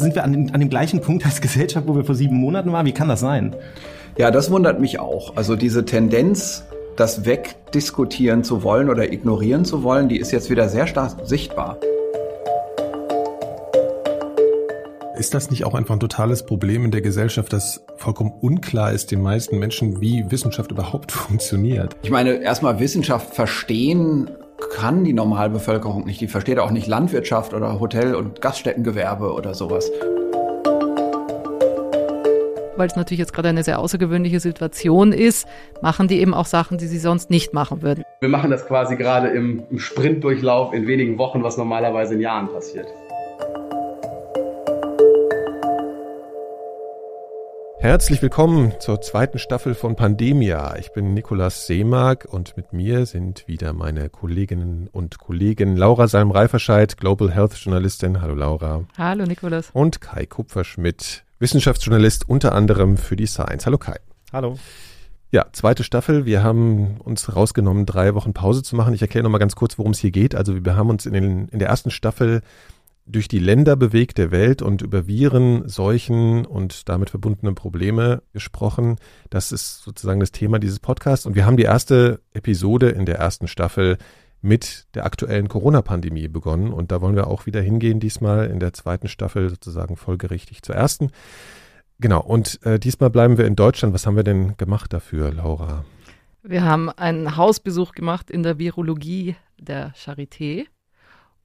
sind wir an, an dem gleichen Punkt als Gesellschaft, wo wir vor sieben Monaten waren. Wie kann das sein? Ja, das wundert mich auch. Also diese Tendenz, das wegdiskutieren zu wollen oder ignorieren zu wollen, die ist jetzt wieder sehr stark sichtbar. Ist das nicht auch einfach ein totales Problem in der Gesellschaft, dass vollkommen unklar ist den meisten Menschen, wie Wissenschaft überhaupt funktioniert? Ich meine, erstmal Wissenschaft verstehen kann die Normalbevölkerung nicht. Die versteht auch nicht Landwirtschaft oder Hotel- und Gaststättengewerbe oder sowas weil es natürlich jetzt gerade eine sehr außergewöhnliche Situation ist, machen die eben auch Sachen, die sie sonst nicht machen würden. Wir machen das quasi gerade im, im Sprintdurchlauf in wenigen Wochen, was normalerweise in Jahren passiert. Herzlich willkommen zur zweiten Staffel von Pandemia. Ich bin Nikolas Seemark und mit mir sind wieder meine Kolleginnen und Kollegen Laura Salm-Reiferscheid, Global Health Journalistin. Hallo Laura. Hallo Nikolas. Und Kai Kupferschmidt, Wissenschaftsjournalist unter anderem für die Science. Hallo Kai. Hallo. Ja, zweite Staffel. Wir haben uns rausgenommen, drei Wochen Pause zu machen. Ich erkläre nochmal ganz kurz, worum es hier geht. Also wir haben uns in, den, in der ersten Staffel durch die Länder bewegt der Welt und über Viren, Seuchen und damit verbundene Probleme gesprochen. Das ist sozusagen das Thema dieses Podcasts. Und wir haben die erste Episode in der ersten Staffel mit der aktuellen Corona-Pandemie begonnen. Und da wollen wir auch wieder hingehen, diesmal in der zweiten Staffel sozusagen folgerichtig zur ersten. Genau, und äh, diesmal bleiben wir in Deutschland. Was haben wir denn gemacht dafür, Laura? Wir haben einen Hausbesuch gemacht in der Virologie der Charité,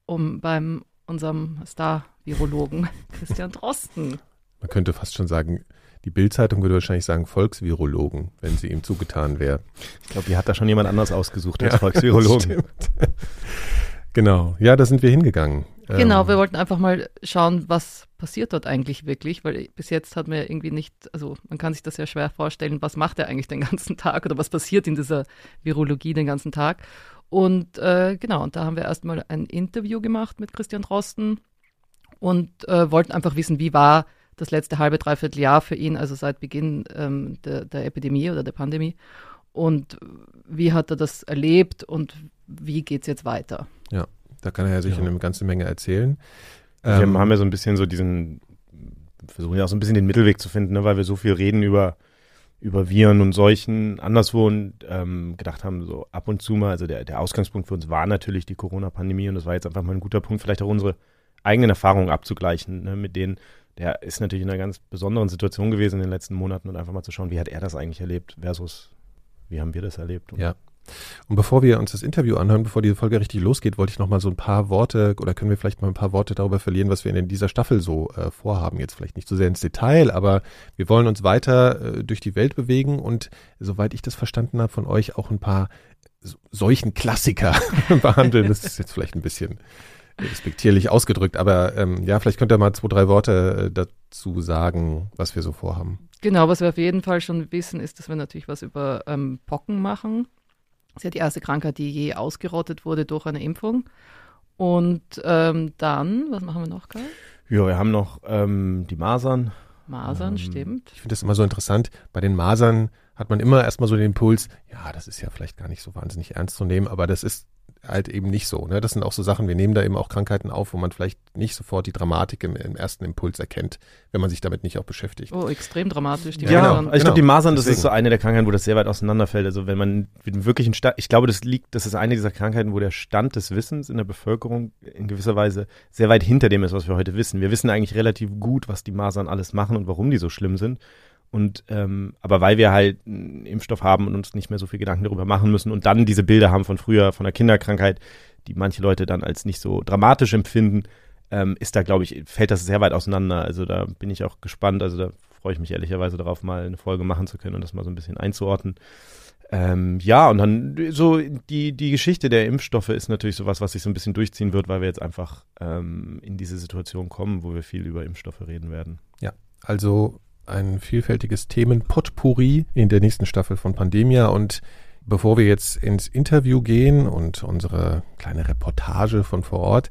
um beim unserem Star-Virologen Christian Drosten. Man könnte fast schon sagen, die Bildzeitung würde wahrscheinlich sagen Volksvirologen, wenn sie ihm zugetan wäre. Ich glaube, die hat da schon jemand anders ausgesucht als ja, Volksvirologen. genau, ja, da sind wir hingegangen. Genau, ähm, wir wollten einfach mal schauen, was passiert dort eigentlich wirklich, weil bis jetzt hat man ja irgendwie nicht, also man kann sich das ja schwer vorstellen, was macht er eigentlich den ganzen Tag oder was passiert in dieser Virologie den ganzen Tag. Und äh, genau, und da haben wir erstmal ein Interview gemacht mit Christian Drosten und äh, wollten einfach wissen, wie war das letzte halbe, dreiviertel Jahr für ihn, also seit Beginn ähm, der, der Epidemie oder der Pandemie. Und wie hat er das erlebt und wie geht es jetzt weiter? Ja, da kann er ja sicher ja. eine ganze Menge erzählen. Wir ähm, haben ja so ein bisschen so diesen, versuchen ja auch so ein bisschen den Mittelweg zu finden, ne, weil wir so viel reden über, über Viren und Seuchen anderswo und ähm, gedacht haben, so ab und zu mal, also der, der Ausgangspunkt für uns war natürlich die Corona-Pandemie und das war jetzt einfach mal ein guter Punkt, vielleicht auch unsere eigenen Erfahrungen abzugleichen ne, mit denen der ist natürlich in einer ganz besonderen Situation gewesen in den letzten Monaten und einfach mal zu schauen, wie hat er das eigentlich erlebt versus wie haben wir das erlebt. Ja. Und bevor wir uns das Interview anhören, bevor die Folge richtig losgeht, wollte ich noch mal so ein paar Worte oder können wir vielleicht mal ein paar Worte darüber verlieren, was wir in dieser Staffel so äh, vorhaben. Jetzt vielleicht nicht so sehr ins Detail, aber wir wollen uns weiter äh, durch die Welt bewegen und soweit ich das verstanden habe von euch auch ein paar solchen Klassiker behandeln. Das ist jetzt vielleicht ein bisschen respektierlich ausgedrückt, aber ähm, ja, vielleicht könnt ihr mal zwei, drei Worte äh, dazu sagen, was wir so vorhaben. Genau, was wir auf jeden Fall schon wissen, ist, dass wir natürlich was über ähm, Pocken machen. Das ist ja die erste Krankheit, die je ausgerottet wurde durch eine Impfung. Und ähm, dann, was machen wir noch, Karl? Ja, wir haben noch ähm, die Masern. Masern, ähm, stimmt. Ich finde das immer so interessant. Bei den Masern hat man immer erstmal so den Impuls, ja, das ist ja vielleicht gar nicht so wahnsinnig ernst zu nehmen, aber das ist halt eben nicht so. Ne? Das sind auch so Sachen, wir nehmen da eben auch Krankheiten auf, wo man vielleicht nicht sofort die Dramatik im, im ersten Impuls erkennt, wenn man sich damit nicht auch beschäftigt. Oh, extrem dramatisch. Die ja, Masern. Genau. Also ich glaube, die genau. Masern, das Deswegen. ist so eine der Krankheiten, wo das sehr weit auseinanderfällt. Also wenn man wirklich Stand, ich glaube, das liegt, das ist eine dieser Krankheiten, wo der Stand des Wissens in der Bevölkerung in gewisser Weise sehr weit hinter dem ist, was wir heute wissen. Wir wissen eigentlich relativ gut, was die Masern alles machen und warum die so schlimm sind. Und ähm, aber weil wir halt einen Impfstoff haben und uns nicht mehr so viel Gedanken darüber machen müssen und dann diese Bilder haben von früher, von der Kinderkrankheit, die manche Leute dann als nicht so dramatisch empfinden, ähm, ist da, glaube ich, fällt das sehr weit auseinander. Also da bin ich auch gespannt. Also da freue ich mich ehrlicherweise darauf, mal eine Folge machen zu können und das mal so ein bisschen einzuordnen. Ähm, ja, und dann so die, die Geschichte der Impfstoffe ist natürlich sowas, was sich so ein bisschen durchziehen wird, weil wir jetzt einfach ähm, in diese Situation kommen, wo wir viel über Impfstoffe reden werden. Ja, also ein vielfältiges Themenpotpourri in der nächsten Staffel von Pandemia. Und bevor wir jetzt ins Interview gehen und unsere kleine Reportage von vor Ort,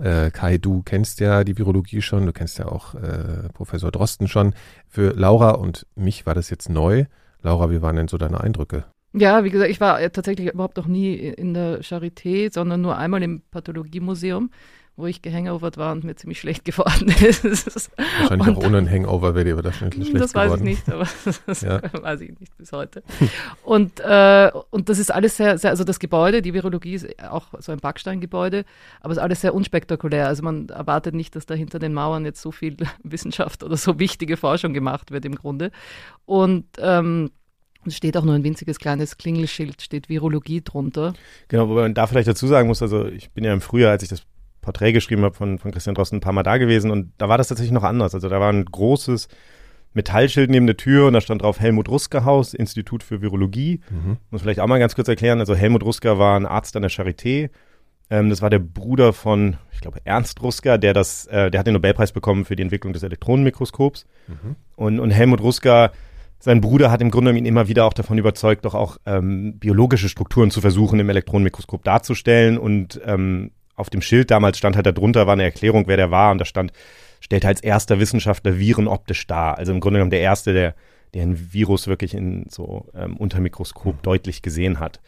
äh, Kai, du kennst ja die Virologie schon, du kennst ja auch äh, Professor Drosten schon. Für Laura und mich war das jetzt neu. Laura, wie waren denn so deine Eindrücke? Ja, wie gesagt, ich war tatsächlich überhaupt noch nie in der Charité, sondern nur einmal im Pathologiemuseum wo ich gehangovert war und mir ziemlich schlecht geworden ist. Wahrscheinlich und, auch ohne ein Hangover wäre dir wahrscheinlich schlecht geworden. Das weiß ich nicht, aber das ja. weiß ich nicht bis heute. Und, äh, und das ist alles sehr, sehr, also das Gebäude, die Virologie ist auch so ein Backsteingebäude, aber es ist alles sehr unspektakulär. Also man erwartet nicht, dass da hinter den Mauern jetzt so viel Wissenschaft oder so wichtige Forschung gemacht wird im Grunde. Und ähm, es steht auch nur ein winziges kleines Klingelschild, steht Virologie drunter. Genau, wobei man da vielleicht dazu sagen muss, also ich bin ja im Frühjahr, als ich das Porträt geschrieben habe von, von Christian Drosten, ein paar Mal da gewesen und da war das tatsächlich noch anders. Also da war ein großes Metallschild neben der Tür und da stand drauf Helmut Rusker Haus, Institut für Virologie. Mhm. Muss vielleicht auch mal ganz kurz erklären. Also Helmut Rusker war ein Arzt an der Charité. Ähm, das war der Bruder von, ich glaube, Ernst Rusker, der das, äh, der hat den Nobelpreis bekommen für die Entwicklung des Elektronenmikroskops. Mhm. Und, und Helmut Rusker sein Bruder hat im Grunde ihn immer wieder auch davon überzeugt, doch auch ähm, biologische Strukturen zu versuchen, im Elektronenmikroskop darzustellen. Und ähm, auf dem Schild damals stand halt darunter, war eine Erklärung, wer der war. Und da stand, stellt als erster Wissenschaftler Viren optisch dar. Also im Grunde genommen der erste, der, der ein Virus wirklich in so ähm, unter Mikroskop mhm. deutlich gesehen hat.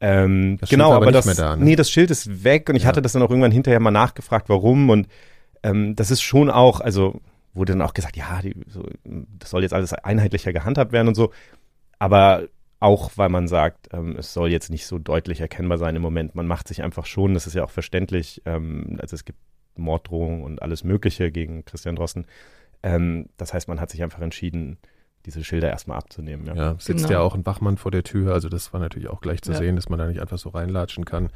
Ähm, genau, aber, aber das, da, ne? nee, das Schild ist weg und ich ja. hatte das dann auch irgendwann hinterher mal nachgefragt, warum und ähm, das ist schon auch, also wurde dann auch gesagt, ja, die, so, das soll jetzt alles einheitlicher gehandhabt werden und so, aber auch weil man sagt, ähm, es soll jetzt nicht so deutlich erkennbar sein im Moment. Man macht sich einfach schon, das ist ja auch verständlich, ähm, also es gibt Morddrohungen und alles Mögliche gegen Christian Drossen. Ähm, das heißt, man hat sich einfach entschieden, diese Schilder erstmal abzunehmen. Ja, ja sitzt genau. ja auch ein Wachmann vor der Tür, also das war natürlich auch gleich zu ja. sehen, dass man da nicht einfach so reinlatschen kann.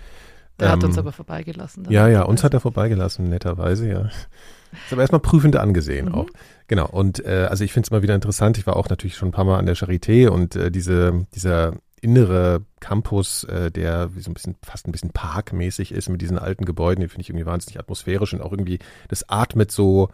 Der ähm, hat uns aber vorbeigelassen. Ja, ja, uns hat er vorbeigelassen, netterweise, ja. Ist aber erstmal prüfend angesehen mhm. auch. Genau. Und äh, also ich finde es immer wieder interessant. Ich war auch natürlich schon ein paar Mal an der Charité und äh, diese, dieser innere Campus, äh, der wie so ein bisschen, fast ein bisschen parkmäßig ist mit diesen alten Gebäuden, den finde ich irgendwie wahnsinnig atmosphärisch und auch irgendwie, das atmet so,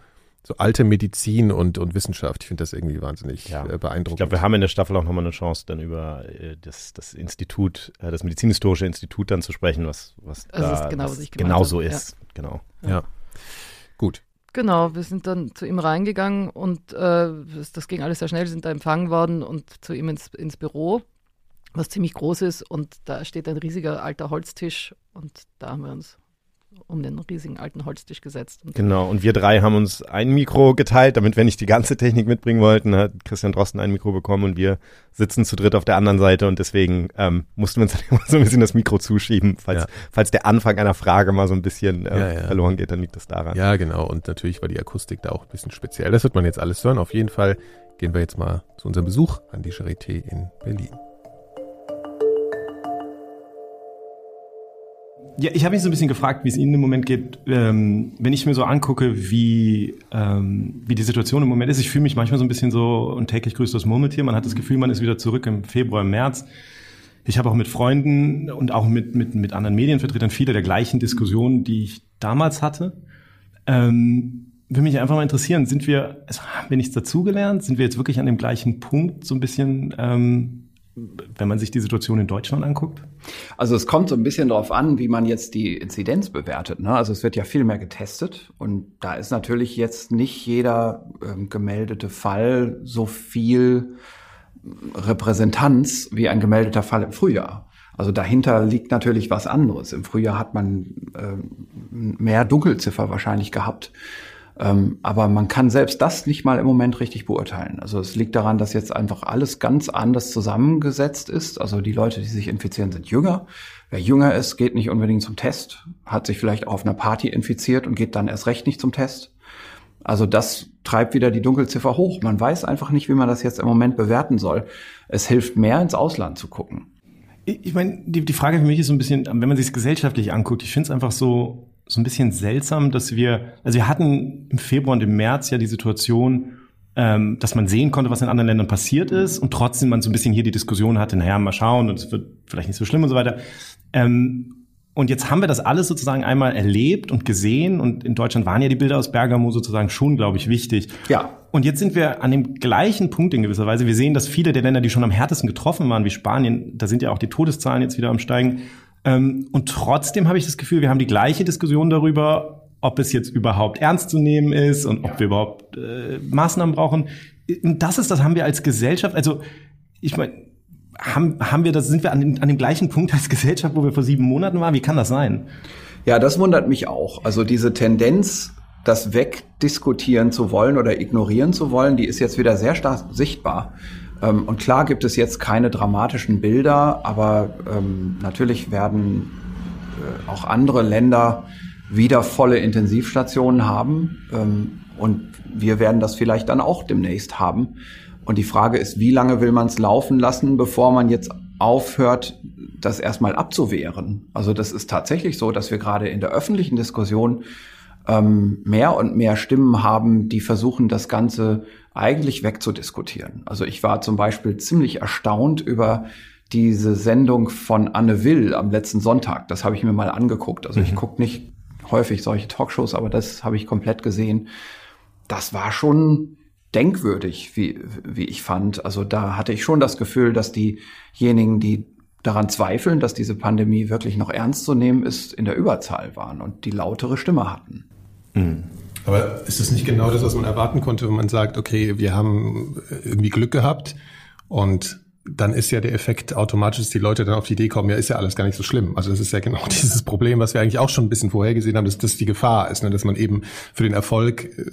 so alte Medizin und, und Wissenschaft. Ich finde das irgendwie wahnsinnig ja. äh, beeindruckend. Ich glaube, wir haben in der Staffel auch nochmal eine Chance, dann über äh, das, das Institut, äh, das Medizinhistorische Institut dann zu sprechen, was, was das da ist genau, was genau so ist. Ja. Genau. Ja. ja. Gut. Genau, wir sind dann zu ihm reingegangen und äh, das, ging alles sehr schnell, sind da empfangen worden und zu ihm ins, ins Büro, was ziemlich groß ist. Und da steht ein riesiger alter Holztisch und da haben wir uns um den riesigen alten Holztisch gesetzt. Und genau, und wir drei haben uns ein Mikro geteilt, damit wir nicht die ganze Technik mitbringen wollten, hat Christian Drosten ein Mikro bekommen und wir sitzen zu dritt auf der anderen Seite und deswegen ähm, mussten wir uns dann immer so ein bisschen das Mikro zuschieben. Falls, ja. falls der Anfang einer Frage mal so ein bisschen äh, ja, ja. verloren geht, dann liegt das daran. Ja, genau, und natürlich war die Akustik da auch ein bisschen speziell. Das wird man jetzt alles hören. Auf jeden Fall gehen wir jetzt mal zu unserem Besuch an die Charité in Berlin. Ja, ich habe mich so ein bisschen gefragt, wie es Ihnen im Moment geht, ähm, wenn ich mir so angucke, wie, ähm, wie die Situation im Moment ist. Ich fühle mich manchmal so ein bisschen so und täglich grüßt das Murmeltier. Man hat das Gefühl, man ist wieder zurück im Februar, im März. Ich habe auch mit Freunden und auch mit, mit, mit anderen Medienvertretern viele der gleichen Diskussionen, die ich damals hatte. Ähm, würde mich einfach mal interessieren, sind wir, also haben wir nichts dazugelernt? Sind wir jetzt wirklich an dem gleichen Punkt so ein bisschen ähm, wenn man sich die Situation in Deutschland anguckt? Also es kommt so ein bisschen darauf an, wie man jetzt die Inzidenz bewertet. Ne? Also es wird ja viel mehr getestet und da ist natürlich jetzt nicht jeder ähm, gemeldete Fall so viel Repräsentanz wie ein gemeldeter Fall im Frühjahr. Also dahinter liegt natürlich was anderes. Im Frühjahr hat man äh, mehr Dunkelziffer wahrscheinlich gehabt. Ähm, aber man kann selbst das nicht mal im Moment richtig beurteilen. Also es liegt daran, dass jetzt einfach alles ganz anders zusammengesetzt ist. Also die Leute, die sich infizieren, sind jünger. Wer jünger ist, geht nicht unbedingt zum Test, hat sich vielleicht auf einer Party infiziert und geht dann erst recht nicht zum Test. Also das treibt wieder die Dunkelziffer hoch. Man weiß einfach nicht, wie man das jetzt im Moment bewerten soll. Es hilft mehr, ins Ausland zu gucken. Ich meine, die, die Frage für mich ist so ein bisschen, wenn man sich es gesellschaftlich anguckt, ich finde es einfach so, so ein bisschen seltsam, dass wir, also wir hatten im Februar und im März ja die Situation, ähm, dass man sehen konnte, was in anderen Ländern passiert ist und trotzdem man so ein bisschen hier die Diskussion hatte, naja, mal schauen und es wird vielleicht nicht so schlimm und so weiter. Ähm, und jetzt haben wir das alles sozusagen einmal erlebt und gesehen und in Deutschland waren ja die Bilder aus Bergamo sozusagen schon, glaube ich, wichtig. Ja. Und jetzt sind wir an dem gleichen Punkt in gewisser Weise. Wir sehen, dass viele der Länder, die schon am härtesten getroffen waren, wie Spanien, da sind ja auch die Todeszahlen jetzt wieder am steigen, und trotzdem habe ich das Gefühl, wir haben die gleiche Diskussion darüber, ob es jetzt überhaupt ernst zu nehmen ist und ob wir überhaupt äh, Maßnahmen brauchen. Und das ist, das haben wir als Gesellschaft, also ich meine, haben, haben wir das, sind wir an dem, an dem gleichen Punkt als Gesellschaft, wo wir vor sieben Monaten waren? Wie kann das sein? Ja, das wundert mich auch. Also diese Tendenz, das wegdiskutieren zu wollen oder ignorieren zu wollen, die ist jetzt wieder sehr stark sichtbar. Ähm, und klar gibt es jetzt keine dramatischen Bilder, aber ähm, natürlich werden äh, auch andere Länder wieder volle Intensivstationen haben. Ähm, und wir werden das vielleicht dann auch demnächst haben. Und die Frage ist, wie lange will man es laufen lassen, bevor man jetzt aufhört, das erstmal abzuwehren? Also das ist tatsächlich so, dass wir gerade in der öffentlichen Diskussion ähm, mehr und mehr Stimmen haben, die versuchen, das Ganze eigentlich wegzudiskutieren. Also ich war zum Beispiel ziemlich erstaunt über diese Sendung von Anne Will am letzten Sonntag. Das habe ich mir mal angeguckt. Also mhm. ich gucke nicht häufig solche Talkshows, aber das habe ich komplett gesehen. Das war schon denkwürdig, wie, wie ich fand. Also da hatte ich schon das Gefühl, dass diejenigen, die daran zweifeln, dass diese Pandemie wirklich noch ernst zu nehmen ist, in der Überzahl waren und die lautere Stimme hatten. Mhm. Aber ist es nicht genau das, was man erwarten konnte, wenn man sagt, okay, wir haben irgendwie Glück gehabt und dann ist ja der Effekt automatisch, dass die Leute dann auf die Idee kommen, ja, ist ja alles gar nicht so schlimm. Also das ist ja genau dieses Problem, was wir eigentlich auch schon ein bisschen vorhergesehen haben, dass das die Gefahr ist, ne? dass man eben für den Erfolg äh,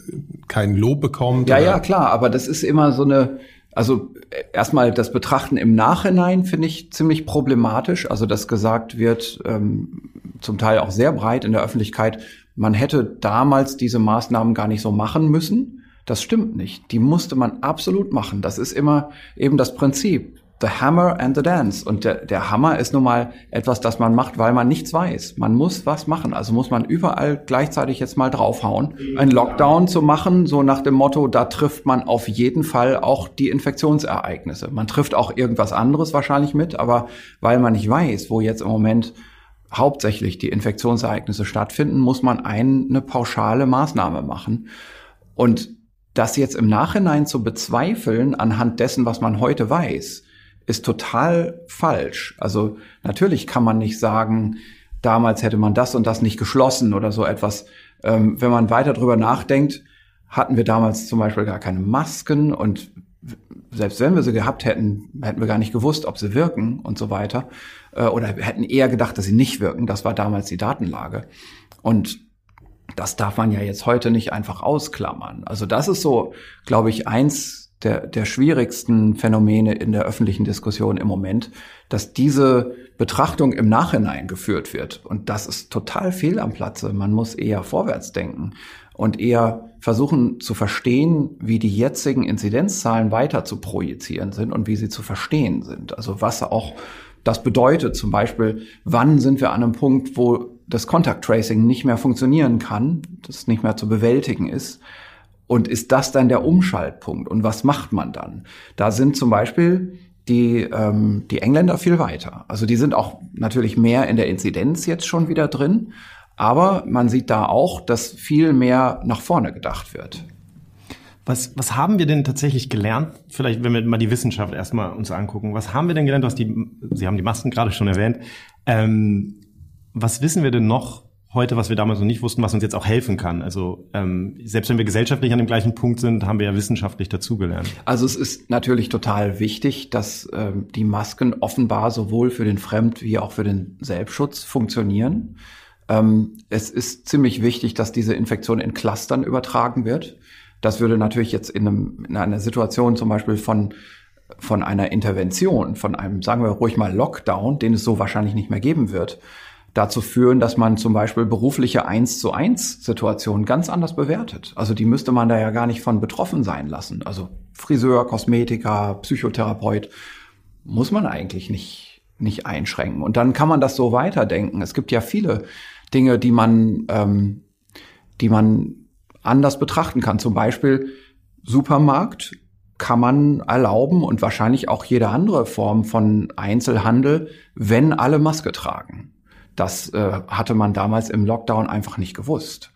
kein Lob bekommt. Ja, ja, klar, aber das ist immer so eine, also erstmal das Betrachten im Nachhinein finde ich ziemlich problematisch. Also dass gesagt wird, ähm, zum Teil auch sehr breit in der Öffentlichkeit, man hätte damals diese Maßnahmen gar nicht so machen müssen. Das stimmt nicht. Die musste man absolut machen. Das ist immer eben das Prinzip. The Hammer and the Dance. Und der, der Hammer ist nun mal etwas, das man macht, weil man nichts weiß. Man muss was machen. Also muss man überall gleichzeitig jetzt mal draufhauen. Ein Lockdown zu machen, so nach dem Motto, da trifft man auf jeden Fall auch die Infektionsereignisse. Man trifft auch irgendwas anderes wahrscheinlich mit, aber weil man nicht weiß, wo jetzt im Moment hauptsächlich die Infektionsereignisse stattfinden, muss man eine pauschale Maßnahme machen. Und das jetzt im Nachhinein zu bezweifeln anhand dessen, was man heute weiß, ist total falsch. Also natürlich kann man nicht sagen, damals hätte man das und das nicht geschlossen oder so etwas. Ähm, wenn man weiter drüber nachdenkt, hatten wir damals zum Beispiel gar keine Masken und selbst wenn wir sie gehabt hätten, hätten wir gar nicht gewusst, ob sie wirken und so weiter. Äh, oder hätten eher gedacht, dass sie nicht wirken. Das war damals die Datenlage. Und das darf man ja jetzt heute nicht einfach ausklammern. Also das ist so, glaube ich, eins der, der schwierigsten Phänomene in der öffentlichen Diskussion im Moment, dass diese Betrachtung im Nachhinein geführt wird. Und das ist total fehl am Platze. Man muss eher vorwärts denken und eher versuchen zu verstehen, wie die jetzigen Inzidenzzahlen weiter zu projizieren sind und wie sie zu verstehen sind. Also was auch das bedeutet zum Beispiel, wann sind wir an einem Punkt, wo das Contact Tracing nicht mehr funktionieren kann, das nicht mehr zu bewältigen ist. Und ist das dann der Umschaltpunkt? Und was macht man dann? Da sind zum Beispiel die, ähm, die Engländer viel weiter. Also die sind auch natürlich mehr in der Inzidenz jetzt schon wieder drin. Aber man sieht da auch, dass viel mehr nach vorne gedacht wird. Was, was haben wir denn tatsächlich gelernt? Vielleicht, wenn wir mal die Wissenschaft erstmal uns angucken. Was haben wir denn gelernt? Du hast die, Sie haben die Masken gerade schon erwähnt. Ähm, was wissen wir denn noch heute, was wir damals noch nicht wussten, was uns jetzt auch helfen kann? Also ähm, selbst wenn wir gesellschaftlich an dem gleichen Punkt sind, haben wir ja wissenschaftlich dazugelernt. Also es ist natürlich total wichtig, dass ähm, die Masken offenbar sowohl für den Fremd- wie auch für den Selbstschutz funktionieren. Ähm, es ist ziemlich wichtig, dass diese Infektion in Clustern übertragen wird. Das würde natürlich jetzt in, einem, in einer Situation zum Beispiel von von einer Intervention, von einem, sagen wir ruhig mal Lockdown, den es so wahrscheinlich nicht mehr geben wird, dazu führen, dass man zum Beispiel berufliche eins zu eins Situationen ganz anders bewertet. Also die müsste man da ja gar nicht von betroffen sein lassen. Also Friseur, Kosmetiker, Psychotherapeut muss man eigentlich nicht, nicht einschränken. Und dann kann man das so weiterdenken. Es gibt ja viele Dinge, die man, ähm, die man anders betrachten kann. Zum Beispiel Supermarkt kann man erlauben und wahrscheinlich auch jede andere Form von Einzelhandel, wenn alle Maske tragen. Das äh, hatte man damals im Lockdown einfach nicht gewusst.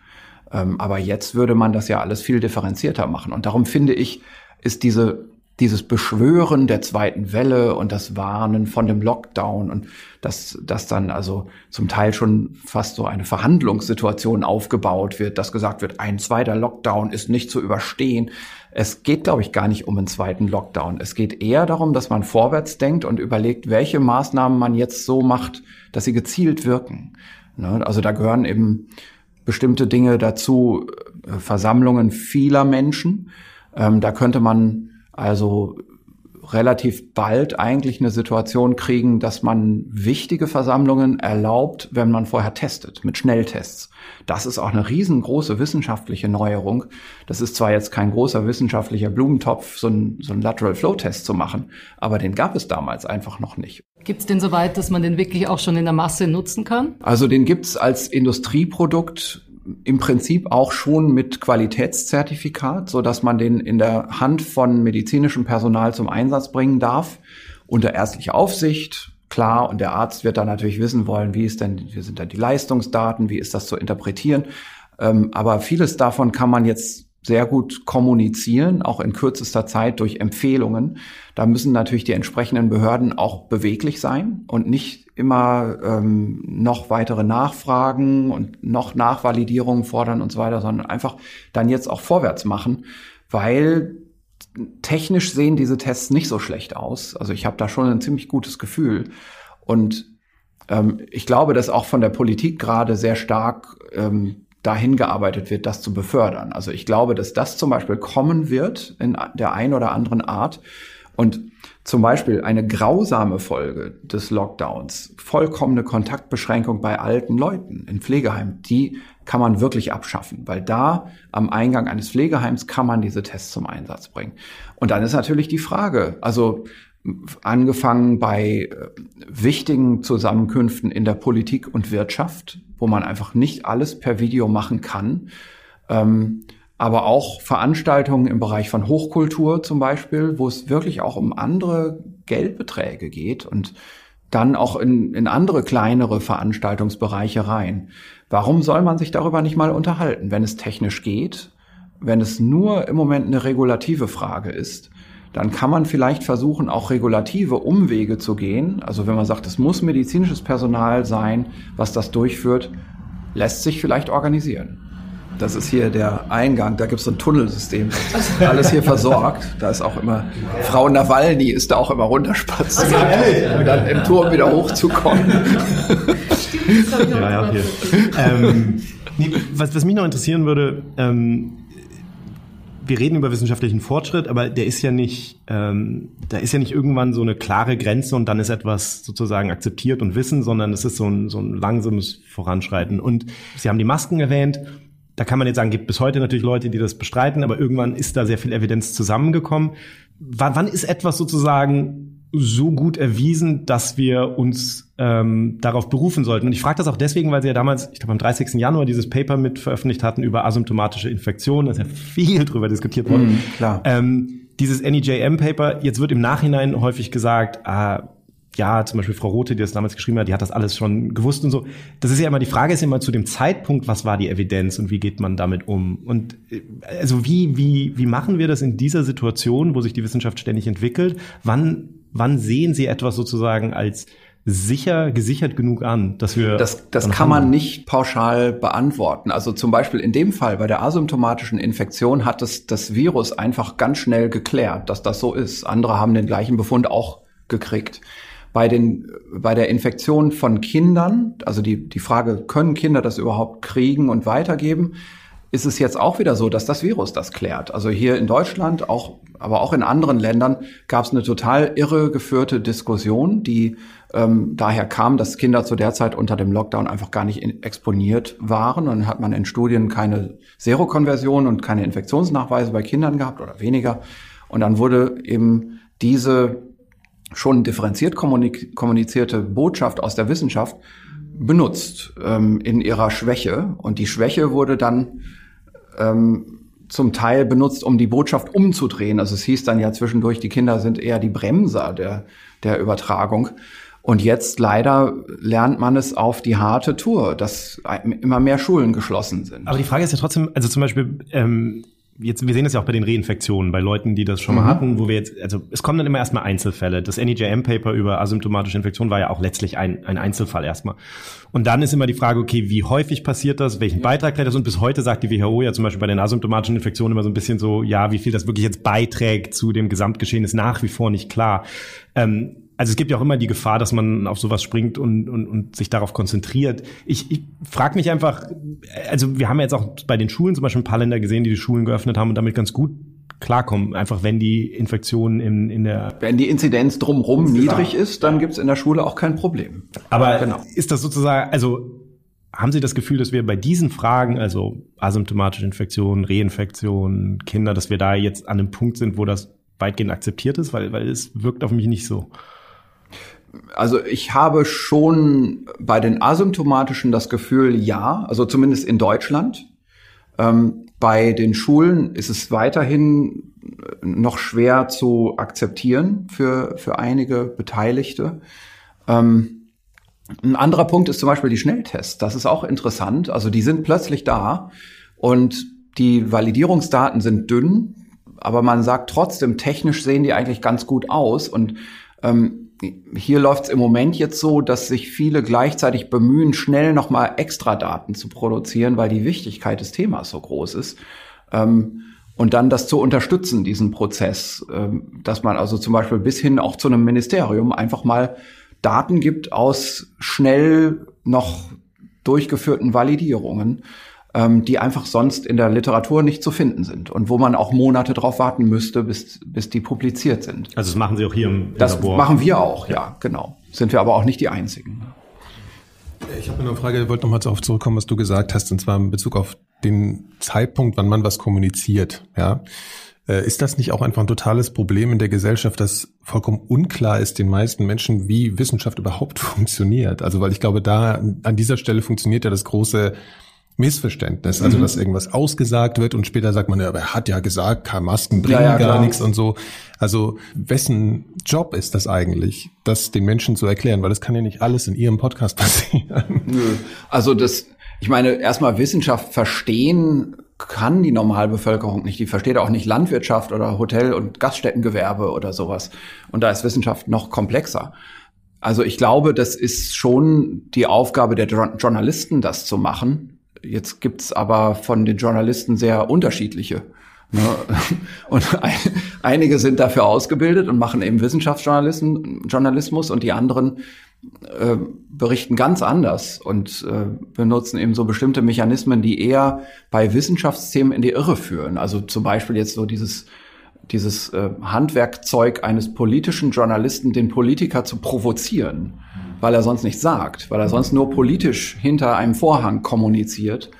Ähm, aber jetzt würde man das ja alles viel differenzierter machen. Und darum finde ich, ist diese dieses Beschwören der zweiten Welle und das Warnen von dem Lockdown und dass, dass dann also zum Teil schon fast so eine Verhandlungssituation aufgebaut wird, dass gesagt wird, ein zweiter Lockdown ist nicht zu überstehen. Es geht, glaube ich, gar nicht um einen zweiten Lockdown. Es geht eher darum, dass man vorwärts denkt und überlegt, welche Maßnahmen man jetzt so macht, dass sie gezielt wirken. Ne? Also da gehören eben bestimmte Dinge dazu, äh, Versammlungen vieler Menschen. Ähm, da könnte man also relativ bald eigentlich eine Situation kriegen, dass man wichtige Versammlungen erlaubt, wenn man vorher testet, mit Schnelltests. Das ist auch eine riesengroße wissenschaftliche Neuerung. Das ist zwar jetzt kein großer wissenschaftlicher Blumentopf, so ein, so Lateral Flow Test zu machen, aber den gab es damals einfach noch nicht. Gibt es den soweit, dass man den wirklich auch schon in der Masse nutzen kann? Also den gibt's als Industrieprodukt im Prinzip auch schon mit Qualitätszertifikat, so dass man den in der Hand von medizinischem Personal zum Einsatz bringen darf, unter ärztlicher Aufsicht. Klar, und der Arzt wird dann natürlich wissen wollen, wie ist denn, wie sind denn die Leistungsdaten, wie ist das zu interpretieren. Ähm, aber vieles davon kann man jetzt sehr gut kommunizieren, auch in kürzester Zeit durch Empfehlungen. Da müssen natürlich die entsprechenden Behörden auch beweglich sein und nicht immer ähm, noch weitere Nachfragen und noch Nachvalidierungen fordern und so weiter, sondern einfach dann jetzt auch vorwärts machen, weil technisch sehen diese Tests nicht so schlecht aus. Also ich habe da schon ein ziemlich gutes Gefühl. Und ähm, ich glaube, dass auch von der Politik gerade sehr stark ähm, dahin gearbeitet wird, das zu befördern. Also ich glaube, dass das zum Beispiel kommen wird in der einen oder anderen Art. Und zum Beispiel eine grausame Folge des Lockdowns, vollkommene Kontaktbeschränkung bei alten Leuten in Pflegeheimen, die kann man wirklich abschaffen, weil da am Eingang eines Pflegeheims kann man diese Tests zum Einsatz bringen. Und dann ist natürlich die Frage, also angefangen bei äh, wichtigen Zusammenkünften in der Politik und Wirtschaft, wo man einfach nicht alles per Video machen kann. Ähm, aber auch Veranstaltungen im Bereich von Hochkultur zum Beispiel, wo es wirklich auch um andere Geldbeträge geht und dann auch in, in andere kleinere Veranstaltungsbereiche rein. Warum soll man sich darüber nicht mal unterhalten, wenn es technisch geht, wenn es nur im Moment eine regulative Frage ist? dann kann man vielleicht versuchen, auch regulative Umwege zu gehen. Also wenn man sagt, es muss medizinisches Personal sein, was das durchführt, lässt sich vielleicht organisieren. Das ist hier der Eingang, da gibt es so ein Tunnelsystem, das ist alles hier versorgt. Da ist auch immer, Frau Nawalny ist da auch immer runterspaziert, um dann im Turm wieder hochzukommen. ja, ja, hier. Ähm, nee, was, was mich noch interessieren würde, ähm, wir reden über wissenschaftlichen Fortschritt, aber der ist ja nicht, ähm, da ist ja nicht irgendwann so eine klare Grenze und dann ist etwas sozusagen akzeptiert und wissen, sondern es ist so ein, so ein langsames Voranschreiten. Und Sie haben die Masken erwähnt. Da kann man jetzt sagen, gibt bis heute natürlich Leute, die das bestreiten, aber irgendwann ist da sehr viel Evidenz zusammengekommen. wann, wann ist etwas sozusagen so gut erwiesen, dass wir uns ähm, darauf berufen sollten. Und ich frage das auch deswegen, weil sie ja damals, ich glaube am 30. Januar dieses Paper mit veröffentlicht hatten über asymptomatische Infektionen. Da ist ja viel drüber diskutiert worden. Mm, klar. Ähm, dieses NEJM-Paper, jetzt wird im Nachhinein häufig gesagt, ah, ja, zum Beispiel Frau Rote, die das damals geschrieben hat, die hat das alles schon gewusst und so. Das ist ja immer, die Frage ist immer zu dem Zeitpunkt, was war die Evidenz und wie geht man damit um? Und äh, also wie, wie, wie machen wir das in dieser Situation, wo sich die Wissenschaft ständig entwickelt? Wann wann sehen Sie etwas sozusagen als sicher, gesichert genug an, dass wir. Das, das kann man nicht pauschal beantworten. Also zum Beispiel in dem Fall bei der asymptomatischen Infektion hat es das Virus einfach ganz schnell geklärt, dass das so ist. Andere haben den gleichen Befund auch gekriegt. Bei den, bei der Infektion von Kindern, also die, die Frage, können Kinder das überhaupt kriegen und weitergeben? ist es jetzt auch wieder so, dass das Virus das klärt. Also hier in Deutschland, auch, aber auch in anderen Ländern gab es eine total irre geführte Diskussion, die ähm, daher kam, dass Kinder zu der Zeit unter dem Lockdown einfach gar nicht in, exponiert waren. Und hat man in Studien keine Serokonversion und keine Infektionsnachweise bei Kindern gehabt oder weniger. Und dann wurde eben diese schon differenziert kommunizierte Botschaft aus der Wissenschaft benutzt ähm, in ihrer Schwäche. Und die Schwäche wurde dann ähm, zum Teil benutzt, um die Botschaft umzudrehen. Also es hieß dann ja zwischendurch, die Kinder sind eher die Bremser der, der Übertragung. Und jetzt leider lernt man es auf die harte Tour, dass immer mehr Schulen geschlossen sind. Aber die Frage ist ja trotzdem, also zum Beispiel, ähm, jetzt, wir sehen das ja auch bei den Reinfektionen, bei Leuten, die das schon mal Mhm. hatten, wo wir jetzt, also es kommen dann immer erstmal Einzelfälle. Das NEJM-Paper über asymptomatische Infektion war ja auch letztlich ein, ein Einzelfall erstmal. Und dann ist immer die Frage, okay, wie häufig passiert das, welchen Beitrag trägt das? Und bis heute sagt die WHO ja zum Beispiel bei den asymptomatischen Infektionen immer so ein bisschen so, ja, wie viel das wirklich jetzt beiträgt zu dem Gesamtgeschehen, ist nach wie vor nicht klar. Ähm, also es gibt ja auch immer die Gefahr, dass man auf sowas springt und, und, und sich darauf konzentriert. Ich, ich frage mich einfach, also wir haben ja jetzt auch bei den Schulen zum Beispiel ein paar Länder gesehen, die die Schulen geöffnet haben und damit ganz gut klarkommen. Einfach wenn die Infektionen in, in der Wenn die Inzidenz drumherum niedrig ist, dann gibt's in der Schule auch kein Problem. Aber Genau. ist das sozusagen, also haben Sie das Gefühl, dass wir bei diesen Fragen, also asymptomatische Infektionen, Reinfektionen, Kinder, dass wir da jetzt an einem Punkt sind, wo das weitgehend akzeptiert ist? Weil, weil es wirkt auf mich nicht so. Also ich habe schon bei den asymptomatischen das Gefühl, ja, also zumindest in Deutschland. Ähm, bei den Schulen ist es weiterhin noch schwer zu akzeptieren für, für einige Beteiligte. Ähm, ein anderer Punkt ist zum Beispiel die Schnelltests. Das ist auch interessant. Also die sind plötzlich da und die Validierungsdaten sind dünn, aber man sagt trotzdem, technisch sehen die eigentlich ganz gut aus. Und ähm, hier läuft es im Moment jetzt so, dass sich viele gleichzeitig bemühen, schnell nochmal extra Daten zu produzieren, weil die Wichtigkeit des Themas so groß ist. Ähm, und dann das zu unterstützen, diesen Prozess, ähm, dass man also zum Beispiel bis hin auch zu einem Ministerium einfach mal Daten gibt aus schnell noch durchgeführten Validierungen, ähm, die einfach sonst in der Literatur nicht zu finden sind und wo man auch Monate drauf warten müsste, bis, bis die publiziert sind. Also das machen Sie auch hier im, im Das Labor. machen wir auch, ja, genau. Sind wir aber auch nicht die Einzigen. Ich habe eine Frage, ich wollte nochmal darauf zurückkommen, was du gesagt hast, und zwar in Bezug auf den Zeitpunkt, wann man was kommuniziert. Ja, Äh, Ist das nicht auch einfach ein totales Problem in der Gesellschaft, dass vollkommen unklar ist den meisten Menschen, wie Wissenschaft überhaupt funktioniert? Also, weil ich glaube, da an dieser Stelle funktioniert ja das große Missverständnis, also dass irgendwas ausgesagt wird und später sagt man, ja, aber er hat ja gesagt, keine Masken bringen Ja, ja, gar nichts und so. Also wessen Job ist das eigentlich, das den Menschen zu erklären? Weil das kann ja nicht alles in ihrem Podcast passieren. Nö. Also das, ich meine, erstmal Wissenschaft verstehen kann die Normalbevölkerung nicht. Die versteht auch nicht Landwirtschaft oder Hotel- und Gaststättengewerbe oder sowas. Und da ist Wissenschaft noch komplexer. Also ich glaube, das ist schon die Aufgabe der Jo- Journalisten, das zu machen. Jetzt gibt's aber von den Journalisten sehr unterschiedliche. Ne? Und ein, einige sind dafür ausgebildet und machen eben Wissenschaftsjournalisten, Journalismus und die anderen äh, berichten ganz anders und äh, benutzen eben so bestimmte Mechanismen, die eher bei Wissenschaftsthemen in die Irre führen. Also zum Beispiel jetzt so dieses dieses äh, Handwerkzeug eines politischen Journalisten, den Politiker zu provozieren, weil er sonst nichts sagt, weil er sonst nur politisch hinter einem Vorhang kommuniziert.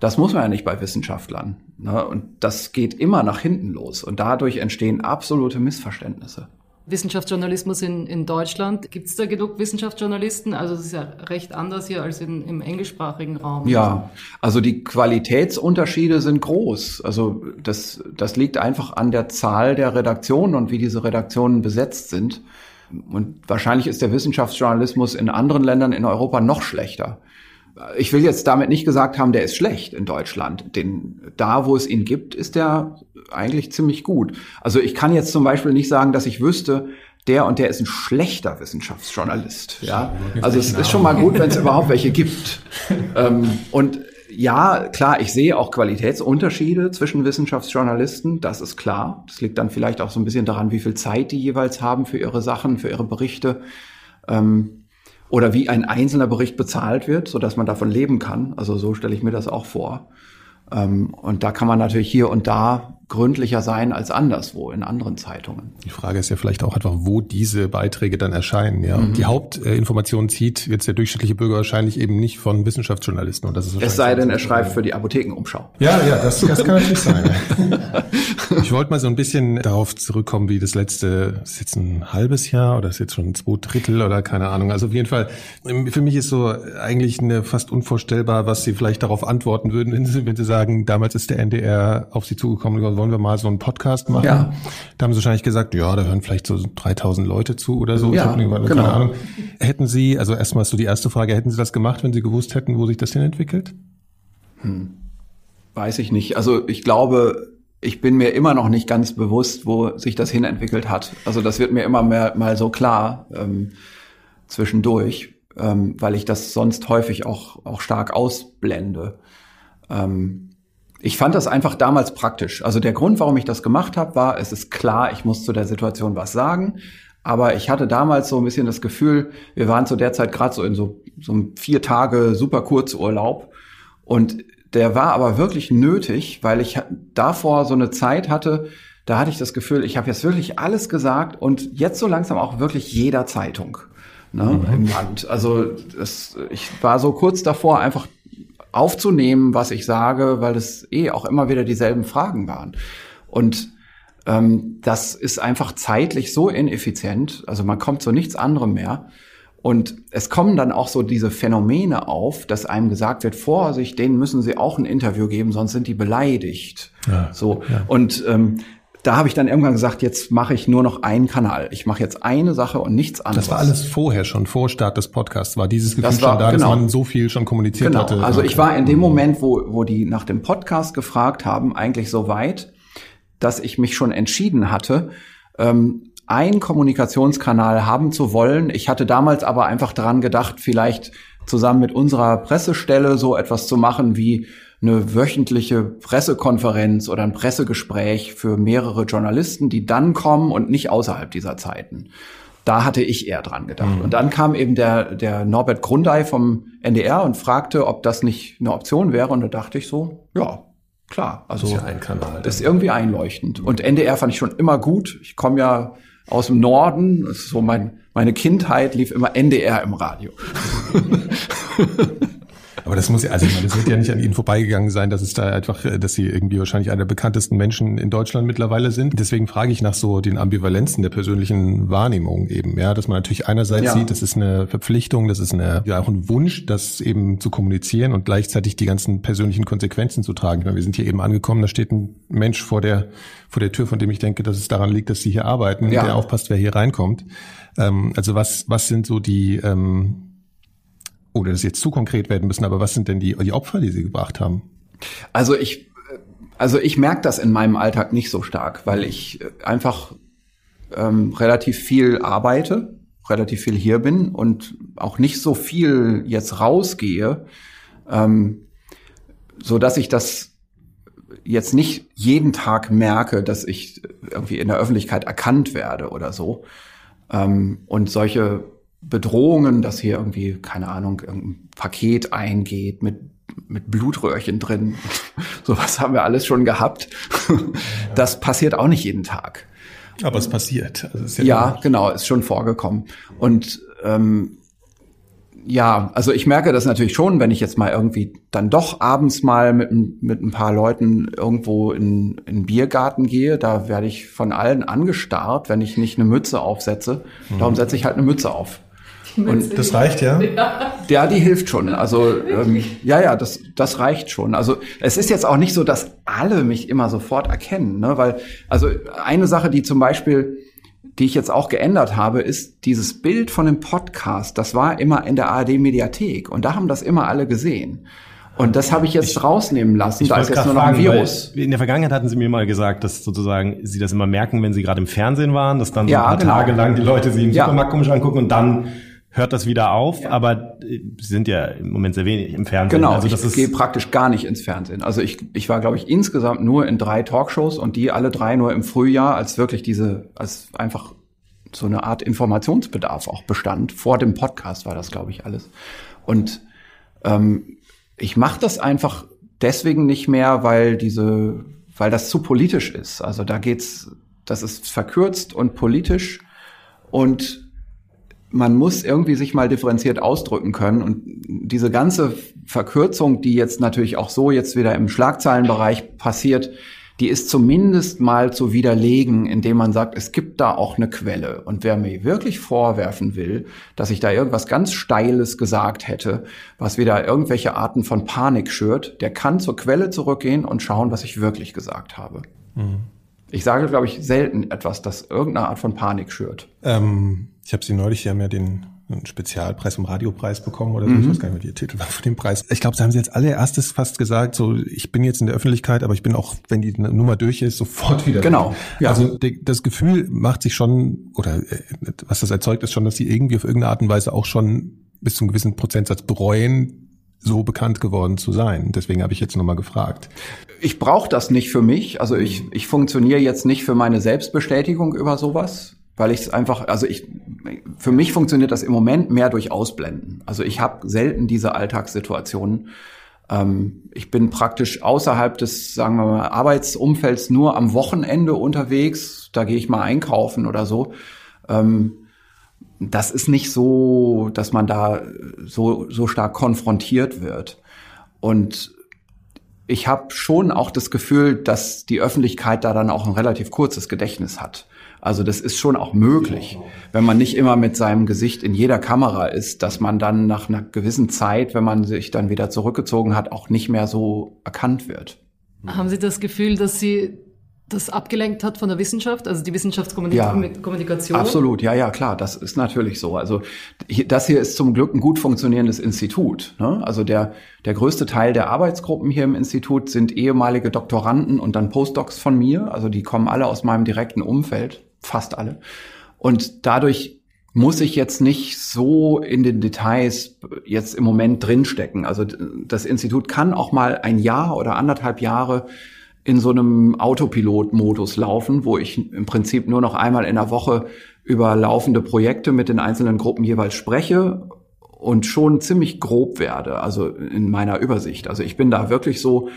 Das muss man ja nicht bei Wissenschaftlern. Ne? Und das geht immer nach hinten los. Und dadurch entstehen absolute Missverständnisse. Wissenschaftsjournalismus in, in Deutschland, gibt es da genug Wissenschaftsjournalisten? Also es ist ja recht anders hier als in, im englischsprachigen Raum. Ja, also die Qualitätsunterschiede sind groß. Also das, das liegt einfach an der Zahl der Redaktionen und wie diese Redaktionen besetzt sind. Und wahrscheinlich ist der Wissenschaftsjournalismus in anderen Ländern in Europa noch schlechter. Ich will jetzt damit nicht gesagt haben, der ist schlecht in Deutschland. Den, da, wo es ihn gibt, ist der eigentlich ziemlich gut. Also ich kann jetzt zum Beispiel nicht sagen, dass ich wüsste, der und der ist ein schlechter Wissenschaftsjournalist. Ja, also es ist schon mal gut, wenn es überhaupt welche gibt. ähm, und ja, klar, ich sehe auch Qualitätsunterschiede zwischen Wissenschaftsjournalisten, das ist klar. Das liegt dann vielleicht auch so ein bisschen daran, wie viel Zeit die jeweils haben für ihre Sachen, für ihre Berichte. Ähm, oder wie ein einzelner Bericht bezahlt wird, so dass man davon leben kann. Also so stelle ich mir das auch vor. Ähm, und da kann man natürlich hier und da gründlicher sein als anderswo in anderen Zeitungen. Die Frage ist ja vielleicht auch einfach, wo diese Beiträge dann erscheinen. Ja, und die Hauptinformation zieht jetzt der durchschnittliche Bürger wahrscheinlich eben nicht von Wissenschaftsjournalisten. Und das ist Es sei denn, er schreibt für die Apothekenumschau. Ja, ja, das, das kann natürlich sein. Ich wollte mal so ein bisschen darauf zurückkommen, wie das letzte, ist jetzt ein halbes Jahr oder ist jetzt schon zwei Drittel oder keine Ahnung. Also auf jeden Fall, für mich ist so eigentlich eine fast unvorstellbar, was Sie vielleicht darauf antworten würden, wenn Sie, wenn Sie sagen, damals ist der NDR auf Sie zugekommen wollen wir mal so einen Podcast machen? Ja. Da haben Sie wahrscheinlich gesagt, ja, da hören vielleicht so 3000 Leute zu oder so. Ich Ja, hab nicht- keine genau. Ahnung. Hätten Sie, also erstmal so die erste Frage, hätten Sie das gemacht, wenn Sie gewusst hätten, wo sich das hin entwickelt? Weiß ich nicht. Also ich glaube, ich bin mir immer noch nicht ganz bewusst, wo sich das hinentwickelt hat. Also das wird mir immer mehr mal so klar ähm, zwischendurch, ähm, weil ich das sonst häufig auch, auch stark ausblende. Ähm, ich fand das einfach damals praktisch. Also der Grund, warum ich das gemacht habe, war, es ist klar, ich muss zu der Situation was sagen. Aber ich hatte damals so ein bisschen das Gefühl, wir waren zu der Zeit gerade so in so, so einem vier Tage super Kurzurlaub. Und der war aber wirklich nötig, weil ich davor so eine Zeit hatte, da hatte ich das Gefühl, ich habe jetzt wirklich alles gesagt und jetzt so langsam auch wirklich jeder Zeitung ne, mhm. im Land. Also das, ich war so kurz davor, einfach aufzunehmen, was ich sage, weil es eh auch immer wieder dieselben Fragen waren. Und ähm, das ist einfach zeitlich so ineffizient, also man kommt zu nichts anderem mehr. Und es kommen dann auch so diese Phänomene auf, dass einem gesagt wird, Vorsicht, denen müssen sie auch ein Interview geben, sonst sind die beleidigt. Ja, so. Ja. Und ähm, da habe ich dann irgendwann gesagt, jetzt mache ich nur noch einen Kanal. Ich mache jetzt eine Sache und nichts anderes. Das war alles vorher schon, vor Start des Podcasts, war dieses Gefühl war, schon da, genau. dass man so viel schon kommuniziert genau. hatte. Also ich war in dem Moment, wo, wo die nach dem Podcast gefragt haben, eigentlich so weit, dass ich mich schon entschieden hatte, ähm, einen Kommunikationskanal haben zu wollen. Ich hatte damals aber einfach daran gedacht, vielleicht zusammen mit unserer Pressestelle so etwas zu machen wie eine wöchentliche Pressekonferenz oder ein Pressegespräch für mehrere Journalisten, die dann kommen und nicht außerhalb dieser Zeiten. Da hatte ich eher dran gedacht. Mhm. Und dann kam eben der, der Norbert Grundei vom NDR und fragte, ob das nicht eine Option wäre. Und da dachte ich so, ja, klar. Also das ist ja ein Kanal. Das ist irgendwie einleuchtend. Und NDR fand ich schon immer gut. Ich komme ja aus dem Norden. Das ist so mein, meine Kindheit lief immer NDR im Radio. Aber das muss ja, also das wird ja nicht an Ihnen vorbeigegangen sein, dass es da einfach, äh, dass Sie irgendwie wahrscheinlich einer der bekanntesten Menschen in Deutschland mittlerweile sind. Deswegen frage ich nach so den Ambivalenzen der persönlichen Wahrnehmung eben, ja, dass man natürlich einerseits ja. sieht, das ist eine Verpflichtung, das ist eine, ja auch ein Wunsch, das eben zu kommunizieren und gleichzeitig die ganzen persönlichen Konsequenzen zu tragen. Ich meine, wir sind hier eben angekommen, da steht ein Mensch vor der, vor der Tür, von dem ich denke, dass es daran liegt, dass Sie hier arbeiten, ja. der aufpasst, wer hier reinkommt. Ähm, also was, was sind so die, ähm, oder das jetzt zu konkret werden müssen, aber was sind denn die, die Opfer, die Sie gebracht haben? Also ich, also ich merke das in meinem Alltag nicht so stark, weil ich einfach ähm, relativ viel arbeite, relativ viel hier bin und auch nicht so viel jetzt rausgehe, ähm, so dass ich das jetzt nicht jeden Tag merke, dass ich irgendwie in der Öffentlichkeit erkannt werde oder so. Ähm, und solche Bedrohungen, dass hier irgendwie, keine Ahnung, ein Paket eingeht mit, mit Blutröhrchen drin. Sowas haben wir alles schon gehabt. Das passiert auch nicht jeden Tag. Aber es passiert. Also ja, ja genau, ist schon vorgekommen. Und ähm, ja, also ich merke das natürlich schon, wenn ich jetzt mal irgendwie dann doch abends mal mit, mit ein paar Leuten irgendwo in, in einen Biergarten gehe, da werde ich von allen angestarrt, wenn ich nicht eine Mütze aufsetze. Darum setze ich halt eine Mütze auf. Und das reicht ja? Ja, die hilft schon. Also ähm, ja, ja, das, das reicht schon. Also es ist jetzt auch nicht so, dass alle mich immer sofort erkennen, ne? Weil also eine Sache, die zum Beispiel, die ich jetzt auch geändert habe, ist dieses Bild von dem Podcast. Das war immer in der ARD Mediathek und da haben das immer alle gesehen. Und das habe ich jetzt ich, rausnehmen lassen. Da ist jetzt nur noch ein Virus. In der Vergangenheit hatten Sie mir mal gesagt, dass sozusagen Sie das immer merken, wenn Sie gerade im Fernsehen waren, dass dann so ja, ein paar genau. Tage lang die Leute Sie im ja. Supermarkt komisch angucken und dann hört das wieder auf, ja. aber Sie sind ja im Moment sehr wenig im Fernsehen. Genau, also ich gehe praktisch gar nicht ins Fernsehen. Also ich, ich war, glaube ich, insgesamt nur in drei Talkshows und die alle drei nur im Frühjahr, als wirklich diese, als einfach so eine Art Informationsbedarf auch bestand. Vor dem Podcast war das, glaube ich, alles. Und ähm, ich mache das einfach deswegen nicht mehr, weil diese, weil das zu politisch ist. Also da geht's, das ist verkürzt und politisch und man muss irgendwie sich mal differenziert ausdrücken können. Und diese ganze Verkürzung, die jetzt natürlich auch so jetzt wieder im Schlagzeilenbereich passiert, die ist zumindest mal zu widerlegen, indem man sagt, es gibt da auch eine Quelle. Und wer mir wirklich vorwerfen will, dass ich da irgendwas ganz Steiles gesagt hätte, was wieder irgendwelche Arten von Panik schürt, der kann zur Quelle zurückgehen und schauen, was ich wirklich gesagt habe. Mhm. Ich sage, glaube ich, selten etwas, das irgendeine Art von Panik schürt. Ähm, ich habe Sie neulich, Sie haben ja den Spezialpreis vom Radiopreis bekommen oder so. Mhm. Ich weiß gar nicht wie der Titel war von dem Preis. Ich glaube, sie haben sie jetzt allererstes fast gesagt, so ich bin jetzt in der Öffentlichkeit, aber ich bin auch, wenn die Nummer durch ist, sofort wieder. Genau. Ja. Also das Gefühl macht sich schon, oder äh, was das erzeugt, ist schon, dass sie irgendwie auf irgendeine Art und Weise auch schon bis zu einem gewissen Prozentsatz bereuen, so bekannt geworden zu sein. Deswegen habe ich jetzt nochmal gefragt. Ich brauche das nicht für mich. Also ich, ich funktioniere jetzt nicht für meine Selbstbestätigung über sowas, weil ich es einfach, also ich, für mich funktioniert das im Moment mehr durch Ausblenden. Also ich habe selten diese Alltagssituationen. Ähm, ich bin praktisch außerhalb des, sagen wir mal, Arbeitsumfelds nur am Wochenende unterwegs. Da gehe ich mal einkaufen oder so. Ähm, das ist nicht so, dass man da so, so stark konfrontiert wird. Und ich habe schon auch das Gefühl, dass die Öffentlichkeit da dann auch ein relativ kurzes Gedächtnis hat. Also das ist schon auch möglich, wenn man nicht immer mit seinem Gesicht in jeder Kamera ist, dass man dann nach einer gewissen Zeit, wenn man sich dann wieder zurückgezogen hat, auch nicht mehr so erkannt wird. Haben Sie das Gefühl, dass Sie das abgelenkt hat von der Wissenschaft, also die Wissenschaftskommunikation? Ja, absolut, ja, ja, klar, das ist natürlich so. Also das hier ist zum Glück ein gut funktionierendes Institut. Ne? Also der, der größte Teil der Arbeitsgruppen hier im Institut sind ehemalige Doktoranden und dann Postdocs von mir. Also die kommen alle aus meinem direkten Umfeld, fast alle. Und dadurch muss ich jetzt nicht so in den Details jetzt im Moment drinstecken. Also das Institut kann auch mal ein Jahr oder anderthalb Jahre in so einem Autopilot-Modus laufen, wo ich im Prinzip nur noch einmal in der Woche über laufende Projekte mit den einzelnen Gruppen jeweils spreche und schon ziemlich grob werde, also in meiner Übersicht. Also ich bin da wirklich so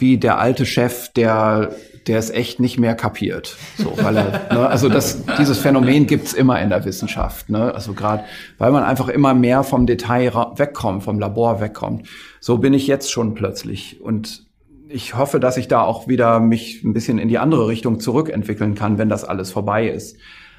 wie der alte Chef, der der es echt nicht mehr kapiert. So, weil er, ne, also das, dieses Phänomen gibt's immer in der Wissenschaft. Ne? Also gerade, weil man einfach immer mehr vom Detail wegkommt, vom Labor wegkommt. So bin ich jetzt schon plötzlich. Und ich hoffe, dass ich da auch wieder mich ein bisschen in die andere Richtung zurückentwickeln kann, wenn das alles vorbei ist.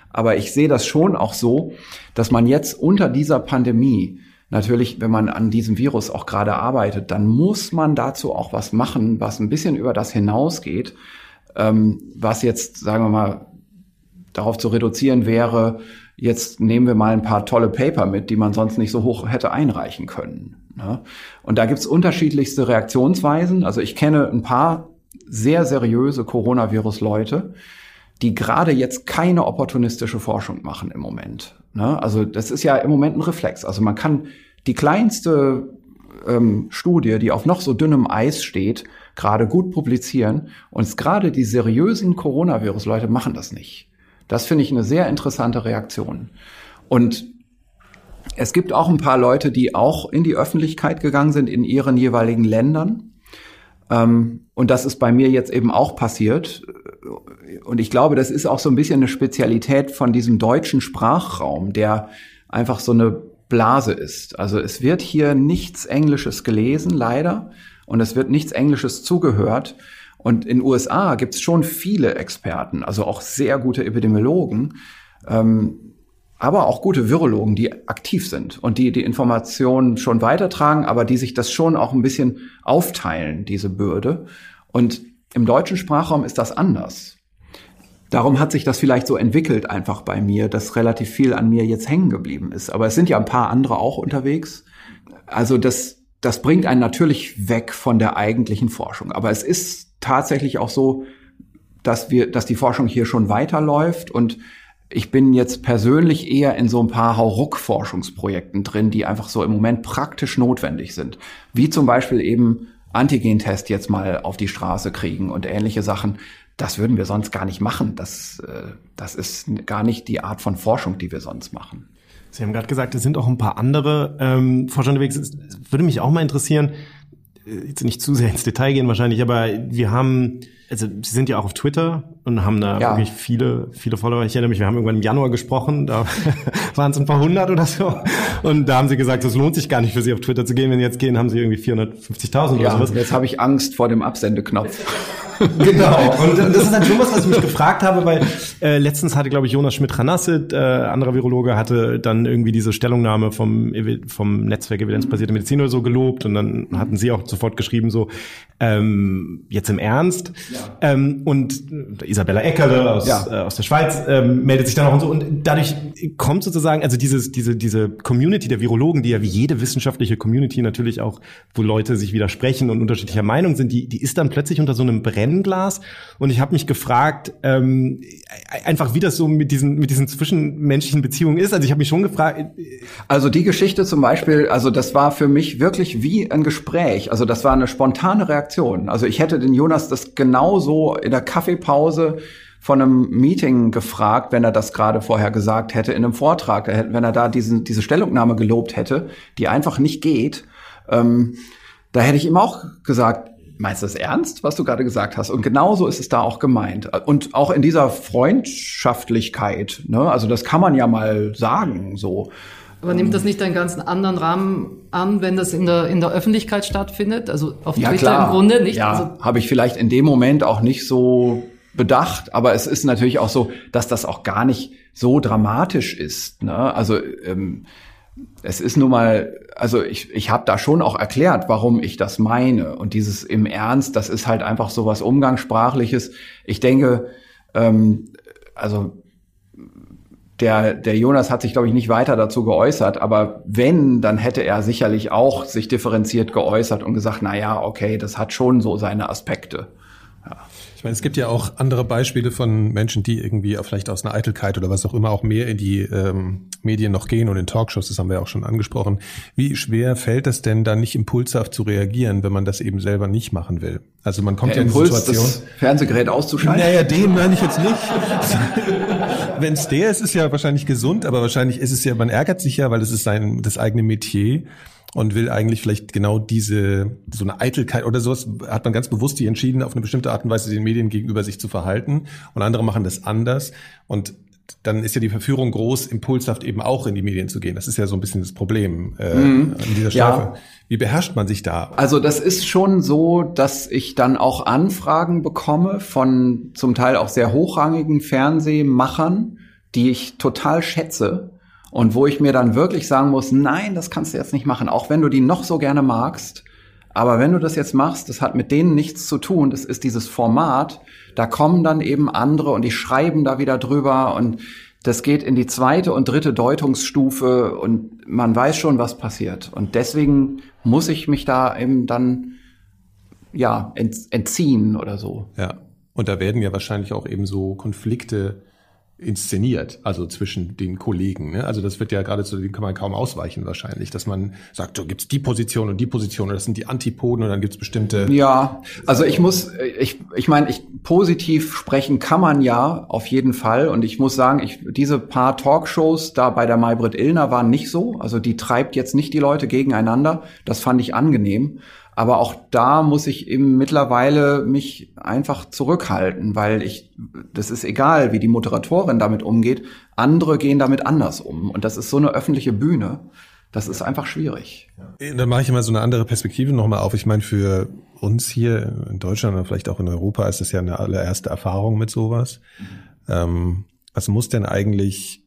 Aber ich sehe das schon auch so, dass man jetzt unter dieser Pandemie natürlich, wenn man an diesem Virus auch gerade arbeitet, dann muss man dazu auch was machen, was ein bisschen über das hinausgeht, ähm, was jetzt, sagen wir mal, darauf zu reduzieren wäre, jetzt nehmen wir mal ein paar tolle Paper mit, die man sonst nicht so hoch hätte einreichen können. Ne? Und da gibt's unterschiedlichste Reaktionsweisen. Also ich kenne ein paar sehr seriöse Coronavirus-Leute, die gerade jetzt keine opportunistische Forschung machen im Moment. Ne? Also das ist ja im Moment ein Reflex. Also man kann die kleinste ähm, Studie, die auf noch so dünnem Eis steht, gerade gut publizieren. Und gerade die seriösen Coronavirus-Leute machen das nicht. Das finde ich eine sehr interessante Reaktion. Und es gibt auch ein paar Leute, die auch in die Öffentlichkeit gegangen sind in ihren jeweiligen Ländern. Ähm, und das ist bei mir jetzt eben auch passiert. Und ich glaube, das ist auch so ein bisschen eine Spezialität von diesem deutschen Sprachraum, der einfach so eine Blase ist. Also es wird hier nichts Englisches gelesen, leider. Und es wird nichts Englisches zugehört. Und in USA gibt es schon viele Experten, also auch sehr gute Epidemiologen, ähm, aber auch gute Virologen, die aktiv sind und die die Informationen schon weitertragen, aber die sich das schon auch ein bisschen aufteilen, diese Bürde. Und im deutschen Sprachraum ist das anders. Darum hat sich das vielleicht so entwickelt einfach bei mir, dass relativ viel an mir jetzt hängen geblieben ist. Aber es sind ja ein paar andere auch unterwegs. Also das, das bringt einen natürlich weg von der eigentlichen Forschung. Aber es ist tatsächlich auch so, dass wir, dass die Forschung hier schon weiterläuft und ich bin jetzt persönlich eher in so ein paar Hauruck-Forschungsprojekten drin, die einfach so im Moment praktisch notwendig sind. Wie zum Beispiel eben Antigentest jetzt mal auf die Straße kriegen und ähnliche Sachen. Das würden wir sonst gar nicht machen. Das, äh, das ist gar nicht die Art von Forschung, die wir sonst machen. Sie haben gerade gesagt, es sind auch ein paar andere ähm, Forscher unterwegs. Es würde mich auch mal interessieren, äh, jetzt nicht zu sehr ins Detail gehen wahrscheinlich, aber wir haben also Sie sind ja auch auf Twitter und haben da ja. wirklich viele, viele Follower. Ich erinnere mich, wir haben irgendwann im Januar gesprochen, da waren es ein paar hundert oder so. Und da haben Sie gesagt, es lohnt sich gar nicht für Sie auf Twitter zu gehen. Wenn Sie jetzt gehen, haben Sie irgendwie 450.000 oder ja, sowas. Jetzt habe ich Angst vor dem Absendeknopf. genau. Und das ist dann schon was, was ich mich gefragt habe, weil äh, letztens hatte, glaube ich, Jonas Schmidt-Ranassit, äh, anderer Virologe, hatte dann irgendwie diese Stellungnahme vom, vom Netzwerk evidenzbasierte Medizin oder so gelobt und dann hatten sie auch sofort geschrieben, so, ähm, jetzt im Ernst. Ja. Ähm, und Isabella Eckerle aus, ja. äh, aus der Schweiz ähm, meldet sich dann auch und so. Und dadurch kommt sozusagen sozusagen, also dieses, diese, diese Community der Virologen, die ja wie jede wissenschaftliche Community natürlich auch, wo Leute sich widersprechen und unterschiedlicher Meinung sind, die, die ist dann plötzlich unter so einem Brennglas. Und ich habe mich gefragt, ähm, einfach wie das so mit diesen, mit diesen zwischenmenschlichen Beziehungen ist. Also ich habe mich schon gefragt. Also die Geschichte zum Beispiel, also das war für mich wirklich wie ein Gespräch. Also das war eine spontane Reaktion. Also ich hätte den Jonas das genauso in der Kaffeepause von einem Meeting gefragt, wenn er das gerade vorher gesagt hätte, in einem Vortrag, wenn er da diesen, diese Stellungnahme gelobt hätte, die einfach nicht geht. Ähm, da hätte ich ihm auch gesagt, meinst du das ernst, was du gerade gesagt hast? Und genauso ist es da auch gemeint. Und auch in dieser Freundschaftlichkeit, ne? also das kann man ja mal sagen, so. Aber nimmt das nicht einen ganz anderen Rahmen an, wenn das in der, in der Öffentlichkeit stattfindet? Also auf ja, Twitter klar. im Grunde nicht? Ja, Also, habe ich vielleicht in dem Moment auch nicht so bedacht, aber es ist natürlich auch so, dass das auch gar nicht so dramatisch ist. Ne? Also ähm, es ist nun mal, also ich, ich habe da schon auch erklärt, warum ich das meine. Und dieses im Ernst, das ist halt einfach so was Umgangssprachliches. Ich denke, ähm, also der, der Jonas hat sich, glaube ich, nicht weiter dazu geäußert, aber wenn, dann hätte er sicherlich auch sich differenziert geäußert und gesagt, na ja, okay, das hat schon so seine Aspekte. Ich meine, es gibt ja auch andere Beispiele von Menschen, die irgendwie vielleicht aus einer Eitelkeit oder was auch immer auch mehr in die ähm, Medien noch gehen und in Talkshows, das haben wir ja auch schon angesprochen. Wie schwer fällt es denn da nicht impulshaft zu reagieren, wenn man das eben selber nicht machen will? Also man kommt Der ja in die Impuls, Situation. das Fernsehgerät auszuschalten. Naja, den meine ich jetzt nicht. Wenn es der ist, ist ja wahrscheinlich gesund, aber wahrscheinlich ist es ja, man ärgert sich ja, weil es ist sein das eigene Metier und will eigentlich vielleicht genau diese so eine Eitelkeit oder sowas hat man ganz bewusst die entschieden auf eine bestimmte Art und Weise den Medien gegenüber sich zu verhalten und andere machen das anders und dann ist ja die Verführung groß, impulshaft eben auch in die Medien zu gehen. Das ist ja so ein bisschen das Problem äh, an dieser Ja. Strafe. Wie beherrscht man sich da? Also das ist schon so, dass ich dann auch Anfragen bekomme von zum Teil auch sehr hochrangigen Fernsehmachern, die ich total schätze und wo ich mir dann wirklich sagen muss, nein, das kannst du jetzt nicht machen, auch wenn du die noch so gerne magst. Aber wenn du das jetzt machst, das hat mit denen nichts zu tun. Das ist dieses Format. Da kommen dann eben andere und die schreiben da wieder drüber und das geht in die zweite und dritte Deutungsstufe und man weiß schon, was passiert. Und deswegen muss ich mich da eben dann ja ent entziehen oder so. Ja. Und da werden ja wahrscheinlich auch eben so Konflikte inszeniert, also zwischen den Kollegen. Ne? Also das wird ja gerade so, dem kann man kaum ausweichen wahrscheinlich, dass man sagt, so gibt's die Position und die Position und das sind die Antipoden und dann gibt's bestimmte. Ja, also ich muss, ich, ich meine, ich positiv sprechen kann man ja auf jeden Fall. Und ich muss sagen, ich, diese paar Talkshows da bei der Maybrit Illner waren nicht so. Also die treibt jetzt nicht die Leute gegeneinander. Das fand ich angenehm. Aber auch da muss ich eben mittlerweile mich einfach zurückhalten, weil ich, das ist egal, wie die Moderatorin damit umgeht. Andere gehen damit anders um. Und das ist so eine öffentliche Bühne. Das ist einfach schwierig. Dann mache ich immer so eine andere Perspektive nochmal auf. Ich meine, für uns hier in Deutschland oder vielleicht auch in Europa ist das ja eine allererste Erfahrung mit sowas. Ähm, was muss denn eigentlich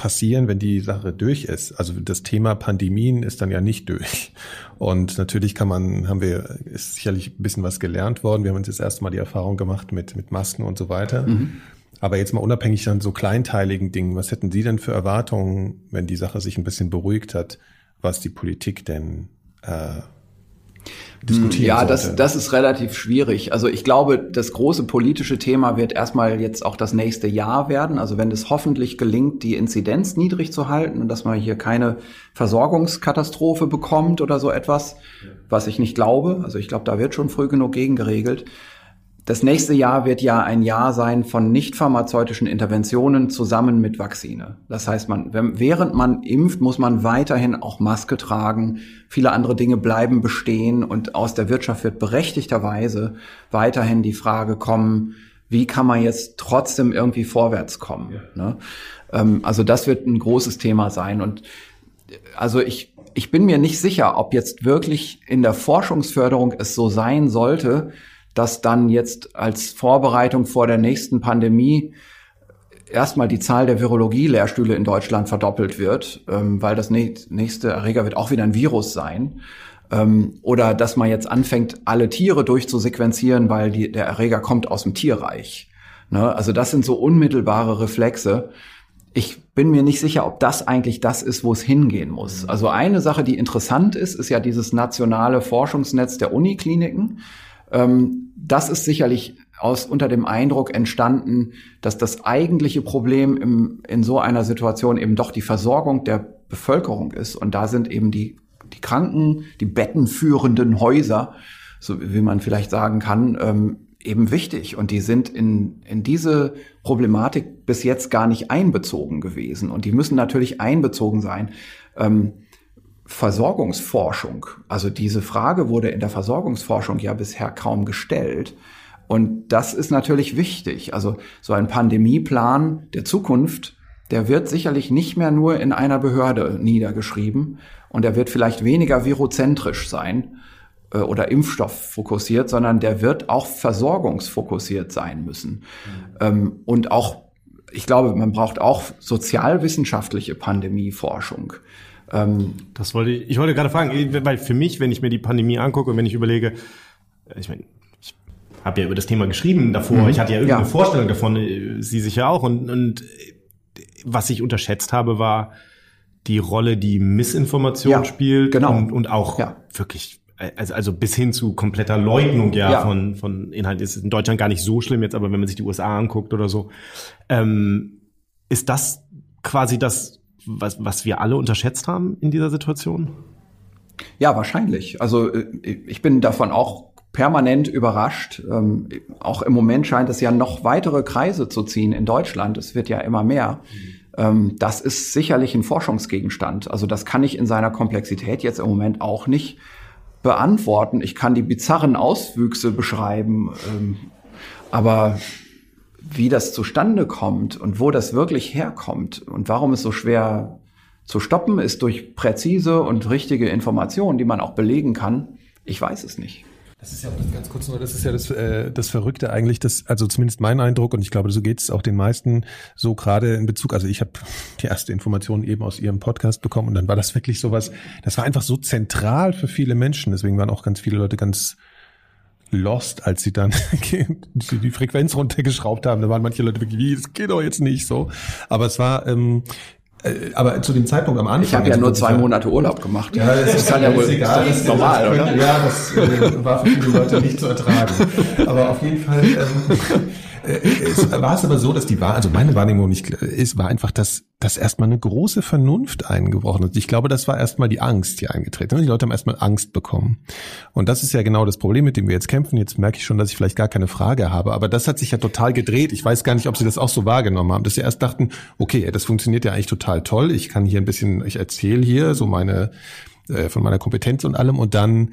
passieren, wenn die Sache durch ist? Also das Thema Pandemien ist dann ja nicht durch. Und natürlich kann man, haben wir, ist sicherlich ein bisschen was gelernt worden. Wir haben uns jetzt erstmal die Erfahrung gemacht mit, mit Masken und so weiter. Aber jetzt mal unabhängig an so kleinteiligen Dingen, was hätten Sie denn für Erwartungen, wenn die Sache sich ein bisschen beruhigt hat, was die Politik denn äh, diskutieren Ja, sollte? das, das ist relativ schwierig. Also ich glaube, das große politische Thema wird erstmal jetzt auch das nächste Jahr werden. Also wenn es hoffentlich gelingt, die Inzidenz niedrig zu halten und dass man hier keine Versorgungskatastrophe bekommt oder so etwas, was ich nicht glaube. Also ich glaube, da wird schon früh genug gegen geregelt. Das nächste Jahr wird ja ein Jahr sein von nicht pharmazeutischen Interventionen zusammen mit Vakzine. Das heißt, man, während man impft, muss man weiterhin auch Maske tragen. Viele andere Dinge bleiben bestehen und aus der Wirtschaft wird berechtigterweise weiterhin die Frage kommen, wie kann man jetzt trotzdem irgendwie vorwärts kommen? Ne? Ähm, also das wird ein großes Thema sein und also ich, ich bin mir nicht sicher, ob jetzt wirklich in der Forschungsförderung es so sein sollte, dass dann jetzt als Vorbereitung vor der nächsten Pandemie erstmal die Zahl der Virologie-Lehrstühle in Deutschland verdoppelt wird, ähm, weil das nä- nächste Erreger wird auch wieder ein Virus sein. Ähm, oder dass man jetzt anfängt, alle Tiere durchzusequenzieren, weil die, der Erreger kommt aus dem Tierreich. Ne? Also das sind so unmittelbare Reflexe ich bin mir nicht sicher, ob das eigentlich das ist, wo es hingehen muss. Also eine Sache, die interessant ist, ist ja dieses nationale Forschungsnetz der Unikliniken. Ähm, das ist sicherlich aus unter dem Eindruck entstanden, dass das eigentliche Problem im, in so einer Situation eben doch die Versorgung der Bevölkerung ist. Und da sind eben die, die Kranken, die bettenführenden Häuser, so wie man vielleicht sagen kann, ähm, eben wichtig. Und die sind in, in diese Problematik bis jetzt gar nicht einbezogen gewesen. Und die müssen natürlich einbezogen sein. Ähm, Versorgungsforschung, also diese Frage wurde in der Versorgungsforschung ja bisher kaum gestellt. Und das ist natürlich wichtig. Also so ein Pandemieplan der Zukunft, der wird sicherlich nicht mehr nur in einer Behörde niedergeschrieben und er wird vielleicht weniger virozentrisch sein äh, oder Impfstoff fokussiert, sondern der wird auch versorgungsfokussiert sein müssen. Mhm. Ähm, und auch, ich glaube, man braucht auch sozialwissenschaftliche Pandemieforschung. Ähm, das wollte ich, ich wollte gerade fragen, weil für mich, wenn ich mir die Pandemie angucke und wenn ich überlege, ich meine, habe ja über das Thema geschrieben davor. Mhm. Ich hatte ja irgendeine ja. Vorstellung davon, äh, Sie sicher auch. Und, und was ich unterschätzt habe, war die Rolle, die Missinformation ja, spielt genau. und, und auch ja. wirklich also, also bis hin zu kompletter Leugnung ja, ja, von von Inhalten ist in Deutschland gar nicht so schlimm jetzt, aber wenn man sich die USA anguckt oder so, ähm, ist das quasi das, was was wir alle unterschätzt haben in dieser Situation? Ja, wahrscheinlich. Also äh, ich bin davon auch permanent überrascht. Ähm, auch im Moment scheint es ja noch weitere Kreise zu ziehen in Deutschland. Es wird ja immer mehr. Ähm, das ist sicherlich ein Forschungsgegenstand. Also das kann ich in seiner Komplexität jetzt im Moment auch nicht beantworten. Ich kann die bizarren Auswüchse beschreiben. Ähm, aber wie das zustande kommt und wo das wirklich herkommt und warum es so schwer zu stoppen ist durch präzise und richtige Informationen, die man auch belegen kann, ich weiß es nicht. Das ist ja ganz kurz nur, das ist ja das, äh, das Verrückte eigentlich, das, also zumindest mein Eindruck, und ich glaube, so geht es auch den meisten so gerade in Bezug, also ich habe die erste Information eben aus ihrem Podcast bekommen und dann war das wirklich sowas, das war einfach so zentral für viele Menschen, deswegen waren auch ganz viele Leute ganz lost, als sie dann die Frequenz runtergeschraubt haben. Da waren manche Leute wirklich, wie, das geht doch jetzt nicht so. Aber es war, ähm, äh, aber zu dem Zeitpunkt am Anfang. Ich habe ja also nur zwei Monate Urlaub gemacht. Ja, das ist, kann ja wohl egal, das ist normal, das können, oder? Ja, das äh, war für viele Leute nicht zu ertragen. Aber auf jeden Fall ähm, äh, es war es aber so, dass die war, also meine Wahrnehmung nicht ist, war einfach, dass, dass erstmal eine große Vernunft eingebrochen ist. Ich glaube, das war erstmal die Angst, die eingetreten ist. Die Leute haben erstmal Angst bekommen. Und das ist ja genau das Problem, mit dem wir jetzt kämpfen. Jetzt merke ich schon, dass ich vielleicht gar keine Frage habe. Aber das hat sich ja total gedreht. Ich weiß gar nicht, ob Sie das auch so wahrgenommen haben, dass Sie erst dachten, okay, das funktioniert ja eigentlich total toll. Ich kann hier ein bisschen, ich erzähle hier so meine, äh, von meiner Kompetenz und allem und dann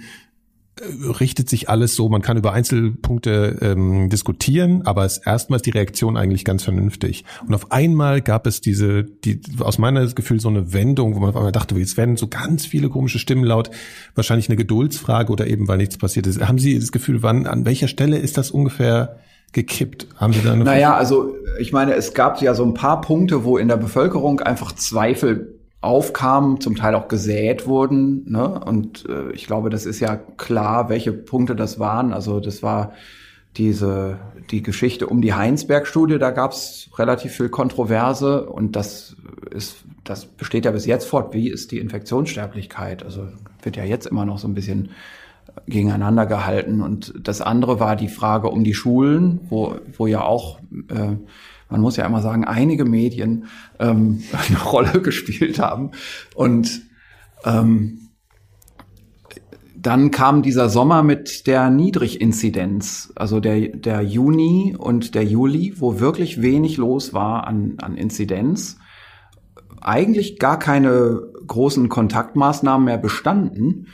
richtet sich alles so, man kann über Einzelpunkte ähm, diskutieren, aber es erstmal ist die Reaktion eigentlich ganz vernünftig. Und auf einmal gab es diese, die aus meiner Gefühl so eine Wendung, wo man auf einmal dachte, jetzt werden so ganz viele komische Stimmen laut, wahrscheinlich eine Geduldsfrage oder eben weil nichts passiert ist. Haben Sie das Gefühl, wann, an welcher Stelle ist das ungefähr gekippt? Haben Sie da eine Naja, also ich meine, es gab ja so ein paar Punkte, wo in der Bevölkerung einfach Zweifel aufkamen, zum Teil auch gesät wurden. Ne? Und äh, ich glaube, das ist ja klar, welche Punkte das waren. Also das war diese die Geschichte um die Heinsberg-Studie, da gab es relativ viel Kontroverse und das ist, das besteht ja bis jetzt fort. Wie ist die Infektionssterblichkeit? Also wird ja jetzt immer noch so ein bisschen gegeneinander gehalten. Und das andere war die Frage um die Schulen, wo, wo ja auch äh, man muss ja immer sagen, einige Medien ähm, eine Rolle gespielt haben. Und ähm, dann kam dieser Sommer mit der Niedriginzidenz, also der, der Juni und der Juli, wo wirklich wenig los war an, an Inzidenz. Eigentlich gar keine großen Kontaktmaßnahmen mehr bestanden.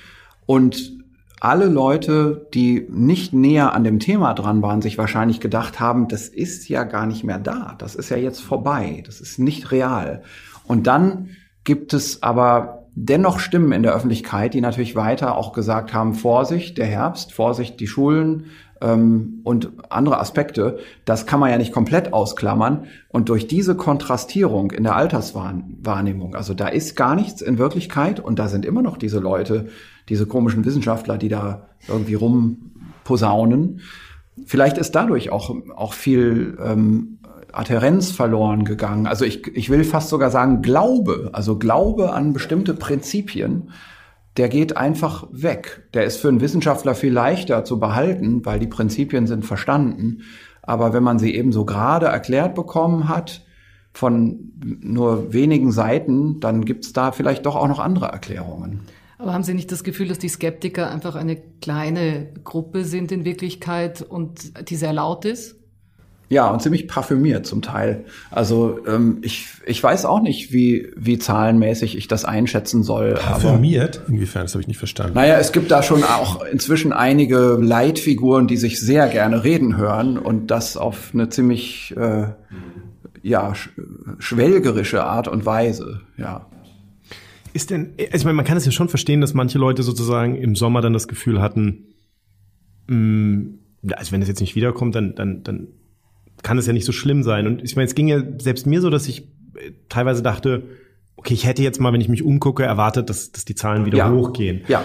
Und alle Leute, die nicht näher an dem Thema dran waren, sich wahrscheinlich gedacht haben, das ist ja gar nicht mehr da, das ist ja jetzt vorbei, das ist nicht real. Und dann gibt es aber dennoch Stimmen in der Öffentlichkeit, die natürlich weiter auch gesagt haben, Vorsicht, der Herbst, Vorsicht, die Schulen ähm, und andere Aspekte, das kann man ja nicht komplett ausklammern. Und durch diese Kontrastierung in der Alterswahrnehmung, also da ist gar nichts in Wirklichkeit und da sind immer noch diese Leute, diese komischen Wissenschaftler, die da irgendwie rumposaunen. vielleicht ist dadurch auch, auch viel ähm, Adherenz verloren gegangen. Also ich, ich will fast sogar sagen Glaube, also Glaube an bestimmte Prinzipien, der geht einfach weg. Der ist für einen Wissenschaftler viel leichter zu behalten, weil die Prinzipien sind verstanden. Aber wenn man sie eben so gerade erklärt bekommen hat, von nur wenigen Seiten, dann gibt es da vielleicht doch auch noch andere Erklärungen. Aber haben Sie nicht das Gefühl, dass die Skeptiker einfach eine kleine Gruppe sind in Wirklichkeit und die sehr laut ist? Ja, und ziemlich parfümiert zum Teil. Also ähm, ich, ich weiß auch nicht, wie, wie zahlenmäßig ich das einschätzen soll. Parfümiert? Aber, Inwiefern? Das habe ich nicht verstanden. Naja, es gibt da schon auch inzwischen einige Leitfiguren, die sich sehr gerne reden hören und das auf eine ziemlich äh, ja, schwelgerische Art und Weise, ja. Ist denn, also ich meine, man kann es ja schon verstehen, dass manche Leute sozusagen im Sommer dann das Gefühl hatten, mh, mm, also wenn es jetzt nicht wiederkommt, dann, dann, dann kann es ja nicht so schlimm sein. Und ich meine, es ging ja selbst mir so, dass ich äh, teilweise dachte, okay, ich hätte jetzt mal, wenn ich mich umgucke, erwartet, dass, dass die Zahlen wieder ja. hochgehen. Ja,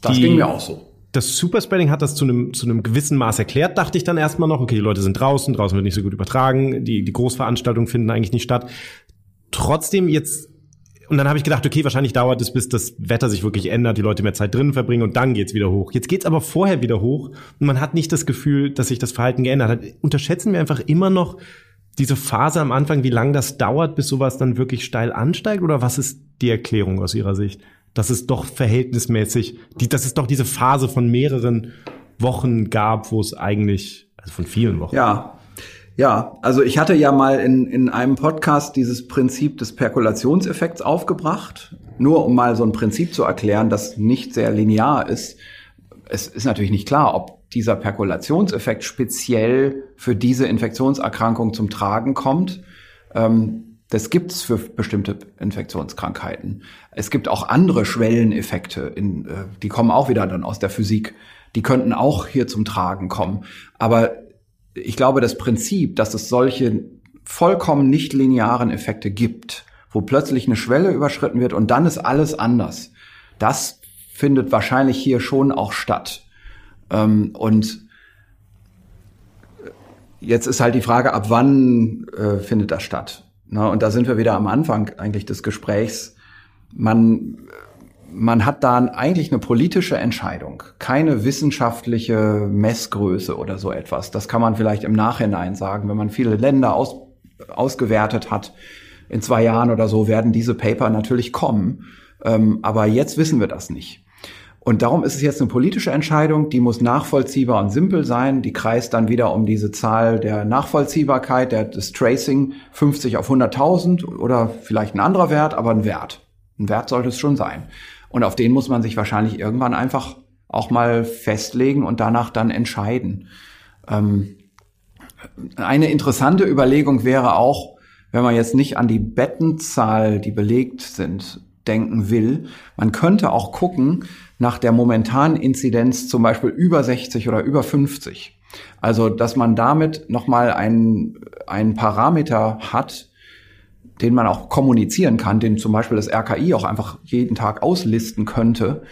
das die, ging mir auch so. Das Superspreading hat das zu einem, zu einem gewissen Maß erklärt, dachte ich dann erstmal noch. Okay, die Leute sind draußen, draußen wird nicht so gut übertragen, die, die Großveranstaltungen finden eigentlich nicht statt. Trotzdem jetzt und dann habe ich gedacht, okay, wahrscheinlich dauert es, bis das Wetter sich wirklich ändert, die Leute mehr Zeit drinnen verbringen und dann geht's wieder hoch. Jetzt geht's aber vorher wieder hoch und man hat nicht das Gefühl, dass sich das Verhalten geändert hat. Unterschätzen wir einfach immer noch diese Phase am Anfang, wie lange das dauert, bis sowas dann wirklich steil ansteigt? Oder was ist die Erklärung aus Ihrer Sicht? Dass es doch verhältnismäßig, die, dass es doch diese Phase von mehreren Wochen gab, wo es eigentlich, also von vielen Wochen. Ja, ja, also ich hatte ja mal in, in einem Podcast dieses Prinzip des Perkulationseffekts aufgebracht, nur um mal so ein Prinzip zu erklären, das nicht sehr linear ist. Es ist natürlich nicht klar, ob dieser Perkulationseffekt speziell für diese Infektionserkrankung zum Tragen kommt. Ähm, das gibt's für bestimmte Infektionskrankheiten. Es gibt auch andere Schwelleneffekte, in, äh, die kommen auch wieder dann aus der Physik. Die könnten auch hier zum Tragen kommen. Aber ich glaube, das Prinzip, dass es solche vollkommen nicht linearen Effekte gibt, wo plötzlich eine Schwelle überschritten wird und dann ist alles anders, das findet wahrscheinlich hier schon auch statt. Ähm, und jetzt ist halt die Frage, ab wann äh, findet das statt? und da sind wir wieder am Anfang eigentlich des Gesprächs. Man man hat da eigentlich eine politische Entscheidung, keine wissenschaftliche Messgröße oder so etwas. Das kann man vielleicht im Nachhinein sagen, wenn man viele Länder aus, ausgewertet hat. In zwei Jahren oder so werden diese Paper natürlich kommen. Ähm, aber jetzt wissen wir das nicht. Und darum ist es jetzt eine politische Entscheidung, die muss nachvollziehbar und simpel sein. Die kreist dann wieder um diese Zahl der Nachvollziehbarkeit, der, des Tracing 50 auf 100.000 oder vielleicht ein anderer Wert, aber ein Wert. Ein Wert sollte es schon sein. Und auf den muss man sich wahrscheinlich irgendwann einfach auch mal festlegen und danach dann entscheiden. Ähm, eine interessante Überlegung wäre auch, wenn man jetzt nicht an die Bettenzahl, die belegt sind, denken will, man könnte auch gucken nach der momentanen Inzidenz zum Beispiel über 60 oder über 50. Also, dass man damit nochmal einen, einen Parameter hat, den man auch kommunizieren kann, den zum Beispiel das RKI auch einfach jeden Tag auslisten könnte.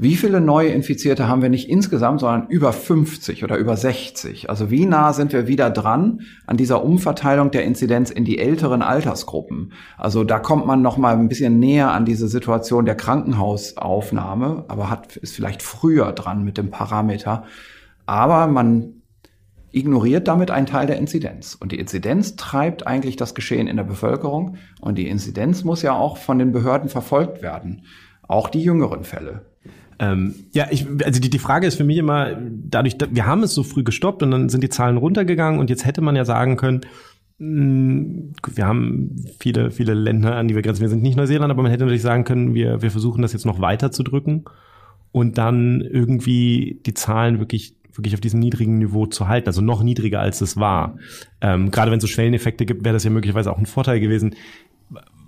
Wie viele neue Infizierte haben wir nicht insgesamt, sondern über 50 oder über 60? Also wie nah sind wir wieder dran an dieser Umverteilung der Inzidenz in die älteren Altersgruppen? Also da kommt man noch mal ein bisschen näher an diese Situation der Krankenhausaufnahme, aber hat ist vielleicht früher dran mit dem Parameter. Aber man ignoriert damit einen Teil der Inzidenz. Und die Inzidenz treibt eigentlich das Geschehen in der Bevölkerung. Und die Inzidenz muss ja auch von den Behörden verfolgt werden. Auch die jüngeren Fälle. Ähm, ja, ich, also die, die Frage ist für mich immer, dadurch, wir haben es so früh gestoppt und dann sind die Zahlen runtergegangen und jetzt hätte man ja sagen können, mh, wir haben viele, viele Länder, an die wir grenzen. Wir sind nicht Neuseeland, aber man hätte natürlich sagen können, wir, wir versuchen das jetzt noch weiter zu drücken und dann irgendwie die Zahlen wirklich wirklich auf diesem niedrigen Niveau zu halten, also noch niedriger als es war. Ähm, gerade wenn es so Schwelleneffekte gibt, wäre das ja möglicherweise auch ein Vorteil gewesen.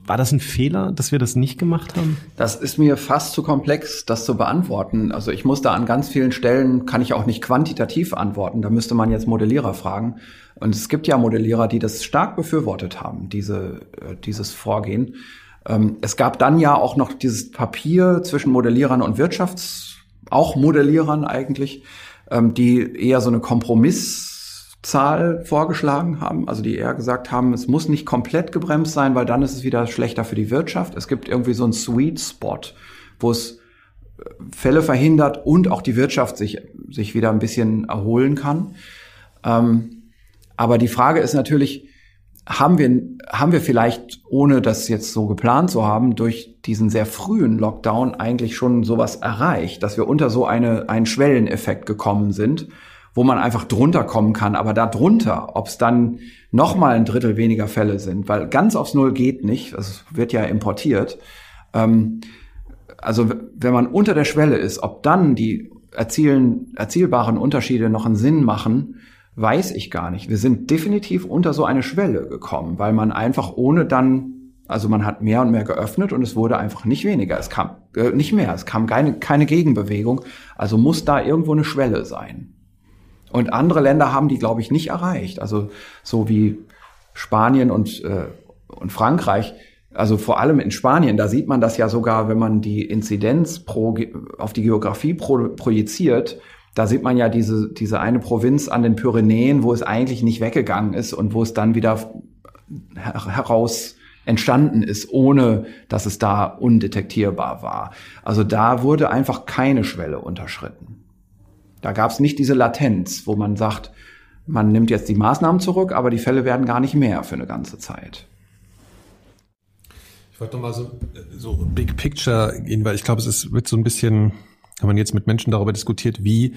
War das ein Fehler, dass wir das nicht gemacht haben? Das ist mir fast zu komplex, das zu beantworten. Also ich muss da an ganz vielen Stellen, kann ich auch nicht quantitativ antworten. Da müsste man jetzt Modellierer fragen. Und es gibt ja Modellierer, die das stark befürwortet haben, diese, äh, dieses Vorgehen. Ähm, es gab dann ja auch noch dieses Papier zwischen Modellierern und Wirtschafts, auch Modellierern eigentlich, ähm, die eher so eine Kompromisszahl vorgeschlagen haben, also die eher gesagt haben, es muss nicht komplett gebremst sein, weil dann ist es wieder schlechter für die Wirtschaft. Es gibt irgendwie so einen Sweet Spot, wo es äh, Fälle verhindert und auch die Wirtschaft sich, sich wieder ein bisschen erholen kann. Ähm, aber die Frage ist natürlich, haben wir, haben wir vielleicht, ohne das jetzt so geplant zu haben, durch diesen sehr frühen Lockdown eigentlich schon sowas erreicht, dass wir unter so eine, einen Schwelleneffekt gekommen sind, wo man einfach drunter kommen kann. Aber da drunter, ob es dann noch mal ein Drittel weniger Fälle sind, weil ganz aufs Null geht nicht, es wird ja importiert. Ähm, also wenn man unter der Schwelle ist, ob dann die erzielen, erzielbaren Unterschiede noch einen Sinn machen, weiß ich gar nicht. Wir sind definitiv unter so eine Schwelle gekommen, weil man einfach ohne dann, also man hat mehr und mehr geöffnet und es wurde einfach nicht weniger. Es kam äh, nicht mehr, es kam keine, keine Gegenbewegung. Also muss da irgendwo eine Schwelle sein. Und andere Länder haben die, glaube ich, nicht erreicht. Also so wie Spanien und, äh, und Frankreich. Also vor allem in Spanien, da sieht man das ja sogar, wenn man die Inzidenz pro, auf die Geografie pro, projiziert, da sieht man ja diese, diese eine Provinz an den Pyrenäen, wo es eigentlich nicht weggegangen ist und wo es dann wieder heraus entstanden ist, ohne dass es da undetektierbar war. Also da wurde einfach keine Schwelle unterschritten. Da gab es nicht diese Latenz, wo man sagt, man nimmt jetzt die Maßnahmen zurück, aber die Fälle werden gar nicht mehr für eine ganze Zeit. Ich wollte nochmal so, so Big Picture gehen, weil ich glaube, es ist, wird so ein bisschen wenn man jetzt mit Menschen darüber diskutiert, wie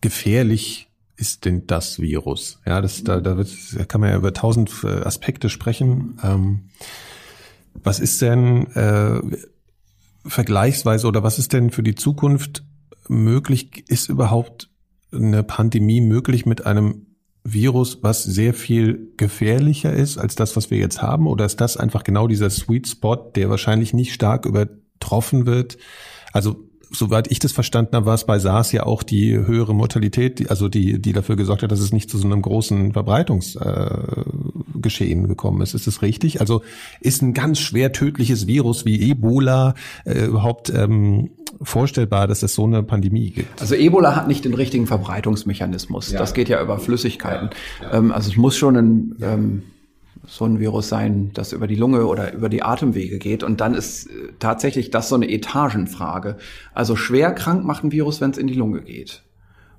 gefährlich ist denn das Virus? Ja, das, da, da, wird, da kann man ja über tausend äh, Aspekte sprechen. Ähm, was ist denn äh, vergleichsweise oder was ist denn für die Zukunft möglich? Ist überhaupt eine Pandemie möglich mit einem Virus, was sehr viel gefährlicher ist als das, was wir jetzt haben? Oder ist das einfach genau dieser Sweet Spot, der wahrscheinlich nicht stark übertroffen wird? Also soweit ich das verstanden habe, war es bei SARS ja auch die höhere Mortalität, also die, die dafür gesorgt hat, dass es nicht zu so einem großen Verbreitungsgeschehen äh, gekommen ist. Ist das richtig? Also ist ein ganz schwer tödliches Virus wie Ebola äh, überhaupt ähm, vorstellbar, dass es so eine Pandemie gibt? Also Ebola hat nicht den richtigen Verbreitungsmechanismus. Ja. Das geht ja über Flüssigkeiten. Ja. Ja. Ähm, also es muss schon ein ähm, so ein Virus sein, das über die Lunge oder über die Atemwege geht. Und dann ist äh, tatsächlich das so eine Etagenfrage. Also schwer krank macht ein Virus, wenn es in die Lunge geht.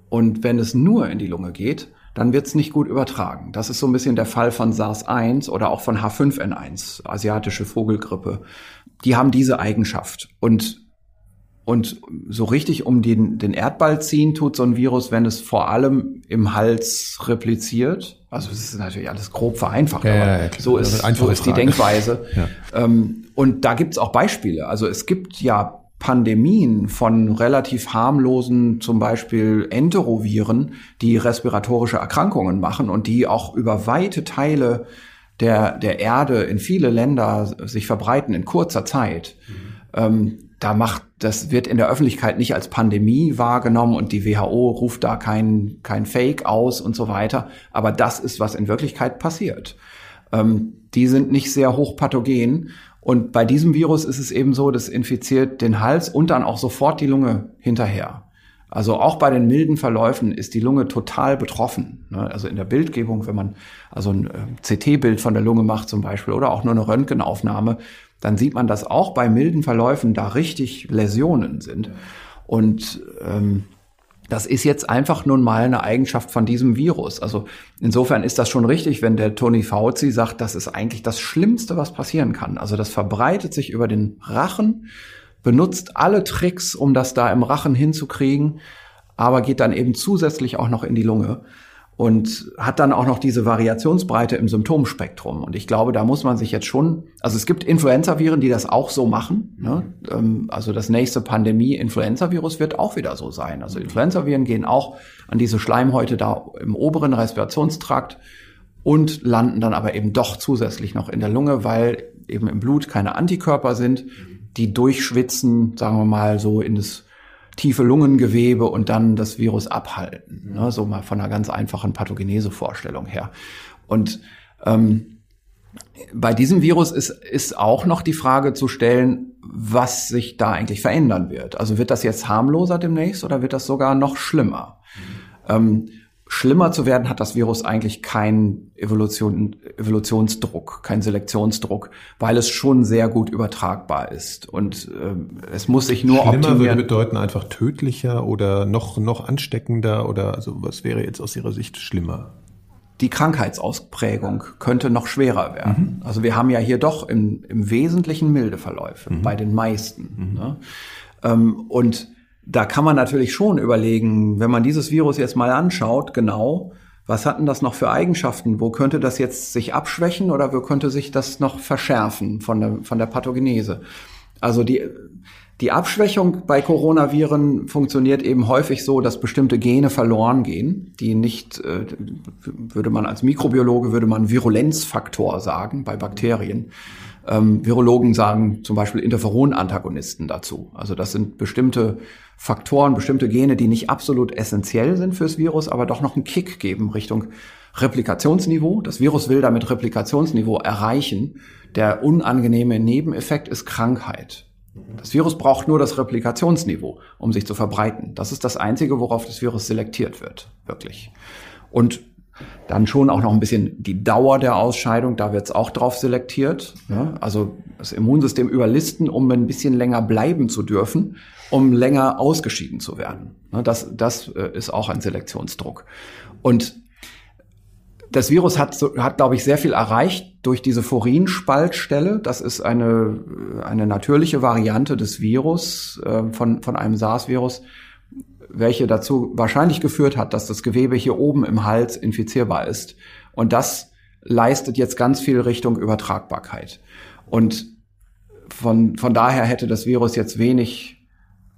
Und wenn es nur in die Lunge geht, dann wird es nicht gut übertragen. Das ist so ein bisschen der Fall von SARS-1 oder auch von H5N1, asiatische Vogelgrippe. Die haben diese Eigenschaft. Und und so richtig um den, den Erdball ziehen tut so ein Virus, wenn es vor allem im Hals repliziert. Also es ist natürlich alles grob vereinfacht, ja, aber ja, so ist, so ist die Denkweise. Ja. Ähm, und da gibt's auch Beispiele. Also es gibt ja Pandemien von relativ harmlosen, zum Beispiel Enteroviren, die respiratorische Erkrankungen machen und die auch über weite Teile der, der Erde in viele Länder sich verbreiten in kurzer Zeit. Mhm. Ähm, da macht, das wird in der Öffentlichkeit nicht als Pandemie wahrgenommen und die WHO ruft da kein, kein Fake aus und so weiter. Aber das ist, was in Wirklichkeit passiert. Ähm, die sind nicht sehr hochpathogen. Und bei diesem Virus ist es eben so, das infiziert den Hals und dann auch sofort die Lunge hinterher. Also auch bei den milden Verläufen ist die Lunge total betroffen. Ne? Also in der Bildgebung, wenn man also ein äh, CT-Bild von der Lunge macht zum Beispiel oder auch nur eine Röntgenaufnahme, dann sieht man, dass auch bei milden Verläufen da richtig Läsionen sind. Und ähm, das ist jetzt einfach nun mal eine Eigenschaft von diesem Virus. Also insofern ist das schon richtig, wenn der Tony Fauci sagt, das ist eigentlich das Schlimmste, was passieren kann. Also das verbreitet sich über den Rachen, benutzt alle Tricks, um das da im Rachen hinzukriegen, aber geht dann eben zusätzlich auch noch in die Lunge und hat dann auch noch diese Variationsbreite im Symptomspektrum. Und ich glaube, da muss man sich jetzt schon, also es gibt Influenza-Viren, die das auch so machen. Ne? Ähm, also das nächste Pandemie-Influenza-Virus wird auch wieder so sein. Also Influenza-Viren gehen auch an diese Schleimhäute da im oberen Respirationstrakt und landen dann aber eben doch zusätzlich noch in der Lunge, weil eben im Blut keine Antikörper sind, die durchschwitzen, sagen wir mal, so in das tiefe Lungengewebe und dann das Virus abhalten. Ne? So mal von einer ganz einfachen Pathogenese-Vorstellung her. Und ähm, bei diesem Virus ist, ist auch noch die Frage zu stellen, was sich da eigentlich verändern wird. Also wird das jetzt harmloser demnächst oder wird das sogar noch schlimmer? Mhm. Ähm, schlimmer zu werden hat das Virus eigentlich keinen Evolution, Evolutionsdruck, keinen Selektionsdruck, weil es schon sehr gut übertragbar ist. Und äh, es muss sich nur Schlimmer optimieren. würde bedeuten einfach tödlicher oder noch, noch ansteckender oder also was wäre jetzt aus Ihrer Sicht schlimmer? die Krankheitsausprägung könnte noch schwerer werden. Also wir haben ja hier doch im, im Wesentlichen milde Verläufe bei den meisten. Ne? Ähm, und da kann man natürlich schon überlegen, wenn man dieses Virus jetzt mal anschaut, genau, was hat denn das noch für Eigenschaften? Wo könnte das jetzt sich abschwächen oder wo könnte sich das noch verschärfen von der, von der Pathogenese? Also die, die Abschwächung bei Coronaviren funktioniert eben häufig so, dass bestimmte Gene verloren gehen, die nicht, äh, würde man als Mikrobiologe, würde man Virulenzfaktor sagen bei Bakterien. Ähm, Virologen sagen zum Beispiel Interferon-Antagonisten dazu. Also das sind bestimmte Faktoren, bestimmte Gene, die nicht absolut essentiell sind fürs Virus, aber doch noch einen Kick geben Richtung Replikationsniveau. Das Virus will damit Replikationsniveau erreichen. Der unangenehme Nebeneffekt ist Krankheit. Das Virus braucht nur das Replikationsniveau, um sich zu verbreiten. Das ist das Einzige, worauf das Virus selektiert wird, wirklich. Und dann schon auch noch ein bisschen die Dauer der Ausscheidung, da wird es auch drauf selektiert. Ja? Also das Immunsystem überlisten, um ein bisschen länger bleiben zu dürfen, um länger ausgeschieden zu werden. Ne, Das, das äh, ist auch ein Selektionsdruck. Und das Virus hat, hat glaube ich, sehr viel erreicht durch diese Furinspaltstelle. Das ist eine, eine natürliche Variante des Virus, äh, von, von einem SARS-Virus, welche dazu wahrscheinlich geführt hat, dass das Gewebe hier oben im Hals infizierbar ist. Und das leistet jetzt ganz viel Richtung Übertragbarkeit. Und von, von daher hätte das Virus jetzt wenig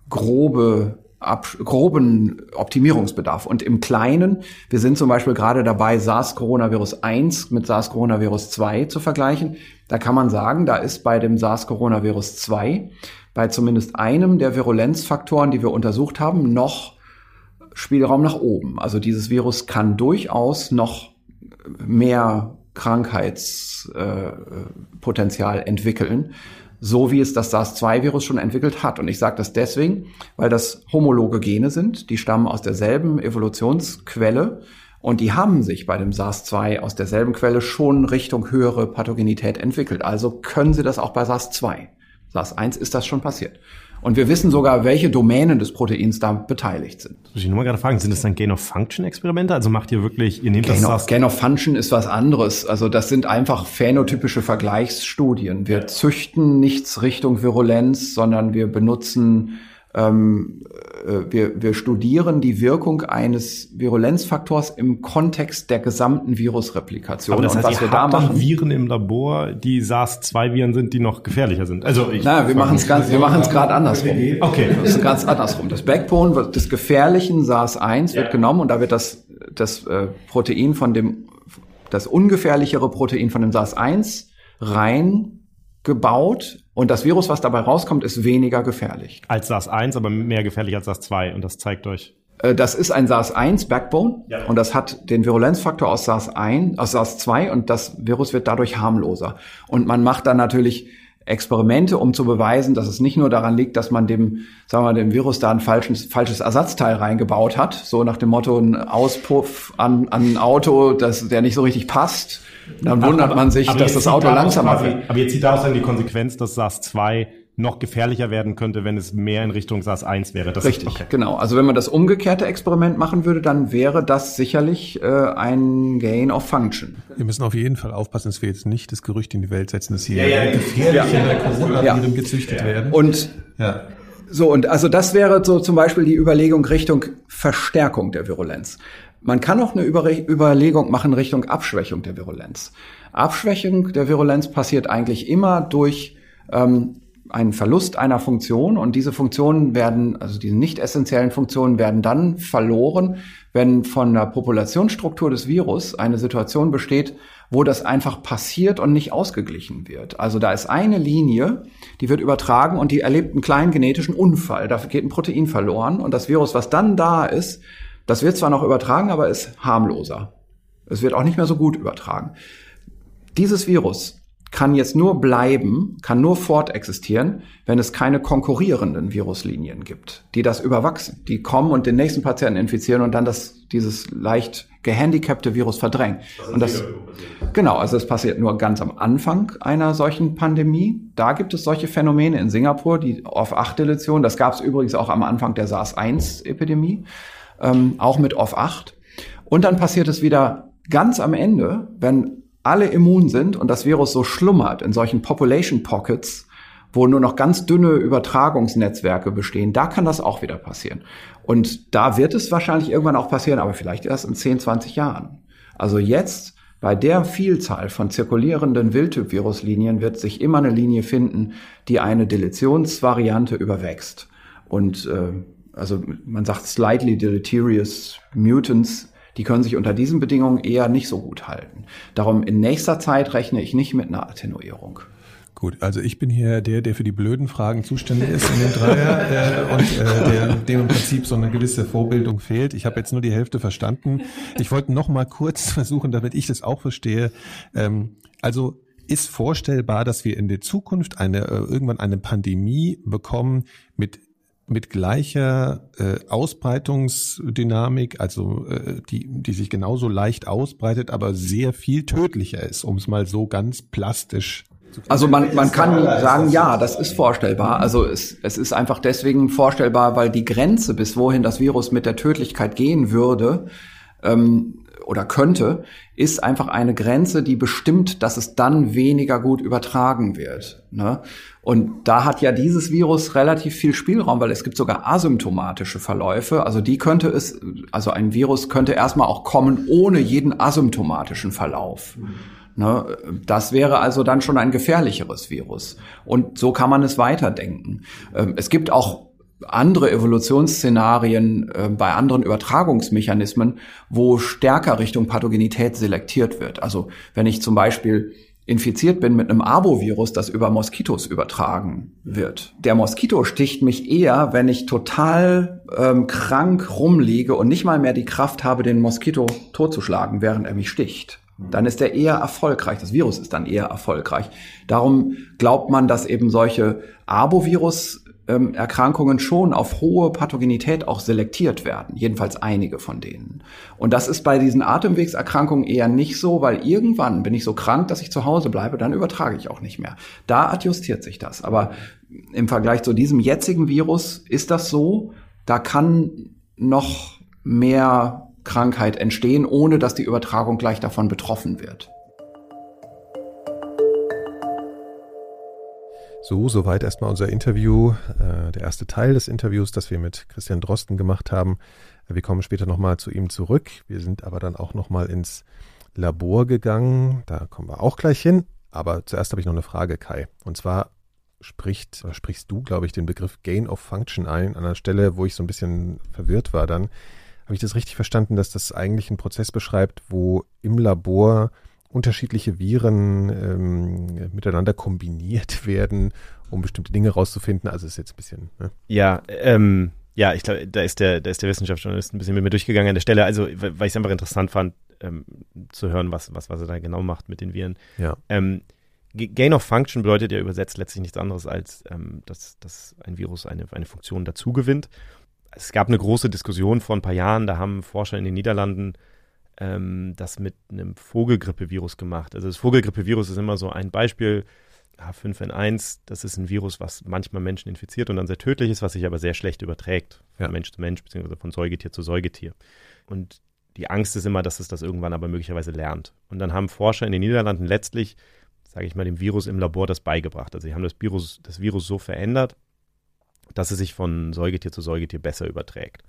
grobe ab, groben Optimierungsbedarf. Und im Kleinen, wir sind zum Beispiel gerade dabei, SARS-Coronavirus 1 mit SARS-Coronavirus 2 zu vergleichen. Da kann man sagen, da ist bei dem SARS-Coronavirus 2 bei zumindest einem der Virulenzfaktoren, die wir untersucht haben, noch Spielraum nach oben. Also dieses Virus kann durchaus noch mehr Krankheitspotenzial entwickeln, so wie es das SARS-2-Virus schon entwickelt hat. Und ich sage das deswegen, weil das homologe Gene sind, die stammen aus derselben Evolutionsquelle und die haben sich bei dem SARS-2 aus derselben Quelle schon Richtung höhere Pathogenität entwickelt. Also können sie das auch bei SARS-2. SARS-1 ist das schon passiert. Und wir wissen sogar, welche Domänen des Proteins da beteiligt sind. Muss ich nur mal gerade fragen, sind das dann Gain-of-Function-Experimente? Also macht ihr wirklich, ihr nehmt das Gain Gain of Function ist was anderes. Also das sind einfach phänotypische Vergleichsstudien. Wir züchten nichts Richtung Virulenz, sondern wir benutzen, ähm, äh, wir, wir studieren die Wirkung eines Virulenzfaktors im Kontext der gesamten Virusreplikation. Aber das Und heißt, was ihr wir da machen, Viren im Labor, die SARS-2-Viren sind, die noch gefährlicher sind. Also ich, na, wir machen es ganz, wir machen es gerade andersrum. Okay. Das ist ganz andersrum. Das Backbone des gefährlichen SARS-1 wird genommen und da wird das, das äh, Protein von dem, das ungefährlichere Protein von dem SARS-1 reingebaut und das Virus, was dabei rauskommt, ist weniger gefährlich. als SARS-1, aber mehr gefährlich als SARS-2 und das zeigt euch. Äh, Das ist ein SARS-1 Backbone Ja. und das hat den Virulenzfaktor aus SARS-1, aus SARS-2 und das Virus wird dadurch harmloser. Und man macht dann natürlich Experimente, um zu beweisen, dass es nicht nur daran liegt, dass man dem, sagen wir mal, dem Virus da ein falsches, falsches Ersatzteil reingebaut hat, so nach dem Motto ein Auspuff an, an ein Auto, das, der nicht so richtig passt. Dann wundert man sich, Aber dass das Auto langsamer quasi, wird. Aber jetzt zieht daraus dann die Konsequenz, dass SARS-2 noch gefährlicher werden könnte, wenn es mehr in Richtung SARS-1 wäre. Das Richtig, Ist, okay. genau. Also wenn man das umgekehrte Experiment machen würde, dann wäre das sicherlich äh, ein Gain of Function. Wir müssen auf jeden Fall aufpassen, dass wir jetzt nicht das Gerücht in die Welt setzen, dass hier gefährliche Corona-Viren gezüchtet werden. Und ja. so, und also das wäre so zum Beispiel die Überlegung Richtung Verstärkung der Virulenz. Man kann auch eine Über Überlegung machen Richtung Abschwächung der Virulenz. Abschwächung der Virulenz passiert eigentlich immer durch ähm, einen Verlust einer Funktion und diese Funktionen werden, also diese nicht essentiellen Funktionen werden dann verloren, wenn von der Populationsstruktur des Virus eine Situation besteht, wo das einfach passiert und nicht ausgeglichen wird. Also da ist eine Linie, die wird übertragen und die erlebt einen kleinen genetischen Unfall. Dafür geht ein Protein verloren und das Virus, was dann da ist, das wird zwar noch übertragen, aber ist harmloser. Es wird auch nicht mehr so gut übertragen. Dieses Virus kann jetzt nur bleiben, kann nur fortexistieren, wenn es keine konkurrierenden Viruslinien gibt, die das überwachsen. Die kommen und den nächsten Patienten infizieren und dann das, dieses leicht gehandicapte Virus verdrängen. Das und das, genau, also es passiert nur ganz am Anfang einer solchen Pandemie. Da gibt es solche Phänomene in Singapur, die Off-8-Deletion. Das gab es übrigens auch am Anfang der SARS-1-Epidemie, ähm, auch mit Off-8. Und dann passiert es wieder ganz am Ende, wenn alle immun sind und das Virus so schlummert in solchen Population Pockets, wo nur noch ganz dünne Übertragungsnetzwerke bestehen, da kann das auch wieder passieren. Und da wird es wahrscheinlich irgendwann auch passieren, aber vielleicht erst in 10, 20 Jahren. Also jetzt bei der Vielzahl von zirkulierenden Wildtyp-Viruslinien wird sich immer eine Linie finden, die eine Deletionsvariante überwächst. Und äh, also man sagt slightly deleterious mutants die können sich unter diesen Bedingungen eher nicht so gut halten. Darum in nächster Zeit rechne ich nicht mit einer Attenuierung. Gut, also ich bin hier der, der für die blöden Fragen zuständig ist in dem Dreier äh, und äh, der, dem im Prinzip so eine gewisse Vorbildung fehlt. Ich habe jetzt nur die Hälfte verstanden. Ich wollte noch mal kurz versuchen, damit ich das auch verstehe. Ähm, also ist vorstellbar, dass wir in der Zukunft eine äh, irgendwann eine Pandemie bekommen mit mit gleicher äh, Ausbreitungsdynamik, also äh, die, die sich genauso leicht ausbreitet, aber sehr viel tödlicher ist, um es mal so ganz plastisch also man, man kann sagen, ja, das ist vorstellbar. Also es, es ist einfach deswegen vorstellbar, weil die Grenze, bis wohin das Virus mit der Tödlichkeit gehen würde, ähm, oder könnte, ist einfach eine Grenze, die bestimmt, dass es dann weniger gut übertragen wird. Ne? Und da hat ja dieses Virus relativ viel Spielraum, weil es gibt sogar asymptomatische Verläufe. Also die könnte es, also ein Virus könnte erstmal auch kommen ohne jeden asymptomatischen Verlauf. Mhm. Ne? Das wäre also dann schon ein gefährlicheres Virus. Und so kann man es weiterdenken. Ähm, es gibt auch andere Evolutionsszenarien äh, bei anderen Übertragungsmechanismen, wo stärker Richtung Pathogenität selektiert wird. Also wenn ich zum Beispiel infiziert bin mit einem Arbovirus, das über Moskitos übertragen wird. Der Moskito sticht mich eher, wenn ich total ähm, krank rumliege und nicht mal mehr die Kraft habe, den Moskito totzuschlagen, während er mich sticht. Dann ist er eher erfolgreich. Das Virus ist dann eher erfolgreich. Darum glaubt man, dass eben solche Arbovirus ähm, Erkrankungen schon auf hohe Pathogenität auch selektiert werden, jedenfalls einige von denen. Und das ist bei diesen Atemwegserkrankungen eher nicht so, weil irgendwann bin ich so krank, dass ich zu Hause bleibe, dann übertrage ich auch nicht mehr. Da adjustiert sich das. Aber im Vergleich zu diesem jetzigen Virus ist das so, da kann noch mehr Krankheit entstehen, ohne dass die Übertragung gleich davon betroffen wird. So, soweit erstmal unser Interview, äh, der erste Teil des Interviews, das wir mit Christian Drosten gemacht haben. Wir kommen später nochmal zu ihm zurück. Wir sind aber dann auch nochmal ins Labor gegangen. Da kommen wir auch gleich hin. Aber zuerst habe ich noch eine Frage, Kai. Und zwar spricht, sprichst du, glaube ich, den Begriff Gain of Function ein, an einer Stelle, wo ich so ein bisschen verwirrt war dann. Habe ich das richtig verstanden, dass das eigentlich einen Prozess beschreibt, wo im Labor unterschiedliche Viren ähm, miteinander kombiniert werden, um bestimmte Dinge rauszufinden. Also ist jetzt ein bisschen. Ne? Ja, ähm, ja, ich glaube, da ist der, da ist der Wissenschaftsjournalist ein bisschen mit mir durchgegangen an der Stelle. Also, weil ich es einfach interessant fand, ähm, zu hören, was, was, was er da genau macht mit den Viren. Ja. Ähm, Gain of Function bedeutet ja übersetzt letztlich nichts anderes als, ähm, dass, dass ein Virus eine, eine Funktion dazu gewinnt. Es gab eine große Diskussion vor ein paar Jahren, da haben Forscher in den Niederlanden ähm, das mit einem Vogelgrippevirus gemacht. Also das Vogelgrippevirus ist immer so ein Beispiel. H5N1, das ist ein Virus, was manchmal Menschen infiziert und dann sehr tödlich ist, was sich aber sehr schlecht überträgt, von ja. Mensch zu Mensch, beziehungsweise von Säugetier zu Säugetier. Und die Angst ist immer, dass es das irgendwann aber möglicherweise lernt. Und dann haben Forscher in den Niederlanden letztlich, sage ich mal, dem Virus im Labor das beigebracht. Also sie haben das Virus, das Virus so verändert, dass es sich von Säugetier zu Säugetier besser überträgt.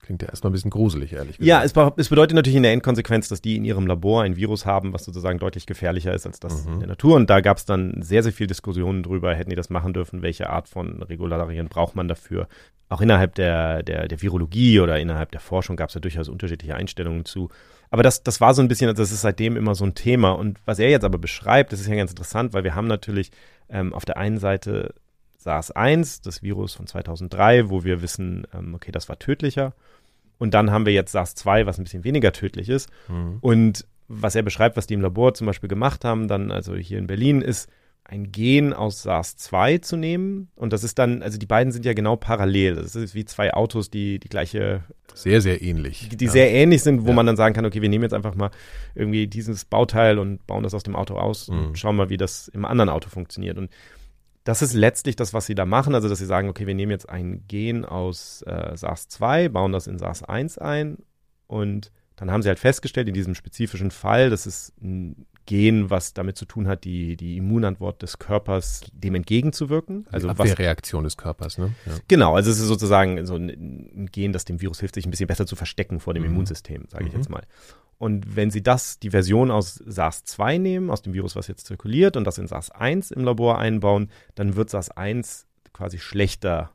Klingt ja erstmal ein bisschen gruselig, ehrlich gesagt. Ja, es, es, bedeutet natürlich in der Endkonsequenz, dass die in ihrem Labor ein Virus haben, was sozusagen deutlich gefährlicher ist als das mhm. in der Natur. Und da gab es dann sehr, sehr viel Diskussionen drüber, hätten die das machen dürfen, welche Art von Regularien braucht man dafür. Auch innerhalb der, der, der Virologie oder innerhalb der Forschung gab es ja durchaus unterschiedliche Einstellungen zu. Aber das, das war so ein bisschen, das ist seitdem immer so ein Thema. Und was er jetzt aber beschreibt, das ist ja ganz interessant, weil wir haben natürlich ähm, auf der einen Seite SARS-1, das Virus von 2003, wo wir wissen, ähm, okay, das war tödlicher. Und dann haben wir jetzt SARS-2, was ein bisschen weniger tödlich ist. Mhm. Und was er beschreibt, was die im Labor zum Beispiel gemacht haben, dann also hier in Berlin, ist ein Gen aus SARS-2 zu nehmen. Und das ist dann, also die beiden sind ja genau parallel. Das ist wie zwei Autos, die die gleiche. Sehr, sehr ähnlich. Die, die ja. sehr ähnlich sind, wo ja. man dann sagen kann, okay, wir nehmen jetzt einfach mal irgendwie dieses Bauteil und bauen das aus dem Auto aus mhm. und schauen mal, wie das im anderen Auto funktioniert. Und das ist letztlich das, was sie da machen. Also, dass sie sagen, okay, wir nehmen jetzt ein Gen aus äh, SARS-2, bauen das in SARS-1 ein und dann haben sie halt festgestellt, in diesem spezifischen Fall, das ist ein Gen, was damit zu tun hat, die, die Immunantwort des Körpers dem entgegenzuwirken. Also die Abwehrreaktion des Körpers, ne? Ja. Genau, also es ist sozusagen so ein, ein, Gen, das dem Virus hilft, sich ein bisschen besser zu verstecken vor dem mhm. Immunsystem, sage ich mhm. jetzt mal. Und wenn Sie das, die Version aus SARS-2 nehmen, aus dem Virus, was jetzt zirkuliert, und das in SARS-1 im Labor einbauen, dann wird SARS-1 quasi schlechter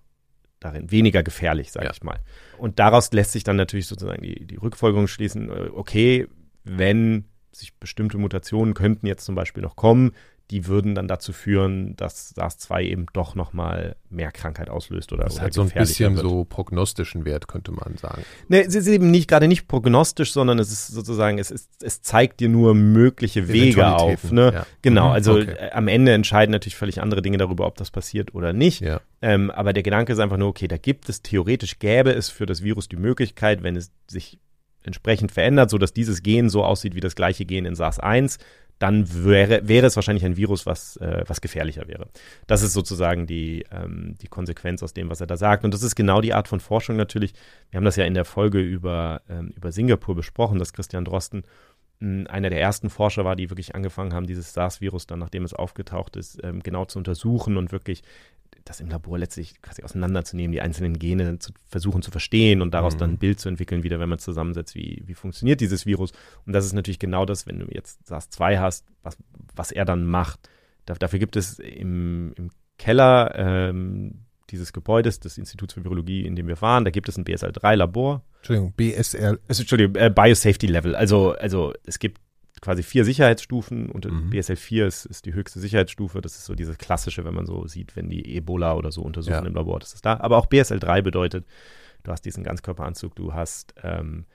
darin, weniger gefährlich, sage ja. ich mal. Und daraus lässt sich dann natürlich sozusagen die, die Rückfolgerung schließen, äh, okay, wenn sich bestimmte Mutationen könnten jetzt zum Beispiel noch kommen, die würden dann dazu führen, dass SARS-2 eben doch nochmal mehr Krankheit auslöst oder Das oder hat so ein bisschen wird. so prognostischen Wert, könnte man sagen. Ne, es ist eben nicht gerade nicht prognostisch, sondern es ist sozusagen, es, ist, es zeigt dir nur mögliche Wege auf. Ne? Ja. Genau, mhm, also okay. Äh, am Ende entscheiden natürlich völlig andere Dinge darüber, ob das passiert oder nicht. Ja. Ähm, aber der Gedanke ist einfach nur, okay, da gibt es theoretisch, gäbe es für das Virus die Möglichkeit, wenn es sich entsprechend verändert, sodass dieses Gen so aussieht wie das gleiche Gen in SARS-1, dann wäre, wäre es wahrscheinlich ein Virus, was, äh, was gefährlicher wäre. Das ist sozusagen die, ähm, die Konsequenz aus dem, was er da sagt. Und das ist genau die Art von Forschung natürlich. Wir haben das ja in der Folge über, ähm, über Singapur besprochen, dass Christian Drosten mh, einer der ersten Forscher war, die wirklich angefangen haben, dieses SARS-Virus dann, nachdem es aufgetaucht ist, ähm, genau zu untersuchen und wirklich das im Labor letztlich quasi auseinanderzunehmen, die einzelnen Gene zu versuchen zu verstehen und daraus mhm. dann ein Bild zu entwickeln, wieder, wenn man zusammensetzt, wie, wie funktioniert dieses Virus. Und das ist natürlich genau das, wenn du jetzt SARS-2 hast, was, was er dann macht. Da, dafür gibt es im, im Keller ähm, dieses Gebäudes des Instituts für Virologie, in dem wir waren, da gibt es ein BSL-3-Labor. Entschuldigung, BSL. Also, Entschuldigung, äh, Biosafety Level. Also, also es gibt quasi vier Sicherheitsstufen und mhm. BSL 4 ist, ist die höchste Sicherheitsstufe. Das ist so diese klassische, wenn man so sieht, wenn die Ebola oder so untersuchen ja. im Labor, das ist da. Aber auch BSL 3 bedeutet, du hast diesen Ganzkörperanzug, du hast ähm,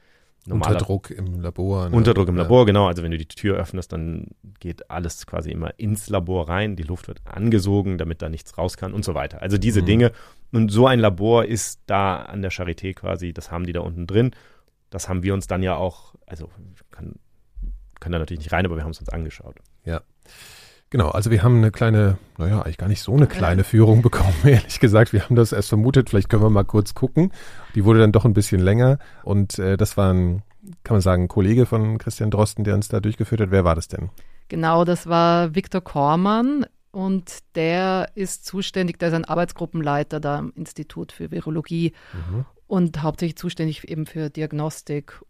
Unterdruck im Labor. Ne? Unterdruck im ja. Labor, genau. Also wenn du die Tür öffnest, dann geht alles quasi immer ins Labor rein. Die Luft wird angesogen, damit da nichts raus kann und so weiter. Also diese mhm. Dinge. Und so ein Labor ist da an der Charité quasi, das haben die da unten drin. Das haben wir uns dann ja auch, also kann können da natürlich nicht rein, aber wir haben es uns angeschaut. Ja. Genau, also wir haben eine kleine, naja, eigentlich gar nicht so eine kleine Führung bekommen, ehrlich gesagt. Wir haben das erst vermutet, vielleicht können wir mal kurz gucken. Die wurde dann doch ein bisschen länger und äh, das war ein, kann man sagen, ein Kollege von Christian Drosten, der uns da durchgeführt hat. Wer war das denn? Genau, das war Viktor Kormann und der ist zuständig, der ist ein Arbeitsgruppenleiter da am Institut für Virologie mhm. und hauptsächlich zuständig eben für Diagnostik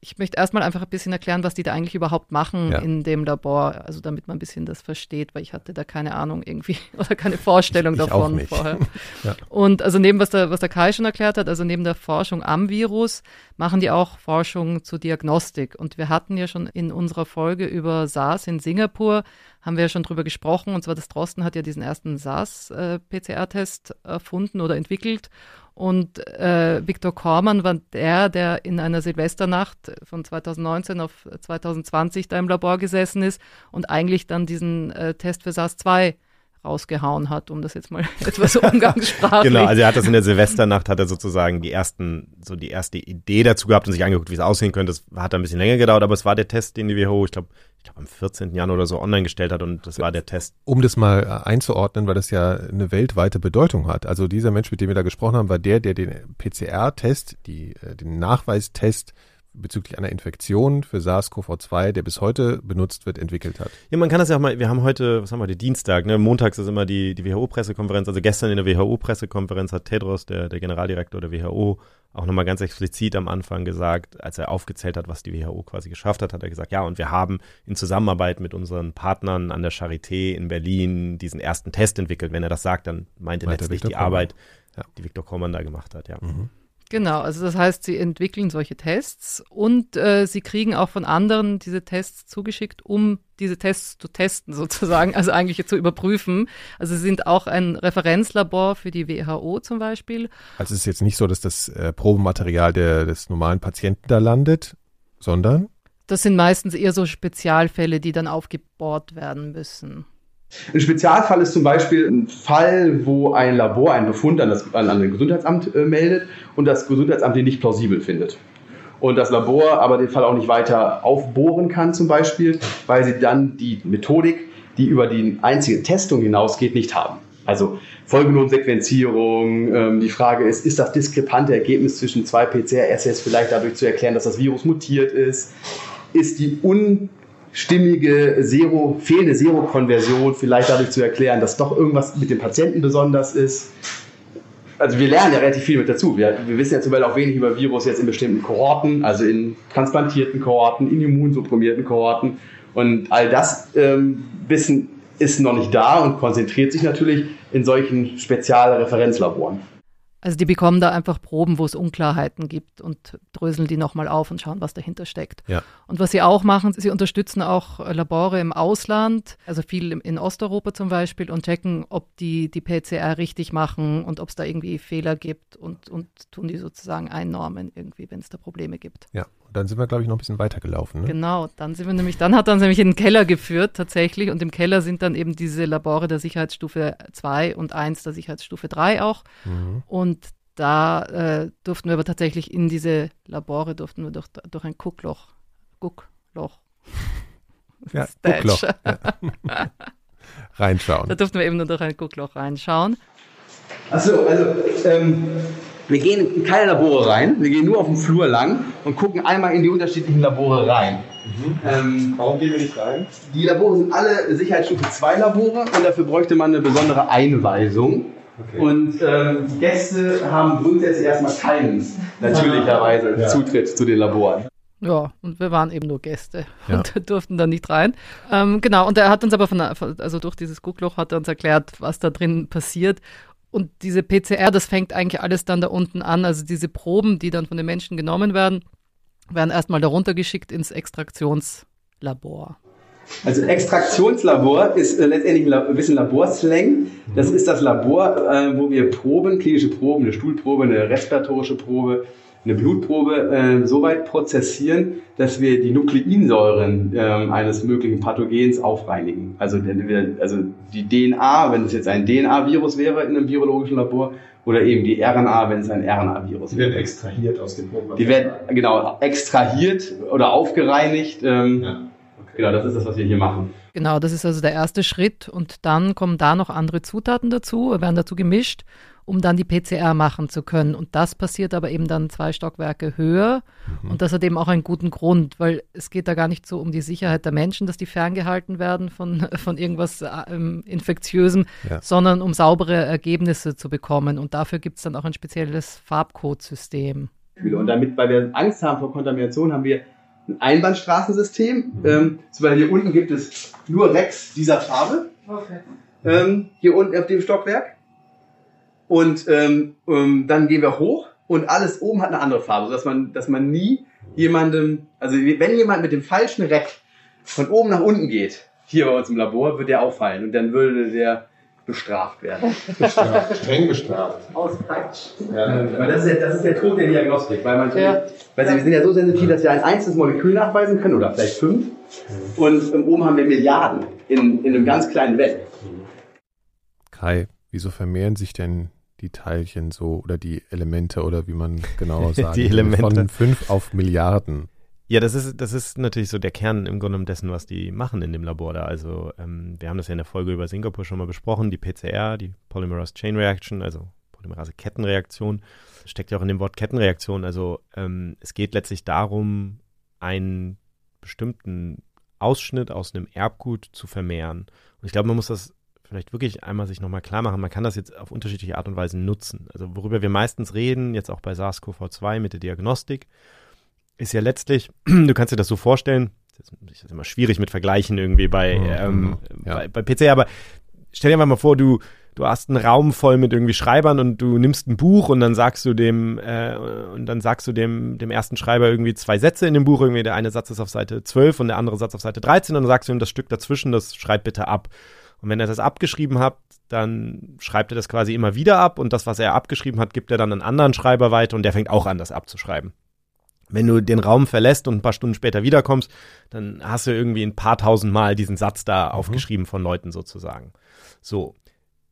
ich möchte erstmal einfach ein bisschen erklären, was die da eigentlich überhaupt machen ja. in dem Labor, also damit man ein bisschen das versteht, weil ich hatte da keine Ahnung irgendwie oder keine Vorstellung ich, ich davon vorher. ja. Und also neben was der, was der Kai schon erklärt hat, also neben der Forschung am Virus, machen die auch Forschung zur Diagnostik. Und wir hatten ja schon in unserer Folge über SARS in Singapur, haben wir ja schon drüber gesprochen, und zwar das Drosten hat ja diesen ersten SARS-PCR-Test erfunden oder entwickelt. Und äh, Viktor Kormann war der, der in einer Silvesternacht von 2019 auf 2020 da im Labor gesessen ist und eigentlich dann diesen äh, Test für SARS-2 rausgehauen hat, um das jetzt mal etwas umgangssprachlich. genau, also er hat das in der Silvesternacht, hat er sozusagen die ersten, so die erste Idee dazu gehabt und sich angeguckt, wie es aussehen könnte. Das hat ein bisschen länger gedauert, aber es war der Test, den die WHO, ich glaube, ich glaube am 14. Januar oder so online gestellt hat und das war der Test. Um das mal äh, einzuordnen, weil das ja eine weltweite Bedeutung hat. Also dieser Mensch, mit dem wir da gesprochen haben, war der, der den PCR-Test, die, äh, den Nachweistest bezüglich einer Infektion für SARS-CoV-2, der bis heute benutzt wird, entwickelt hat. Ja, man kann das ja auch mal, wir haben heute, was haben wir, die Dienstag, ne? Montags ist immer die, die WHO-Pressekonferenz. Also gestern in der WHO-Pressekonferenz hat Tedros, der, der Generaldirektor der WHO, auch nochmal ganz explizit am Anfang gesagt, als er aufgezählt hat, was die WHO quasi geschafft hat, hat er gesagt, ja, und wir haben in Zusammenarbeit mit unseren Partnern an der Charité in Berlin diesen ersten Test entwickelt. Wenn er das sagt, dann meint er letztlich die Arbeit, ja. die Viktor Kommand da gemacht hat, ja. Mhm. Genau, also das heißt, sie entwickeln solche Tests und äh, sie kriegen auch von anderen diese Tests zugeschickt, um diese Tests zu testen sozusagen, also eigentlich zu überprüfen. Also sie sind auch ein Referenzlabor für die WHO zum Beispiel. Also es ist jetzt nicht so, dass das äh, Probenmaterial der, des normalen Patienten da landet, sondern das sind meistens eher so Spezialfälle, die dann aufgebohrt werden müssen. Ein Spezialfall ist zum Beispiel ein Fall, wo ein Labor einen Befund an das, an, das Gesundheitsamt äh, meldet und das Gesundheitsamt den nicht plausibel findet. Und das Labor aber den Fall auch nicht weiter aufbohren kann zum Beispiel, weil sie dann die Methodik, die über die einzige Testung hinausgeht, nicht haben. Also Folgenomsequenzierung, ähm, die Frage ist, ist das diskrepante Ergebnis zwischen zwei PCR-Assays vielleicht dadurch zu erklären, dass das Virus mutiert ist? Ist die un stimmige Zero, fehlende Zero-Konversion vielleicht dadurch zu erklären, dass doch irgendwas mit dem Patienten besonders ist. Also wir lernen ja relativ viel mit dazu. Wir, wir wissen ja zum Beispiel auch wenig über Virus jetzt in bestimmten Kohorten, also in transplantierten Kohorten, in immunsupprimierten Kohorten. Und all das ähm, Wissen ist noch nicht da und konzentriert sich natürlich in solchen Spezialreferenzlaboren. Also die bekommen da einfach Proben, wo es Unklarheiten gibt und dröseln die nochmal auf und schauen, was dahinter steckt. Ja. Und was sie auch machen, sie unterstützen auch Labore im Ausland, also viel in Osteuropa zum Beispiel, und checken, ob die die PCR richtig machen und ob es da irgendwie Fehler gibt und, und tun die sozusagen einnormen irgendwie, wenn es da Probleme gibt. Ja, dann sind wir, glaube ich, noch ein bisschen weitergelaufen. Ne? Genau, dann sind wir nämlich, dann hat er uns nämlich in den Keller geführt tatsächlich und im Keller sind dann eben diese Labore der Sicherheitsstufe 2 und 1 der Sicherheitsstufe 3 auch. Mhm. Und da äh, durften wir aber tatsächlich in diese Labore, durften wir durch, durch ein Guckloch, Guckloch. Ja. Guckloch. Ja. Reinschauen. Da durften wir eben nur durch ein Guckloch reinschauen. Achso, also ähm, wir gehen in keine Labore rein, wir gehen nur auf dem Flur lang und gucken einmal in die unterschiedlichen Labore rein. Ähm, Warum gehen wir nicht rein? die Labore sind alle Sicherheitsstufe 2 Labore und dafür bräuchte man eine besondere Einweisung. Und ähm, die Gäste haben grundsätzlich erstmal keinen, natürlicherweise, Ja. Zutritt zu den Laboren. Ja, und wir waren eben nur Gäste Ja. und durften da nicht rein. Ähm, genau, und er hat uns aber von, also durch dieses Guckloch hat er uns erklärt, was da drin passiert. Und diese PCR, das fängt eigentlich alles dann da unten an. Also diese Proben, die dann von den Menschen genommen werden, werden erstmal darunter geschickt ins Extraktionslabor. Also Extraktionslabor ist äh, letztendlich ein, bisschen Laborslang. Das ist das Labor, äh, wo wir Proben, klinische Proben, eine Stuhlprobe, eine respiratorische Probe, eine Blutprobe äh, so weit prozessieren, dass wir die Nukleinsäuren ähm, eines möglichen Pathogens aufreinigen. Also, also die DNA, wenn es jetzt ein DNA-Virus wäre in einem biologischen Labor, oder eben die RNA, wenn es ein RNA-Virus Die wäre. werden extrahiert aus dem Proben. Die werden genau extrahiert oder aufgereinigt. Ähm, Ja. Genau, das ist das, was wir hier machen. Genau, das ist also der erste Schritt. Und dann kommen da noch andere Zutaten dazu, werden dazu gemischt, um dann die PCR machen zu können. Und das passiert aber eben dann zwei Stockwerke höher. Und das hat eben auch einen guten Grund, weil es geht da gar nicht so um die Sicherheit der Menschen, dass die ferngehalten werden von, von irgendwas äh, ähm, Infektiösem, Ja. sondern um saubere Ergebnisse zu bekommen. Und dafür gibt es dann auch ein spezielles Farbcodesystem. Und damit, weil wir Angst haben vor Kontamination, haben wir ein Einbahnstraßensystem. Ähm, zum Beispiel hier unten gibt es nur Rex dieser Farbe. Ähm, hier unten auf dem Stockwerk. Und ähm, ähm, dann gehen wir hoch und alles oben hat eine andere Farbe, sodass man, dass man nie jemandem, also wenn jemand mit dem falschen Reck von oben nach unten geht, hier bei uns im Labor, wird der auffallen und dann würde der bestraft werden. Bestraft, streng bestraft. Aus Quatsch. Ja. Ähm, weil das ist, der, das ist der Tod der Diagnostik, weil man Ja. weil sie, wir sind ja so sensitiv, dass wir ein einzelnes Molekül nachweisen können oder vielleicht fünf. Und ähm, oben haben wir Milliarden in, in einem ganz kleinen Welt. Kai, wieso vermehren sich denn die Teilchen so oder die Elemente oder wie man genauer sagen Die Elemente. von fünf auf Milliarden? Ja, das ist, das ist natürlich so der Kern im Grunde dessen, was die machen in dem Labor da. Also ähm, wir haben das ja in der Folge über Singapur schon mal besprochen, die PCR, die Polymerase Chain Reaction, also Polymerase Kettenreaktion, steckt ja auch in dem Wort Kettenreaktion. Also ähm, es geht letztlich darum, einen bestimmten Ausschnitt aus einem Erbgut zu vermehren. Und ich glaube, man muss das vielleicht wirklich einmal sich nochmal klar machen. Man kann das jetzt auf unterschiedliche Art und Weise nutzen. Also worüber wir meistens reden, jetzt auch bei SARS-CoV-2 mit der Diagnostik, ist ja letztlich, du kannst dir das so vorstellen, das ist immer schwierig mit Vergleichen irgendwie bei, ähm, ja. bei, bei PC, aber stell dir mal vor, du, du hast einen Raum voll mit irgendwie Schreibern und du nimmst ein Buch und dann sagst du dem, äh, und dann sagst du dem, dem ersten Schreiber irgendwie zwei Sätze in dem Buch, irgendwie der eine Satz ist auf Seite 12 und der andere Satz auf Seite 13 und dann sagst du ihm das Stück dazwischen, das schreib bitte ab. Und wenn er das abgeschrieben hat, dann schreibt er das quasi immer wieder ab und das, was er abgeschrieben hat, gibt er dann einen anderen Schreiber weiter und der fängt auch an, das abzuschreiben. Wenn du den Raum verlässt und ein paar Stunden später wiederkommst, dann hast du irgendwie ein paar tausend Mal diesen Satz da mhm. aufgeschrieben von Leuten sozusagen. So.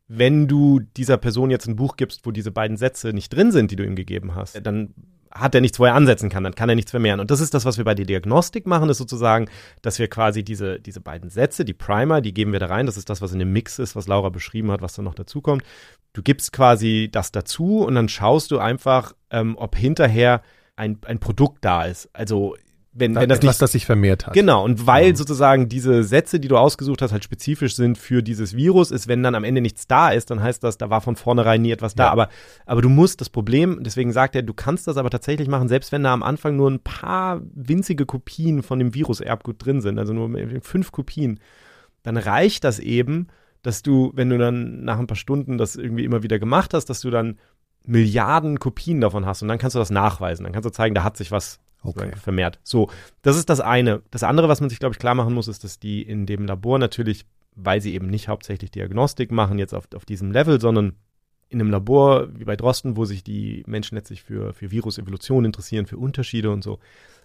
Wenn du dieser Person jetzt ein Buch gibst, wo diese beiden Sätze nicht drin sind, die du ihm gegeben hast, dann hat er nichts, wo er ansetzen kann, dann kann er nichts vermehren. Und das ist das, was wir bei der Diagnostik machen, ist sozusagen, dass wir quasi diese, diese beiden Sätze, die Primer, die geben wir da rein. Das ist das, was in dem Mix ist, was Laura beschrieben hat, was da noch dazukommt. Du gibst quasi das dazu und dann schaust du einfach, ähm, ob hinterher ein, ein Produkt da ist. Also wenn, wenn das etwas, nicht, das sich vermehrt hat. Genau, und weil mhm. sozusagen diese Sätze, die du ausgesucht hast, halt spezifisch sind für dieses Virus, ist, wenn dann am Ende nichts da ist, dann heißt das, da war von vornherein nie etwas da. Ja. Aber, aber du musst das Problem, deswegen sagt er, du kannst das aber tatsächlich machen, selbst wenn da am Anfang nur ein paar winzige Kopien von dem Virus-Erbgut drin sind, also nur fünf Kopien, dann reicht das eben, dass du, wenn du dann nach ein paar Stunden das irgendwie immer wieder gemacht hast, dass du dann Milliarden Kopien davon hast und dann kannst du das nachweisen. Dann kannst du zeigen, da hat sich was okay. vermehrt. So, das ist das eine. Das andere, was man sich, glaube ich, klar machen muss, ist, dass die in dem Labor natürlich, weil sie eben nicht hauptsächlich Diagnostik machen, jetzt auf, auf diesem Level, sondern in einem Labor wie bei Drosten, wo sich die Menschen letztlich für, für Virusevolution interessieren, für Unterschiede und so,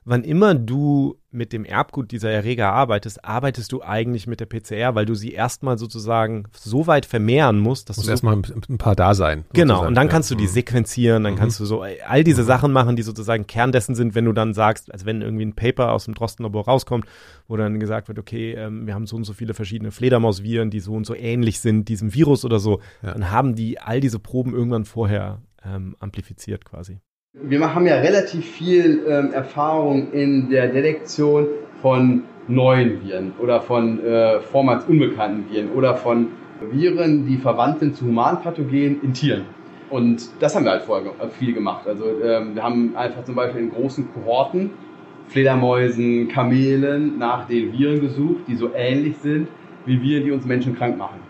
wann immer du mit dem Erbgut dieser Erreger arbeitest, arbeitest du eigentlich mit der PCR, weil du sie erstmal sozusagen so weit vermehren musst, dass Muss du. erstmal ein paar da sein. Genau, sozusagen. und dann kannst du die mhm. sequenzieren, dann mhm. kannst du so all diese mhm. Sachen machen, die sozusagen Kern dessen sind, wenn du dann sagst, als wenn irgendwie ein Paper aus dem Drostenlabor rauskommt, wo dann gesagt wird, okay, ähm, wir haben so und so viele verschiedene Fledermausviren, die so und so ähnlich sind diesem Virus oder so, ja. dann haben die all diese Proben irgendwann vorher ähm, amplifiziert quasi. Wir haben ja relativ viel ähm, Erfahrung in der Detektion von neuen Viren oder von äh, vormals unbekannten Viren oder von Viren, die verwandt sind zu Humanpathogenen in Tieren. Und das haben wir halt vorher äh, viel gemacht. Also ähm, wir haben einfach zum Beispiel in großen Kohorten Fledermäusen, Kamelen nach den Viren gesucht, die so ähnlich sind wie Viren, die uns Menschen krank machen.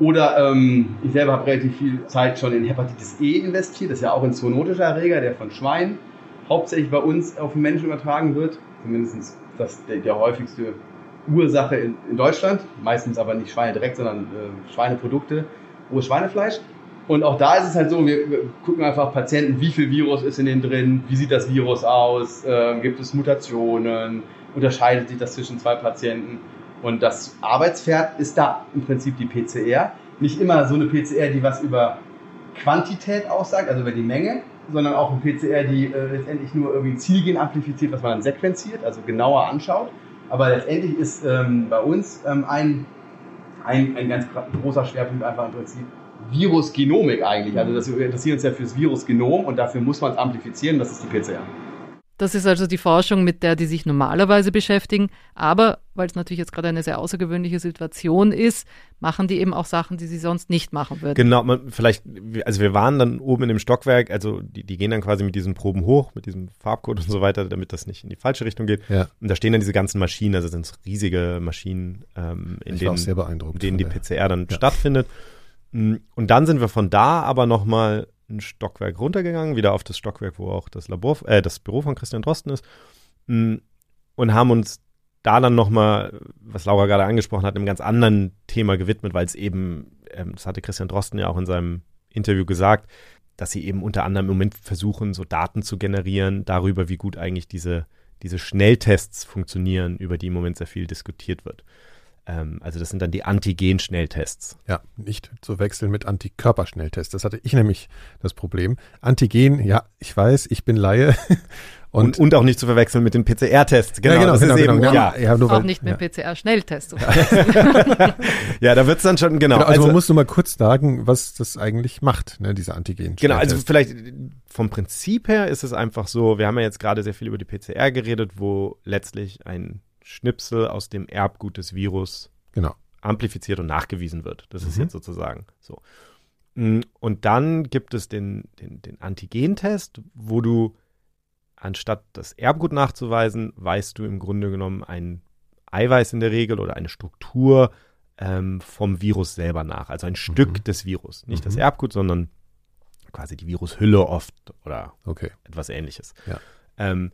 Oder ähm, ich selber habe relativ viel Zeit schon in Hepatitis E investiert. Das ist ja auch ein zoonotischer Erreger, der von Schweinen hauptsächlich bei uns auf den Menschen übertragen wird. Zumindest das der, der häufigste Ursache in, in, Deutschland. Meistens aber nicht Schweine direkt, sondern äh, Schweineprodukte, rohes Schweinefleisch. Und auch da ist es halt so, wir, wir, gucken einfach Patienten, wie viel Virus ist in denen drin, wie sieht das Virus aus, äh, gibt es Mutationen, unterscheidet sich das zwischen zwei Patienten. Und das Arbeitspferd ist da im Prinzip die PCR. Nicht immer so eine PCR, die was über Quantität aussagt, also über die Menge, sondern auch eine PCR, die äh, letztendlich nur irgendwie ein Zielgen amplifiziert, was man dann sequenziert, also genauer anschaut. Aber letztendlich ist ähm, bei uns ähm, ein, ein, ein ganz großer Schwerpunkt einfach im Prinzip Virusgenomik eigentlich. Also das, wir interessieren uns ja fürs Virusgenom und dafür muss man es amplifizieren, das ist die PCR. Das ist also die Forschung, mit der die sich normalerweise beschäftigen. Aber weil es natürlich jetzt gerade eine sehr außergewöhnliche Situation ist, machen die eben auch Sachen, die sie sonst nicht machen würden. Genau, man, vielleicht, also wir waren dann oben in dem Stockwerk, also die, die gehen dann quasi mit diesen Proben hoch, mit diesem Farbcode und so weiter, damit das nicht in die falsche Richtung geht. Ja. Und da stehen dann diese ganzen Maschinen, also sind riesige Maschinen, ähm, in denen, in denen die PCR dann ja. stattfindet. Mm, und dann sind wir von da aber nochmal ein Stockwerk runtergegangen, wieder auf das Stockwerk, wo auch das Labor, äh, das Büro von Christian Drosten ist, mm, und haben uns da dann nochmal, was Laura gerade angesprochen hat, einem ganz anderen Thema gewidmet, weil es eben, ähm, das hatte Christian Drosten ja auch in seinem Interview gesagt, dass sie eben unter anderem im Moment versuchen, so Daten zu generieren darüber, wie gut eigentlich diese, diese Schnelltests funktionieren, über die im Moment sehr viel diskutiert wird. Ähm, also das sind dann die Antigen-Schnelltests. Ja, nicht zu wechseln mit Antikörperschnelltests. Das hatte ich nämlich das Problem. Antigen, ja, ich weiß, ich bin Laie. Und, und, und, auch nicht zu verwechseln mit den PCR-Tests. Genau, ja, genau, genau, genau, eben, genau. Ja, ja, nur auch weil, nicht mit ja. PCR-Schnelltests. ja, da wird's dann schon, genau. genau also, also man muss nur mal kurz sagen, was das eigentlich macht, ne, diese antigen Genau, also vielleicht vom Prinzip her ist es einfach so, wir haben ja jetzt gerade sehr viel über die PCR geredet, wo letztlich ein Schnipsel aus dem Erbgut des Virus genau. amplifiziert und nachgewiesen wird. Das mhm. ist jetzt sozusagen so. Mm, und dann gibt es den, den, den Antigentest, wo du anstatt das Erbgut nachzuweisen, weißt du im Grunde genommen ein Eiweiß in der Regel oder eine Struktur ähm, vom Virus selber nach. Also ein mhm. Stück des Virus. Nicht mhm. das Erbgut, sondern quasi die Virushülle oft oder okay. etwas ähnliches. Ja. Ähm,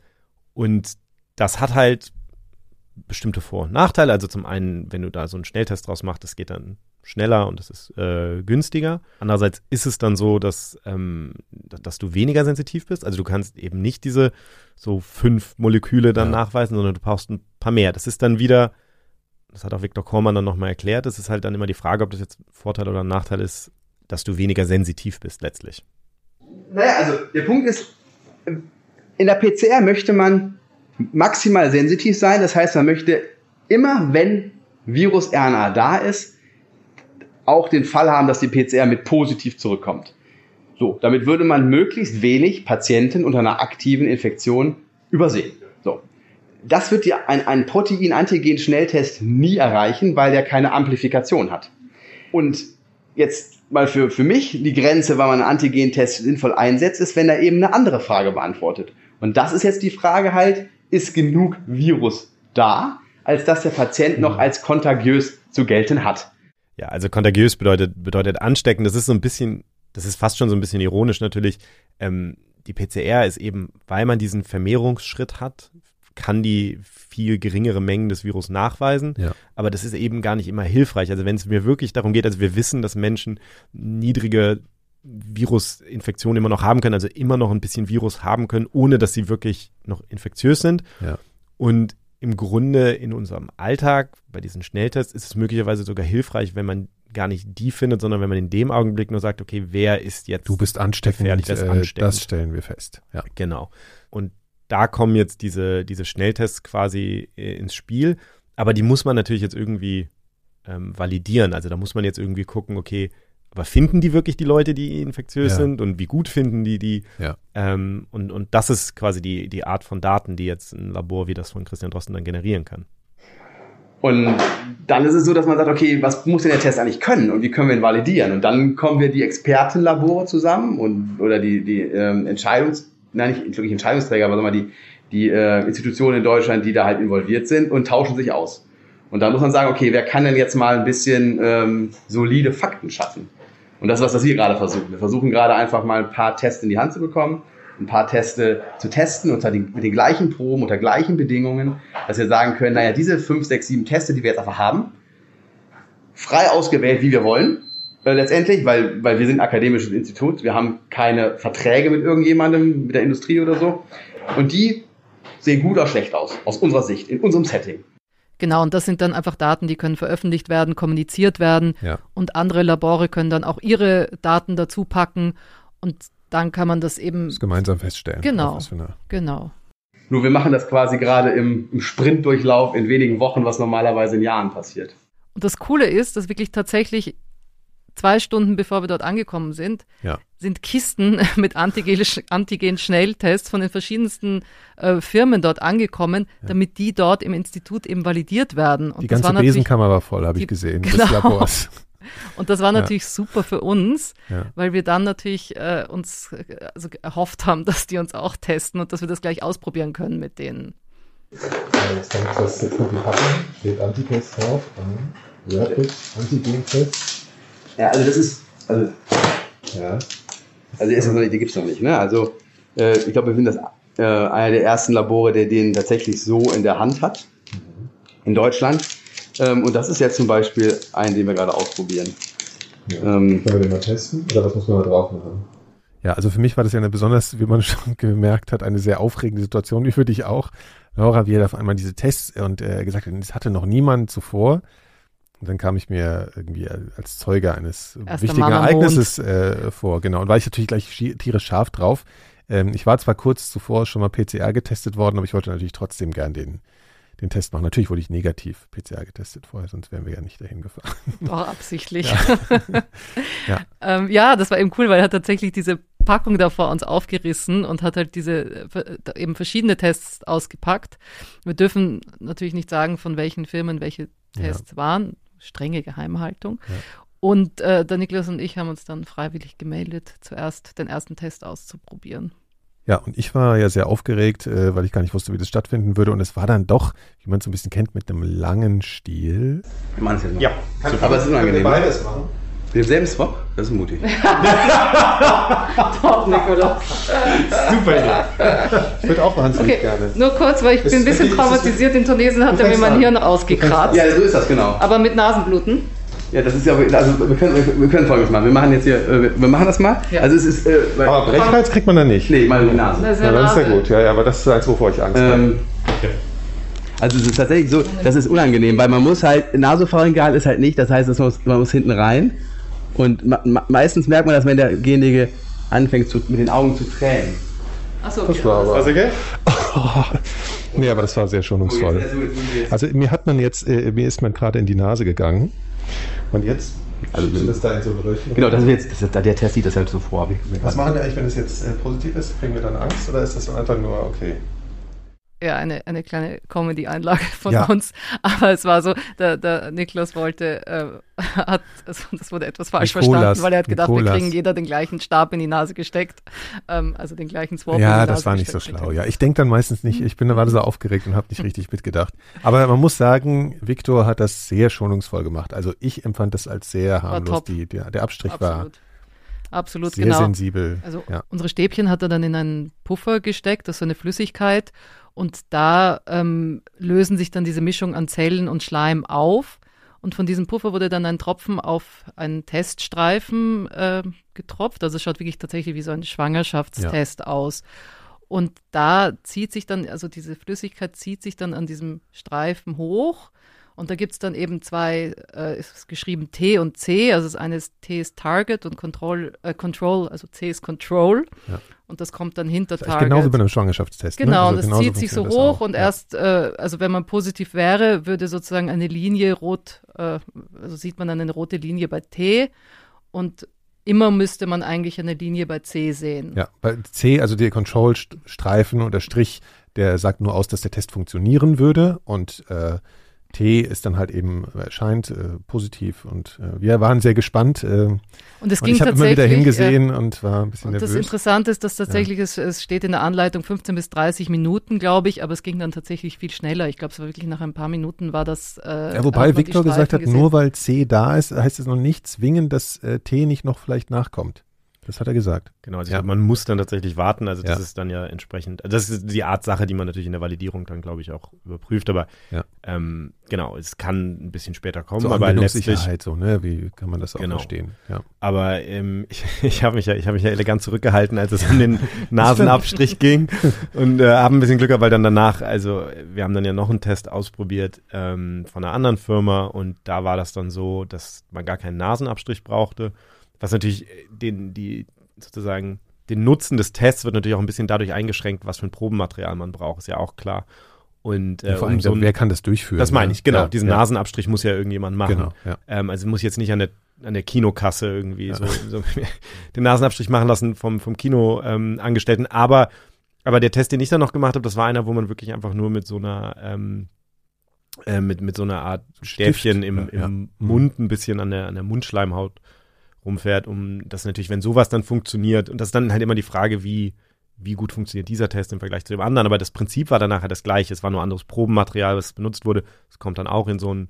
und das hat halt bestimmte Vor- und Nachteile. Also zum einen, wenn du da so einen Schnelltest draus machst, das geht dann schneller und es ist äh, günstiger. Andererseits ist es dann so, dass, ähm, dass du weniger sensitiv bist. Also du kannst eben nicht diese so fünf Moleküle dann ja. nachweisen, sondern du brauchst ein paar mehr. Das ist dann wieder, das hat auch Viktor Kormann dann nochmal erklärt, das ist halt dann immer die Frage, ob das jetzt ein Vorteil oder ein Nachteil ist, dass du weniger sensitiv bist letztlich. Naja, also der Punkt ist, in der PCR möchte man maximal sensitiv sein. Das heißt, man möchte immer, wenn Virus-RNA da ist, auch den Fall haben, dass die PCR mit positiv zurückkommt. So, damit würde man möglichst wenig Patienten unter einer aktiven Infektion übersehen. So. Das wird die, ein, ein Protein-Antigen-Schnelltest nie erreichen, weil der keine Amplifikation hat. Und jetzt mal für, für mich die Grenze, weil man einen Antigentest sinnvoll einsetzt, ist, wenn er eben eine andere Frage beantwortet. Und das ist jetzt die Frage halt, ist genug Virus da, als dass der Patient noch mhm. als kontagiös zu gelten hat? Ja, also kontagiös bedeutet, bedeutet ansteckend. Das ist so ein bisschen, das ist fast schon so ein bisschen ironisch natürlich. Ähm, die PCR ist eben, weil man diesen Vermehrungsschritt hat, kann die viel geringere Mengen des Virus nachweisen. Ja. Aber das ist eben gar nicht immer hilfreich. Also wenn es mir wirklich darum geht, also wir wissen, dass Menschen niedrige Virusinfektionen immer noch haben können, also immer noch ein bisschen Virus haben können, ohne dass sie wirklich noch infektiös sind. Ja. Und im Grunde in unserem Alltag bei diesen Schnelltests ist es möglicherweise sogar hilfreich, wenn man gar nicht die findet, sondern wenn man in dem Augenblick nur sagt, okay, wer ist jetzt Du bist ansteckend, das, äh, das stellen wir fest. Ja. Genau. Und da kommen jetzt diese, diese Schnelltests quasi äh, ins Spiel. Aber die muss man natürlich jetzt irgendwie ähm, validieren. Also da muss man jetzt irgendwie gucken, okay, aber finden die wirklich die Leute, die infektiös ja. sind und wie gut finden die die? Ja. Ähm, und, und das ist quasi die, die Art von Daten, die jetzt ein Labor wie das von Christian Drosten dann generieren kann. Und dann ist es so, dass man sagt, okay, was muss denn der Test eigentlich können und wie können wir ihn validieren? Und dann kommen wir die Expertenlabore zusammen und oder die, die ähm, Entscheidungs nein, nicht wirklich Entscheidungsträger, aber sagen wir die, die äh, Institutionen in Deutschland, die da halt involviert sind und tauschen sich aus. Und dann muss man sagen, okay, wer kann denn jetzt mal ein bisschen ähm, solide Fakten schaffen? Und das ist was, was wir gerade versuchen. Wir versuchen gerade einfach mal ein paar Tests in die Hand zu bekommen, ein paar Teste zu testen unter den, mit den gleichen Proben, unter gleichen Bedingungen, dass wir sagen können, naja, diese fünf, sechs, sieben Teste, die wir jetzt einfach haben, frei ausgewählt, wie wir wollen, äh, letztendlich, weil, weil wir sind ein akademisches Institut, wir haben keine Verträge mit irgendjemandem, mit der Industrie oder so. Und die sehen gut oder schlecht aus, aus unserer Sicht, in unserem Setting. Genau, und das sind dann einfach Daten, die können veröffentlicht werden, kommuniziert werden ja. und andere Labore können dann auch ihre Daten dazu packen und dann kann man das eben das gemeinsam feststellen. Genau, genau. Nur wir machen das quasi gerade im, im Sprintdurchlauf in wenigen Wochen, was normalerweise in Jahren passiert. Und das Coole ist, dass wirklich tatsächlich zwei Stunden bevor wir dort angekommen sind, ja. sind Kisten mit Antigen-Schnelltests von den verschiedensten äh, Firmen dort angekommen, ja. damit die dort im Institut eben validiit werden. Und die ganze war Besenkammer war voll, habe ich gesehen, genau. des Labors. Und das war natürlich ja. super für uns, ja. weil wir dann natürlich äh, uns also erhofft haben, dass die uns auch testen und dass wir das gleich ausprobieren können mit denen. Jetzt kommt das Packung, steht Antikest drauf, Rapid Antigen-Test. Ja, also das ist, also, ja. Also noch nicht, die gibt es noch nicht. Ne? Also äh, ich glaube, wir sind das äh, einer der ersten Labore, der den tatsächlich so in der Hand hat in Deutschland. Ähm, und das ist jetzt zum Beispiel ein, den wir gerade ausprobieren. Ja. Ähm, Können wir den mal testen oder was muss man da drauf machen? Ja, also für mich war das ja eine besonders, wie man schon gemerkt hat, eine sehr aufregende Situation, wie für dich auch. Laura, wie er auf einmal diese Tests und äh, gesagt hat, das hatte noch niemand zuvor. Und dann kam ich mir irgendwie als Zeuge eines Erste wichtigen Ereignisses äh, vor, genau. Und war ich natürlich gleich tierisch scharf drauf. Ähm, ich war zwar kurz zuvor schon mal PCR getestet worden, aber ich wollte natürlich trotzdem gern den, den Test machen. Natürlich wurde ich negativ PCR getestet vorher, sonst wären wir ja nicht dahin gefahren. Doch, absichtlich. Ja, ja. ähm, ja das war eben cool, weil er hat tatsächlich diese Packung da vor uns aufgerissen und hat halt diese äh, eben verschiedene Tests ausgepackt. Wir dürfen natürlich nicht sagen, von welchen Firmen welche Tests ja. waren strenge Geheimhaltung. Ja. Und äh, der Niklas und ich haben uns dann freiwillig gemeldet, zuerst den ersten Test auszuprobieren. Ja, und ich war ja sehr aufgeregt, äh, weil ich gar nicht wusste, wie das stattfinden würde. Und es war dann doch, wie man es so ein bisschen kennt, mit einem langen Stiel. Ja, aber es ist unangenehm. Beides machen. Demselben Swap? Das ist mutig. Top, Nikolaus. Super Idee. Ich würde auch wahnsinnig okay, gerne. Nur kurz, weil ich das bin ein bisschen traumatisiert. In Tunesien hat er mir mein Hirn ausgekratzt. Ja, so ist das, genau. Aber mit Nasenbluten. Ja, das ist ja, also wir können, wir können folgendes machen. Wir machen jetzt hier, äh, wir machen das mal. Ja. Also es ist, äh, weil- Aber Brechreiz kriegt man da nicht. nee, mal in die Nase. Das ist Ja, das ist ja gut. Ja, ja, aber das ist eins, wovor ich Angst habe. Ähm, also es ist tatsächlich so, das ist unangenehm, weil man muss halt, Nasopharyngeal ist halt nicht, das heißt, man muss, man muss hinten rein. Und meistens merkt man das, wenn derjenige anfängt zu, mit den Augen zu tränen. Achso, Das war aber. Was, okay? nee, aber das war sehr schonungsvoll. Also mir hat man jetzt, äh, mir ist man gerade in die Nase gegangen. Und jetzt also du das da in so eine Röhrchen. Genau, das ist jetzt, das ist, der Test sieht das halt so vor. Was machen wir eigentlich, wenn es jetzt äh, positiv ist? Kriegen wir dann Angst oder ist das einfach nur okay? Ja, eine, eine kleine Comedy-Einlage von Ja. uns. Aber es war so, der, der Niklas wollte, äh, hat, also das wurde etwas falsch Nikolas, verstanden, weil er hat gedacht, wir Nikolas. kriegen jeder den gleichen Stab in die Nase gesteckt. Ähm, also den gleichen Swap Ja, das war nicht so schlau. Ja, ich denke dann meistens nicht. Ich bin da gerade so aufgeregt und habe nicht richtig mitgedacht. Aber man muss sagen, Viktor hat das sehr schonungsvoll gemacht. Also ich empfand das als sehr harmlos. Die, der, der Abstrich war Absolut. Absolut, sehr genau. sensibel. Also ja. unsere Stäbchen hat er dann in einen Puffer gesteckt, das ist so eine Flüssigkeit. Und da ähm, lösen sich dann diese Mischung an Zellen und Schleim auf. Und von diesem Puffer wurde dann ein Tropfen auf einen Teststreifen äh, getropft. Also es schaut wirklich tatsächlich wie so ein Schwangerschaftstest aus. Und da zieht sich dann, also diese Flüssigkeit zieht sich dann an diesem Streifen hoch. Und da gibt es dann eben zwei, äh, ist geschrieben T und C. Also das eine ist T ist Target und Control, äh, Control, also C ist Control. Ja. Und das kommt dann hinter Vielleicht Target. genauso wie bei einem Schwangerschaftstest. Genau, ne? Also und es genauso zieht sich so das hoch und Ja. erst, äh, also wenn man positiv wäre, würde sozusagen eine Linie rot, äh, also sieht man eine rote Linie bei T und immer müsste man eigentlich eine Linie bei C sehen. Ja, bei C, also der Control-Streifen oder Strich, der sagt nur aus, dass der Test funktionieren würde und äh, T ist dann halt eben, erscheint äh, positiv und äh, wir waren sehr gespannt. Äh, Und es und ging ich habe immer wieder äh, hingesehen und war ein bisschen Und das nervös. Interessante ist, dass tatsächlich, es, es steht in der Anleitung 15 bis 30 Minuten, glaube ich, aber es ging dann tatsächlich viel schneller. Ich glaube, es war wirklich nach ein paar Minuten war das. Äh, Ja, wobei Victor gesagt hat, nur weil C da ist, heißt es noch nicht zwingend, dass äh, T nicht noch vielleicht nachkommt. Das hat er gesagt. Genau, also Ja. glaube, man muss dann tatsächlich warten. Also das Ja. ist dann ja entsprechend, also das ist die Art Sache, die man natürlich in der Validierung dann, glaube ich, auch überprüft. Aber Ja. ähm, genau, es kann ein bisschen später kommen, So aber letztlich, so, ne? Wie kann man das auch Genau. verstehen? Ja. aber ähm, ich, ich habe mich ja, ich habe mich ja elegant zurückgehalten, als es um den Nasenabstrich ging und äh, habe ein bisschen Glück gehabt, weil dann danach, also wir haben dann ja noch einen Test ausprobiert ähm, von einer anderen Firma und da war das dann so, dass man gar keinen Nasenabstrich brauchte, was natürlich den, die sozusagen den Nutzen des Tests wird natürlich auch ein bisschen dadurch eingeschränkt, was für ein Probenmaterial man braucht, ist ja auch klar. Und äh, Vor allem, um so ein- wer kann das durchführen? das meine ne? ich, genau. Ja, Diesen ja. Nasenabstrich muss ja irgendjemand machen. Genau, ja. Ähm, also muss ich jetzt nicht an der, an der Kinokasse irgendwie so, so den Nasenabstrich machen lassen vom, vom Kinoangestellten. Ähm, aber, aber der Test, den ich dann noch gemacht habe, das war einer, wo man wirklich einfach nur mit so einer ähm, äh, mit, mit so einer Art Stäbchen im, ja, ja. im Mhm. Mund ein bisschen an der, an der Mundschleimhaut rumfährt, um das natürlich, wenn sowas dann funktioniert, und das ist dann halt immer die Frage, wie, wie gut funktioniert dieser Test im Vergleich zu dem anderen, aber das Prinzip war dann nachher das gleiche, es war nur anderes Probenmaterial, was benutzt wurde, es kommt dann auch in so ein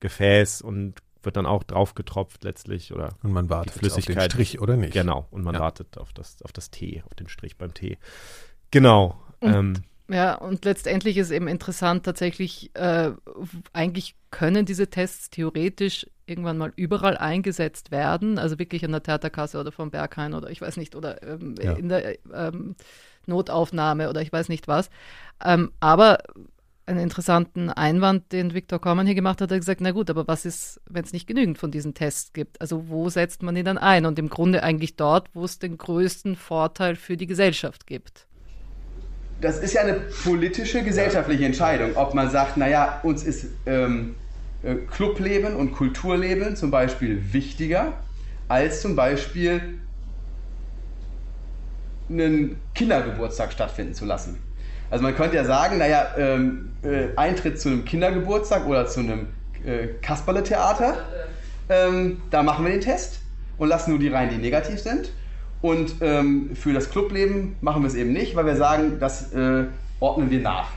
Gefäß und wird dann auch drauf getropft letztlich oder Und man wartet Die Flüssigkeit. auf den Strich oder nicht. genau und man Ja. wartet auf das auf das T, auf den Strich beim T. Genau. Und ähm, Ja, und letztendlich ist eben interessant tatsächlich, äh, eigentlich können diese Tests theoretisch irgendwann mal überall eingesetzt werden, also wirklich an der Theaterkasse oder vom Berghain oder ich weiß nicht, oder ähm, Ja. in der ähm, Notaufnahme oder ich weiß nicht was. Ähm, aber einen interessanten Einwand, den Viktor Kormann hier gemacht hat, hat er gesagt, na gut, aber was ist, wenn es nicht genügend von diesen Tests gibt? Also wo setzt man ihn dann ein? Und im Grunde eigentlich dort, wo es den größten Vorteil für die Gesellschaft gibt. das ist ja eine politische, gesellschaftliche Entscheidung, ob man sagt, naja, uns ist ähm, äh, Clubleben und Kulturleben zum Beispiel wichtiger als zum Beispiel einen Kindergeburtstag stattfinden zu lassen. Also man könnte ja sagen, naja, ähm, äh, Eintritt zu einem Kindergeburtstag oder zu einem äh, Kasperle-Theater, ähm, da machen wir den Test und lassen nur die rein, die negativ sind. Und ähm, für das Clubleben machen wir es eben nicht, weil wir sagen, das äh, ordnen wir nach.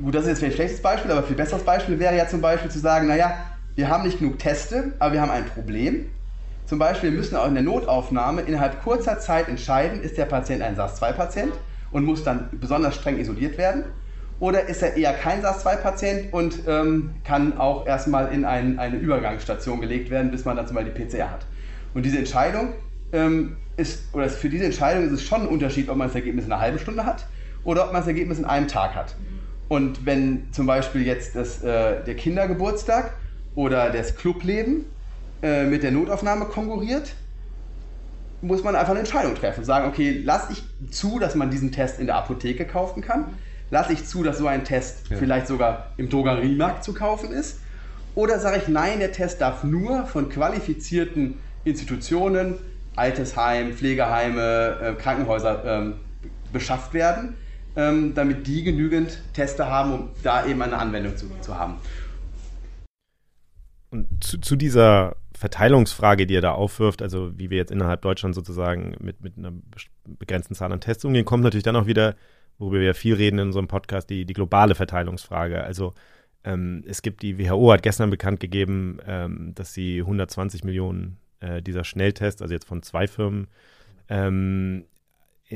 Gut, das ist jetzt vielleicht ein schlechtes Beispiel, aber viel besseres Beispiel wäre ja zum Beispiel zu sagen, naja, wir haben nicht genug Teste, aber wir haben ein Problem. Zum Beispiel, wir müssen auch in der Notaufnahme innerhalb kurzer Zeit entscheiden, ist der Patient ein SARS-2-Patient und muss dann besonders streng isoliert werden. Oder ist er eher kein SARS-2-Patient und ähm, kann auch erstmal in ein, eine Übergangsstation gelegt werden, bis man dann zum Beispiel die PCR hat. Und diese Entscheidung ähm, ist, oder für diese Entscheidung ist es schon ein Unterschied, ob man das Ergebnis in einer halben Stunde hat oder ob man das Ergebnis in einem Tag hat. Und wenn zum Beispiel jetzt das, äh, der Kindergeburtstag oder das Clubleben äh, mit der Notaufnahme konkurriert, muss man einfach eine Entscheidung treffen. Sagen, okay, lasse ich zu, dass man diesen Test in der Apotheke kaufen kann? Lasse ich zu, dass so ein Test ja. vielleicht sogar im Drogeriemarkt zu kaufen ist? Oder sage ich, nein, der Test darf nur von qualifizierten Institutionen, Altesheim, Pflegeheime, äh, Krankenhäuser ähm, beschafft werden, ähm, damit die genügend Teste haben, um da eben eine Anwendung zu, zu haben. Und zu, zu, dieser Verteilungsfrage, die er da aufwirft, also wie wir jetzt innerhalb Deutschlands sozusagen mit, mit einer begrenzten Zahl an Tests umgehen, kommt natürlich dann auch wieder, worüber wir viel reden in unserem Podcast, die, die globale Verteilungsfrage. Also ähm, es gibt, die WHO hat gestern bekannt gegeben, ähm, dass sie 120 Millionen äh, dieser Schnelltests, also jetzt von zwei Firmen, ähm, äh,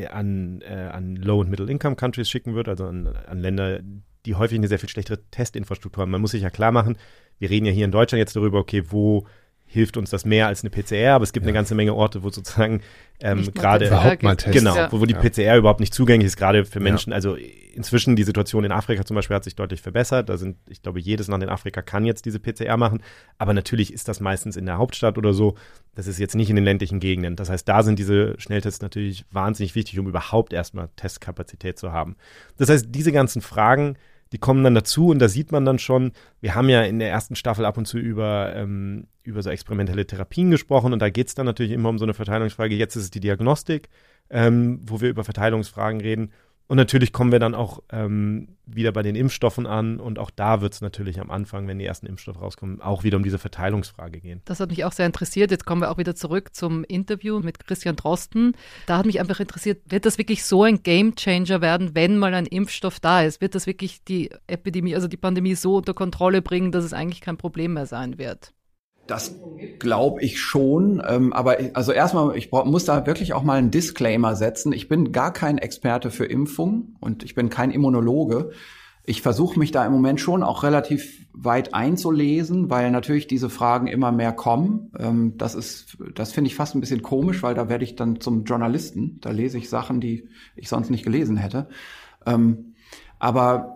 an, äh, an Low- und Middle-Income-Countries schicken wird, also an, an Länder, die häufig eine sehr viel schlechtere Testinfrastruktur haben. Man muss sich ja klar machen, wir reden ja hier in Deutschland jetzt darüber, okay, wo hilft uns das mehr als eine PCR, aber es gibt ja. eine ganze Menge Orte, wo sozusagen ähm, gerade überhaupt mal testen. Genau, ja. wo, wo die ja. PCR überhaupt nicht zugänglich ist, gerade für Menschen. Also inzwischen die Situation in Afrika zum Beispiel hat sich deutlich verbessert. Da sind, ich glaube, jedes Land in Afrika kann jetzt diese PCR machen, aber natürlich ist das meistens in der Hauptstadt oder so. Das ist jetzt nicht in den ländlichen Gegenden. Das heißt, da sind diese Schnelltests natürlich wahnsinnig wichtig, um überhaupt erstmal Testkapazität zu haben. Das heißt, diese ganzen Fragen die kommen dann dazu und da sieht man dann schon, wir haben ja in der ersten Staffel ab und zu über, ähm, über so experimentelle Therapien gesprochen und da geht es dann natürlich immer um so eine Verteilungsfrage. Jetzt ist es die Diagnostik, ähm, wo wir über Verteilungsfragen reden. Und natürlich kommen wir dann auch ähm, wieder bei den Impfstoffen an und auch da wird es natürlich am Anfang, wenn die ersten Impfstoffe rauskommen, auch wieder um diese Verteilungsfrage gehen. Das hat mich auch sehr interessiert. Jetzt kommen wir auch wieder zurück zum Interview mit Christian Drosten. Da hat mich einfach interessiert, wird das wirklich so ein Gamechanger werden, wenn mal ein Impfstoff da ist? Wird das wirklich die Epidemie, also die Pandemie so unter Kontrolle bringen, dass es eigentlich kein Problem mehr sein wird? Das glaube ich schon. Ähm, aber also erstmal, ich muss da wirklich auch mal einen Disclaimer setzen. Ich bin gar kein Experte für Impfungen und ich bin kein Immunologe. Ich versuche mich da im Moment schon auch relativ weit einzulesen, weil natürlich diese Fragen immer mehr kommen. Ähm, das ist, das finde ich fast ein bisschen komisch, weil da werde ich dann zum Journalisten. Da lese ich Sachen, die ich sonst nicht gelesen hätte. Ähm, aber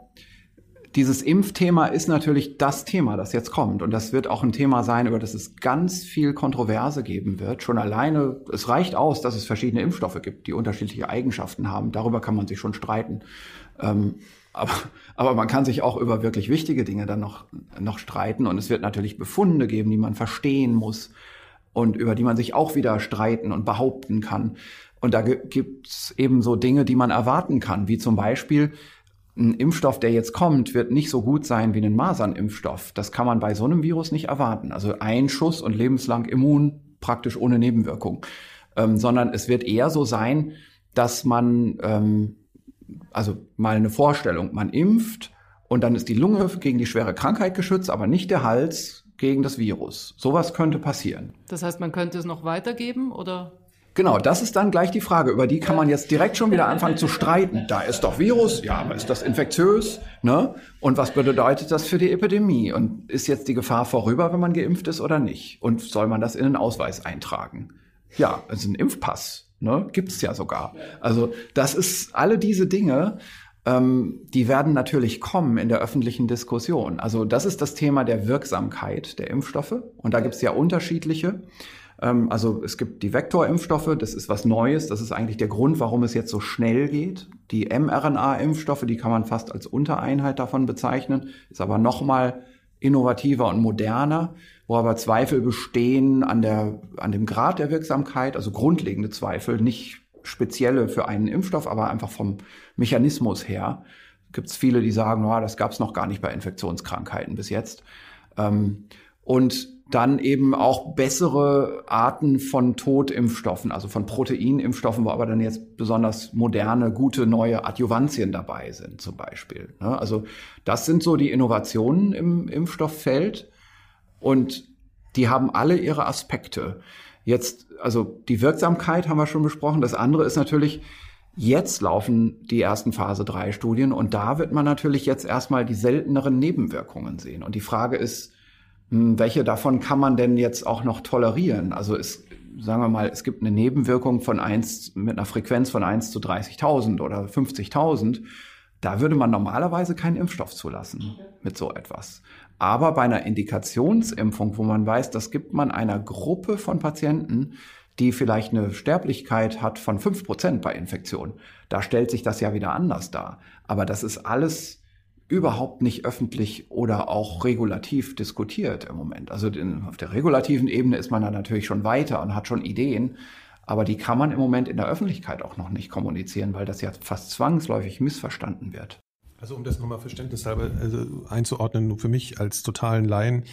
dieses Impfthema ist natürlich das Thema, das jetzt kommt. Und das wird auch ein Thema sein, über das es ganz viel Kontroverse geben wird. Schon alleine, es reicht aus, dass es verschiedene Impfstoffe gibt, die unterschiedliche Eigenschaften haben. Darüber kann man sich schon streiten. Ähm, aber, aber man kann sich auch über wirklich wichtige Dinge dann noch, noch streiten. Und es wird natürlich Befunde geben, die man verstehen muss und über die man sich auch wieder streiten und behaupten kann. Und da gibt es eben so Dinge, die man erwarten kann, wie zum Beispiel, ein Impfstoff, der jetzt kommt, wird nicht so gut sein wie ein Masernimpfstoff. Das kann man bei so einem Virus nicht erwarten. Also ein Schuss und lebenslang immun, praktisch ohne Nebenwirkung. Ähm, sondern es wird eher so sein, dass man, ähm, also mal eine Vorstellung, man impft und dann ist die Lunge gegen die schwere Krankheit geschützt, aber nicht der Hals gegen das Virus. Sowas könnte passieren. Das heißt, man könnte es noch weitergeben oder? Genau, das ist dann gleich die Frage. Über die kann man jetzt direkt schon wieder anfangen zu streiten. Da ist doch Virus, ja, aber ist das infektiös? Ne? Und was bedeutet das für die Epidemie? Und ist jetzt die Gefahr vorüber, wenn man geimpft ist oder nicht? Und soll man das in den Ausweis eintragen? Ja, also ein Impfpass, ne? gibt es ja sogar. Also das ist alle diese Dinge, ähm, die werden natürlich kommen in der öffentlichen Diskussion. Also das ist das Thema der Wirksamkeit der Impfstoffe. Und da gibt es ja unterschiedliche. Ähm, also es gibt die Vektorimpfstoffe, das ist was Neues, das ist eigentlich der Grund, warum es jetzt so schnell geht. Die mRNA-Impfstoffe, die kann man fast als Untereinheit davon bezeichnen, ist aber nochmal innovativer und moderner, wo aber Zweifel bestehen an, der, an dem Grad der Wirksamkeit, also grundlegende Zweifel, nicht spezielle für einen Impfstoff, aber einfach vom Mechanismus her. Gibt es viele, die sagen, oh, das gab es noch gar nicht bei Infektionskrankheiten bis jetzt. Ähm, und dann eben auch bessere Arten von Totimpfstoffen, also von Proteinimpfstoffen, wo aber dann jetzt besonders moderne, gute neue Adjuvantien dabei sind zum Beispiel. Ne? Also das sind so die Innovationen im Impfstofffeld und die haben alle ihre Aspekte. Jetzt, also die Wirksamkeit haben wir schon besprochen. Das andere ist natürlich, Jetzt laufen die ersten Phase 3 Studien und da wird man natürlich jetzt erstmal die selteneren Nebenwirkungen sehen. Und die Frage ist, welche davon kann man denn jetzt auch noch tolerieren? Also es, sagen wir mal, es gibt eine Nebenwirkung von eins mit einer Frequenz von eins zu 30.000 oder 50.000. Da würde man normalerweise keinen Impfstoff zulassen mit so etwas. Aber bei einer Indikationsimpfung, wo man weiß, das gibt man einer Gruppe von Patienten, die vielleicht eine Sterblichkeit hat von fünf Prozent bei Infektion, da stellt sich das ja wieder anders dar. Aber das ist alles überhaupt nicht öffentlich oder auch regulativ diskutiert im Moment. Also auf der regulativen Ebene ist man da natürlich schon weiter und hat schon Ideen, aber die kann man im Moment in der Öffentlichkeit auch noch nicht kommunizieren, weil das ja fast zwangsläufig missverstanden wird. Also um das nochmal verständnishalber also einzuordnen, für mich als totalen Laien,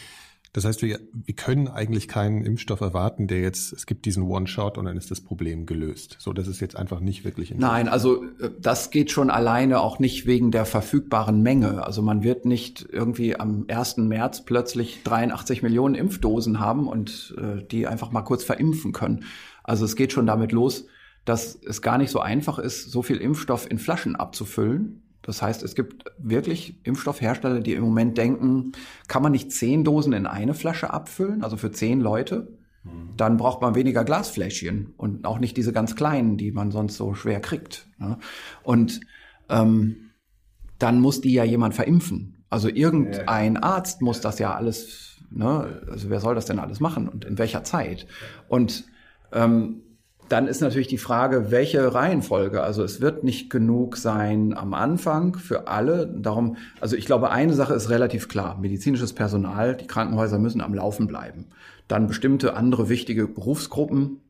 das heißt, wir, wir können eigentlich keinen Impfstoff erwarten, der jetzt, es gibt diesen One-Shot und dann ist das Problem gelöst. So, das ist jetzt einfach nicht wirklich. Nein, also äh, das geht schon alleine auch nicht wegen der verfügbaren Menge. Also man wird nicht irgendwie am 1. März plötzlich 83 Millionen Impfdosen haben und äh, die einfach mal kurz verimpfen können. Also es geht schon damit los, dass es gar nicht so einfach ist, so viel Impfstoff in Flaschen abzufüllen das heißt, es gibt wirklich Impfstoffhersteller, die im Moment denken, kann man nicht zehn Dosen in eine Flasche abfüllen, also für zehn Leute? Mhm. Dann braucht man weniger Glasfläschchen und auch nicht diese ganz kleinen, die man sonst so schwer kriegt. Ne? Und ähm, dann muss die ja jemand verimpfen. Also irgendein Arzt muss das ja alles, ne? also wer soll das denn alles machen und in welcher Zeit? Und ähm, dann ist natürlich die Frage, welche Reihenfolge. Also es wird nicht genug sein am Anfang für alle. Darum, also ich glaube, eine Sache ist relativ klar. Medizinisches Personal, die Krankenhäuser müssen am Laufen bleiben. Dann bestimmte andere wichtige Berufsgruppen,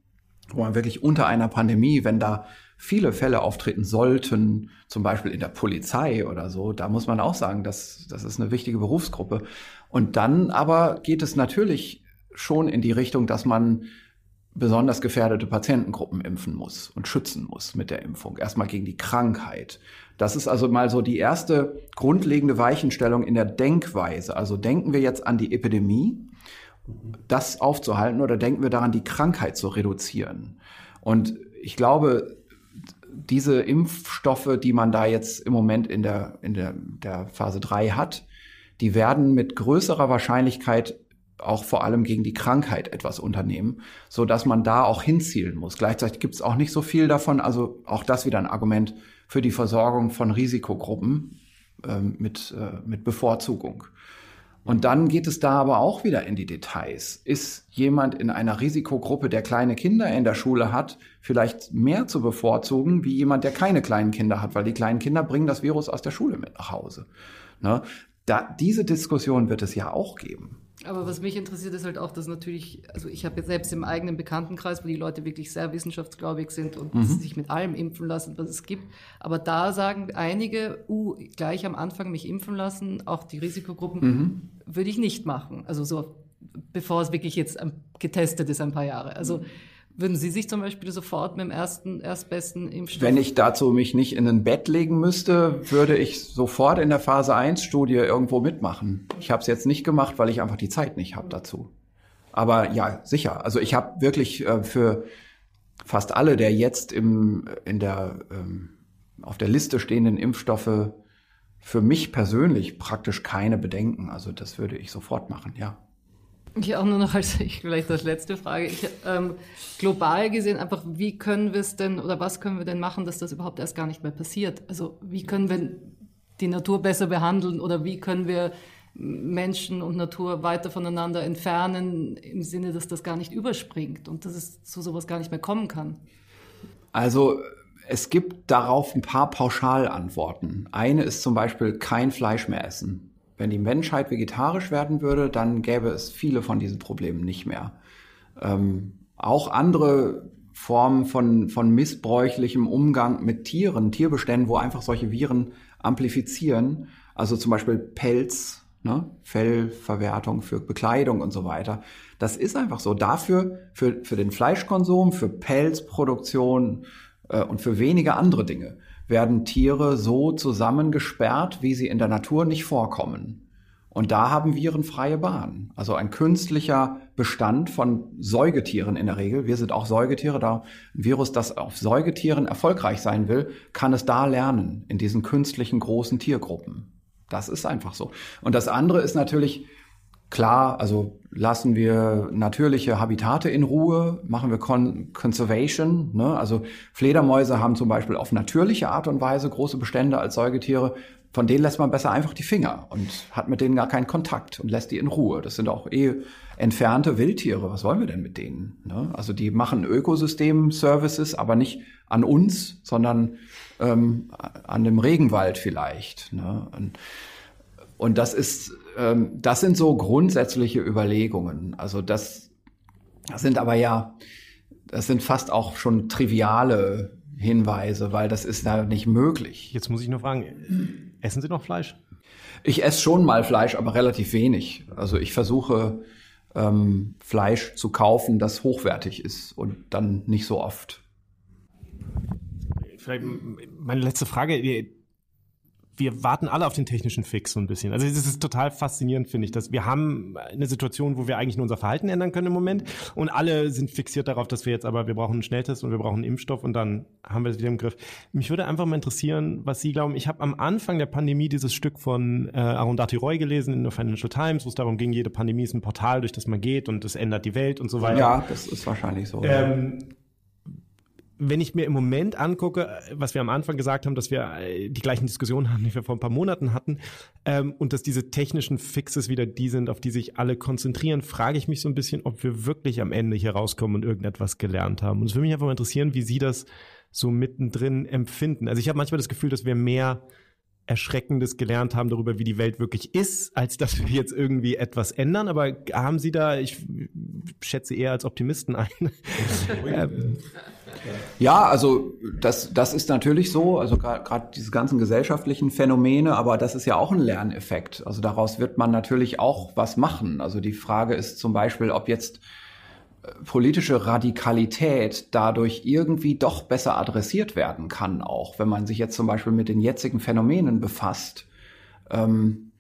wo man wirklich unter einer Pandemie, wenn da viele Fälle auftreten sollten, zum Beispiel in der Polizei oder so, da muss man auch sagen, das, das ist eine wichtige Berufsgruppe. Und dann aber geht es natürlich schon in die Richtung, dass man besonders gefährdete Patientengruppen impfen muss und schützen muss mit der Impfung. Erstmal gegen die Krankheit. Das ist also mal so die erste grundlegende Weichenstellung in der Denkweise. Also denken wir jetzt an die Epidemie, das aufzuhalten oder denken wir daran, die Krankheit zu reduzieren? Und ich glaube, diese Impfstoffe, die man da jetzt im Moment in der, in der, der Phase 3 hat, die werden mit größerer Wahrscheinlichkeit auch vor allem gegen die Krankheit etwas unternehmen, so dass man da auch hinzielen muss. Gleichzeitig gibt es auch nicht so viel davon, also auch das wieder ein Argument für die Versorgung von Risikogruppen äh, mit, äh, mit Bevorzugung. Und dann geht es da aber auch wieder in die Details. Ist jemand in einer Risikogruppe, der kleine Kinder in der Schule hat, vielleicht mehr zu bevorzugen, wie jemand, der keine kleinen Kinder hat, weil die kleinen Kinder bringen das Virus aus der Schule mit nach Hause. Ne? Da, diese Diskussion wird es ja auch geben. Aber was mich interessiert, ist halt auch, dass natürlich, also ich habe jetzt selbst im eigenen Bekanntenkreis, wo die Leute wirklich sehr wissenschaftsgläubig sind und mhm. sich mit allem impfen lassen, was es gibt. Aber da sagen einige, uh, gleich am Anfang mich impfen lassen, auch die Risikogruppen, mhm. würde ich nicht machen. Also so, bevor es wirklich jetzt getestet ist, ein paar Jahre. Also, mhm würden Sie sich zum Beispiel sofort mit dem ersten, erstbesten Impfstoff? Wenn ich dazu mich nicht in ein Bett legen müsste, würde ich sofort in der Phase 1 Studie irgendwo mitmachen. Ich habe es jetzt nicht gemacht, weil ich einfach die Zeit nicht habe dazu. Aber ja, sicher. Also ich habe wirklich äh, für fast alle der jetzt im, in der, ähm, auf der Liste stehenden Impfstoffe für mich persönlich praktisch keine Bedenken. Also das würde ich sofort machen, ja. Ich auch nur noch als ich vielleicht als letzte Frage. Ich, ähm, global gesehen einfach, wie können wir es denn oder was können wir denn machen, dass das überhaupt erst gar nicht mehr passiert? Also wie können wir die Natur besser behandeln oder wie können wir Menschen und Natur weiter voneinander entfernen im Sinne, dass das gar nicht überspringt und dass es zu sowas gar nicht mehr kommen kann? Also es gibt darauf ein paar Pauschalantworten. Eine ist zum Beispiel kein Fleisch mehr essen. Wenn die Menschheit vegetarisch werden würde, dann gäbe es viele von diesen Problemen nicht mehr. Ähm, auch andere Formen von, von missbräuchlichem Umgang mit Tieren, Tierbeständen, wo einfach solche Viren amplifizieren, also zum Beispiel Pelz, ne, Fellverwertung für Bekleidung und so weiter. Das ist einfach so. Dafür, für, für den Fleischkonsum, für Pelzproduktion äh, und für wenige andere Dinge werden Tiere so zusammengesperrt, wie sie in der Natur nicht vorkommen. Und da haben Viren freie Bahn. Also ein künstlicher Bestand von Säugetieren in der Regel. Wir sind auch Säugetiere. Da ein Virus, das auf Säugetieren erfolgreich sein will, kann es da lernen, in diesen künstlichen großen Tiergruppen. Das ist einfach so. Und das andere ist natürlich, Klar, also lassen wir natürliche Habitate in Ruhe, machen wir Con Conservation. Ne? Also Fledermäuse haben zum Beispiel auf natürliche Art und Weise große Bestände als Säugetiere. Von denen lässt man besser einfach die Finger und hat mit denen gar keinen Kontakt und lässt die in Ruhe. Das sind auch eh entfernte Wildtiere. Was wollen wir denn mit denen? Ne? Also die machen Ökosystem-Services, aber nicht an uns, sondern ähm, an dem Regenwald vielleicht. Ne? Und, und das ist, ähm, das sind so grundsätzliche Überlegungen. Also das, das sind aber ja, das sind fast auch schon triviale Hinweise, weil das ist da nicht möglich. Jetzt muss ich nur fragen, essen Sie noch Fleisch? Ich esse schon mal Fleisch, aber relativ wenig. Also ich versuche ähm, Fleisch zu kaufen, das hochwertig ist und dann nicht so oft. Vielleicht meine letzte Frage wir warten alle auf den technischen Fix so ein bisschen. Also es ist total faszinierend, finde ich, dass wir haben eine Situation, wo wir eigentlich nur unser Verhalten ändern können im Moment und alle sind fixiert darauf, dass wir jetzt aber, wir brauchen einen Schnelltest und wir brauchen einen Impfstoff und dann haben wir es wieder im Griff. Mich würde einfach mal interessieren, was Sie glauben. Ich habe am Anfang der Pandemie dieses Stück von äh, Arundhati Roy gelesen in der Financial Times, wo es darum ging, jede Pandemie ist ein Portal, durch das man geht und es ändert die Welt und so weiter. Ja, das ist wahrscheinlich so. Ähm, wenn ich mir im Moment angucke, was wir am Anfang gesagt haben, dass wir äh, die gleichen Diskussionen haben, die wir vor ein paar Monaten hatten, ähm, und dass diese technischen Fixes wieder die sind, auf die sich alle konzentrieren, frage ich mich so ein bisschen, ob wir wirklich am Ende hier rauskommen und irgendetwas gelernt haben. Und es würde mich einfach mal interessieren, wie Sie das so mittendrin empfinden. Also ich habe manchmal das Gefühl, dass wir mehr Erschreckendes gelernt haben darüber, wie die Welt wirklich ist, als dass wir jetzt irgendwie etwas ändern. Aber haben Sie da, ich schätze eher als Optimisten ein. Ähm, ja, also das, das ist natürlich so, also gerade diese ganzen gesellschaftlichen Phänomene, aber das ist ja auch ein Lerneffekt. Also daraus wird man natürlich auch was machen. Also die Frage ist zum Beispiel, ob jetzt politische Radikalität dadurch irgendwie doch besser adressiert werden kann, auch wenn man sich jetzt zum Beispiel mit den jetzigen Phänomenen befasst. Ähm,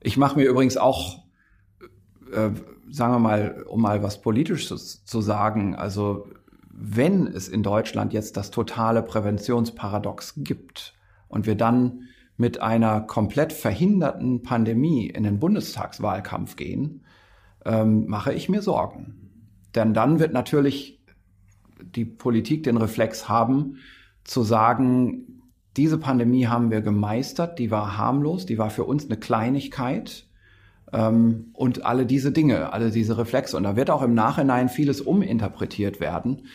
ich mache mir übrigens auch, äh, sagen wir mal, um mal was Politisches zu sagen, also wenn es in Deutschland jetzt das totale Präventionsparadox gibt und wir dann mit einer komplett verhinderten Pandemie in den Bundestagswahlkampf gehen, ähm, mache ich mir Sorgen. Denn dann wird natürlich die Politik den Reflex haben, zu sagen, diese Pandemie haben wir gemeistert, die war harmlos, die war für uns eine Kleinigkeit ähm, und alle diese Dinge, alle diese Reflexe. Und da wird auch im Nachhinein vieles uminterpretiert werden.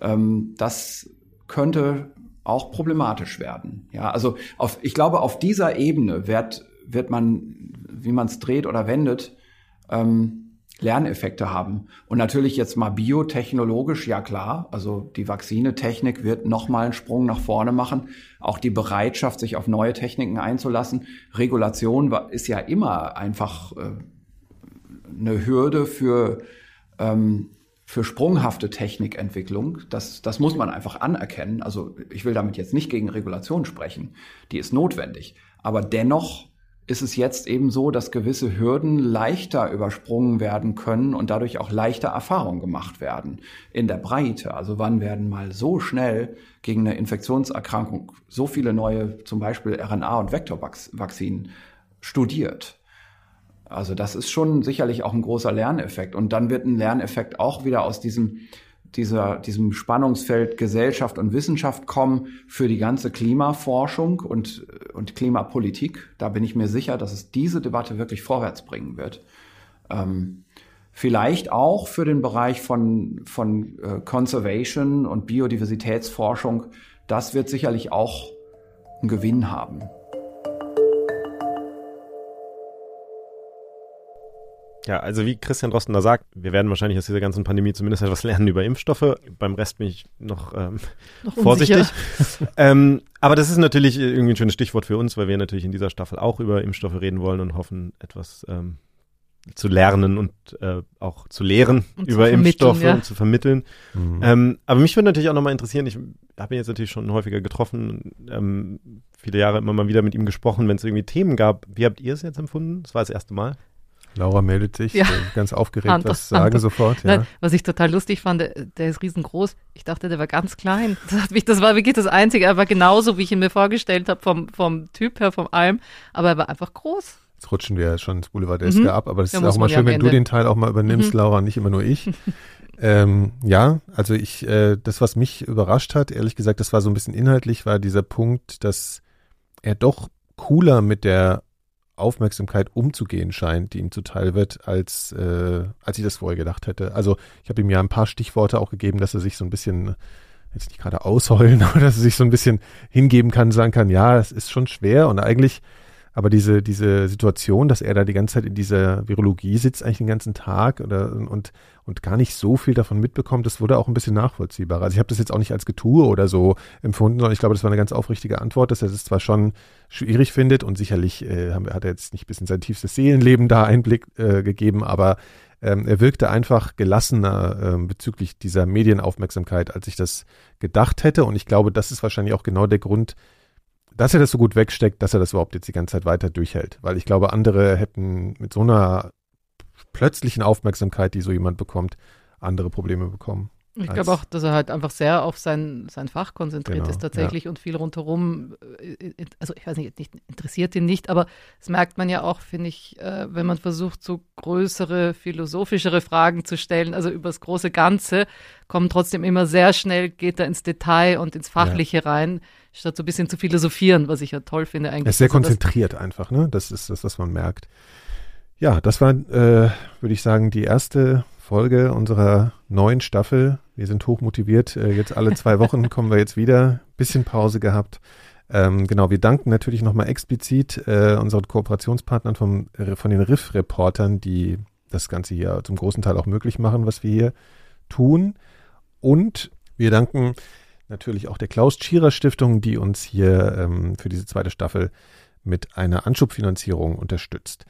Ähm, das könnte auch problematisch werden. Ja, also auf, ich glaube, auf dieser Ebene wird, wird man, wie man es dreht oder wendet, ähm, Lerneffekte haben. Und natürlich jetzt mal biotechnologisch, ja klar, also die Vakzinetechnik wird nochmal einen Sprung nach vorne machen. Auch die Bereitschaft, sich auf neue Techniken einzulassen. Regulation ist ja immer einfach äh, eine Hürde für, ähm, für sprunghafte Technikentwicklung. Das, das muss man einfach anerkennen. Also ich will damit jetzt nicht gegen Regulation sprechen. Die ist notwendig. Aber dennoch ist es jetzt eben so, dass gewisse Hürden leichter übersprungen werden können und dadurch auch leichter Erfahrungen gemacht werden in der Breite. Also wann werden mal so schnell gegen eine Infektionserkrankung so viele neue, zum Beispiel RNA- und Vektorvakzinen studiert? Also das ist schon sicherlich auch ein großer Lerneffekt. Und dann wird ein Lerneffekt auch wieder aus diesem dieser, diesem Spannungsfeld Gesellschaft und Wissenschaft kommen für die ganze Klimaforschung und, und Klimapolitik. Da bin ich mir sicher, dass es diese Debatte wirklich vorwärts bringen wird. Ähm, vielleicht auch für den Bereich von, von äh, Conservation und Biodiversitätsforschung. Das wird sicherlich auch einen Gewinn haben. Ja, also wie Christian Drosten da sagt, wir werden wahrscheinlich aus dieser ganzen Pandemie zumindest etwas lernen über Impfstoffe. Beim Rest bin ich noch, ähm, noch vorsichtig. ähm, aber das ist natürlich irgendwie ein schönes Stichwort für uns, weil wir natürlich in dieser Staffel auch über Impfstoffe reden wollen und hoffen, etwas ähm, zu lernen und äh, auch zu lehren Und zu über vermitteln, Impfstoffe ja. und zu vermitteln. Mhm. Ähm, aber mich würde natürlich auch nochmal interessieren, ich habe ihn jetzt natürlich schon häufiger getroffen, ähm, viele Jahre immer mal wieder mit ihm gesprochen, wenn es irgendwie Themen gab. Wie habt ihr es jetzt empfunden? Das war das erste Mal. Laura meldet sich, Ja. ganz aufgeregt, Hand- was sagen Hand- sofort. Ja. Nein, was ich total lustig fand, der, der ist riesengroß. Ich dachte, der war ganz klein. Das, mich, das war wirklich das Einzige. Er war genauso, wie ich ihn mir vorgestellt habe, vom, vom Typ her, vom Alm. Aber er war einfach groß. Jetzt rutschen wir ja schon ins Boulevardeske Mhm. ab, aber das Da ist auch mal schön, wenn du den Teil auch mal übernimmst, Mhm. Laura, nicht immer nur ich. ähm, ja, also ich, äh, das, was mich überrascht hat, ehrlich gesagt, das war so ein bisschen inhaltlich, war dieser Punkt, dass er doch cooler mit der Aufmerksamkeit umzugehen scheint, die ihm zuteil wird, als, äh, als ich das vorher gedacht hätte. Also ich habe ihm ja ein paar Stichworte auch gegeben, dass er sich so ein bisschen jetzt nicht gerade ausheulen, aber dass er sich so ein bisschen hingeben kann, sagen kann, ja, es ist schon schwer und eigentlich, aber diese, diese Situation, dass er da die ganze Zeit in dieser Virologie sitzt, eigentlich den ganzen Tag oder, und, und gar nicht so viel davon mitbekommt, das wurde auch ein bisschen nachvollziehbarer. Also ich habe das jetzt auch nicht als Getue oder so empfunden, sondern ich glaube, das war eine ganz aufrichtige Antwort, dass er das zwar schon schwierig findet und sicherlich äh, hat er jetzt nicht bis in sein tiefstes Seelenleben da Einblick äh, gegeben, aber ähm, er wirkte einfach gelassener ähm, bezüglich dieser Medienaufmerksamkeit, als ich das gedacht hätte. Und ich glaube, das ist wahrscheinlich auch genau der Grund, dass er das so gut wegsteckt, dass er das überhaupt jetzt die ganze Zeit weiter durchhält. Weil ich glaube, andere hätten mit so einer plötzlichen Aufmerksamkeit, die so jemand bekommt, andere Probleme bekommen. Ich glaube auch, dass er halt einfach sehr auf sein, sein Fach konzentriert Genau, ist tatsächlich und viel rundherum, äh, also ich weiß nicht, nicht, interessiert ihn nicht, aber das merkt man ja auch, finde ich, äh, wenn man versucht, so größere, philosophischere Fragen zu stellen, also über das große Ganze, kommen trotzdem immer sehr schnell, geht er ins Detail und ins Fachliche rein, statt so ein bisschen zu philosophieren, was ich ja toll finde eigentlich. Er ist sehr Also konzentriert einfach, ne? Das ist das, was man merkt. Ja, das war, äh, würde ich sagen, die erste Folge unserer neuen Staffel. Wir sind hoch motiviert. Äh, jetzt alle zwei Wochen kommen wir jetzt wieder. Bisschen Pause gehabt. Ähm, genau, wir danken natürlich nochmal explizit äh, unseren Kooperationspartnern vom, von den Riff-Reportern, die das Ganze hier zum großen Teil auch möglich machen, was wir hier tun. Und wir danken natürlich auch der Klaus Tschira Stiftung, die uns hier ähm, für diese zweite Staffel mit einer Anschubfinanzierung unterstützt.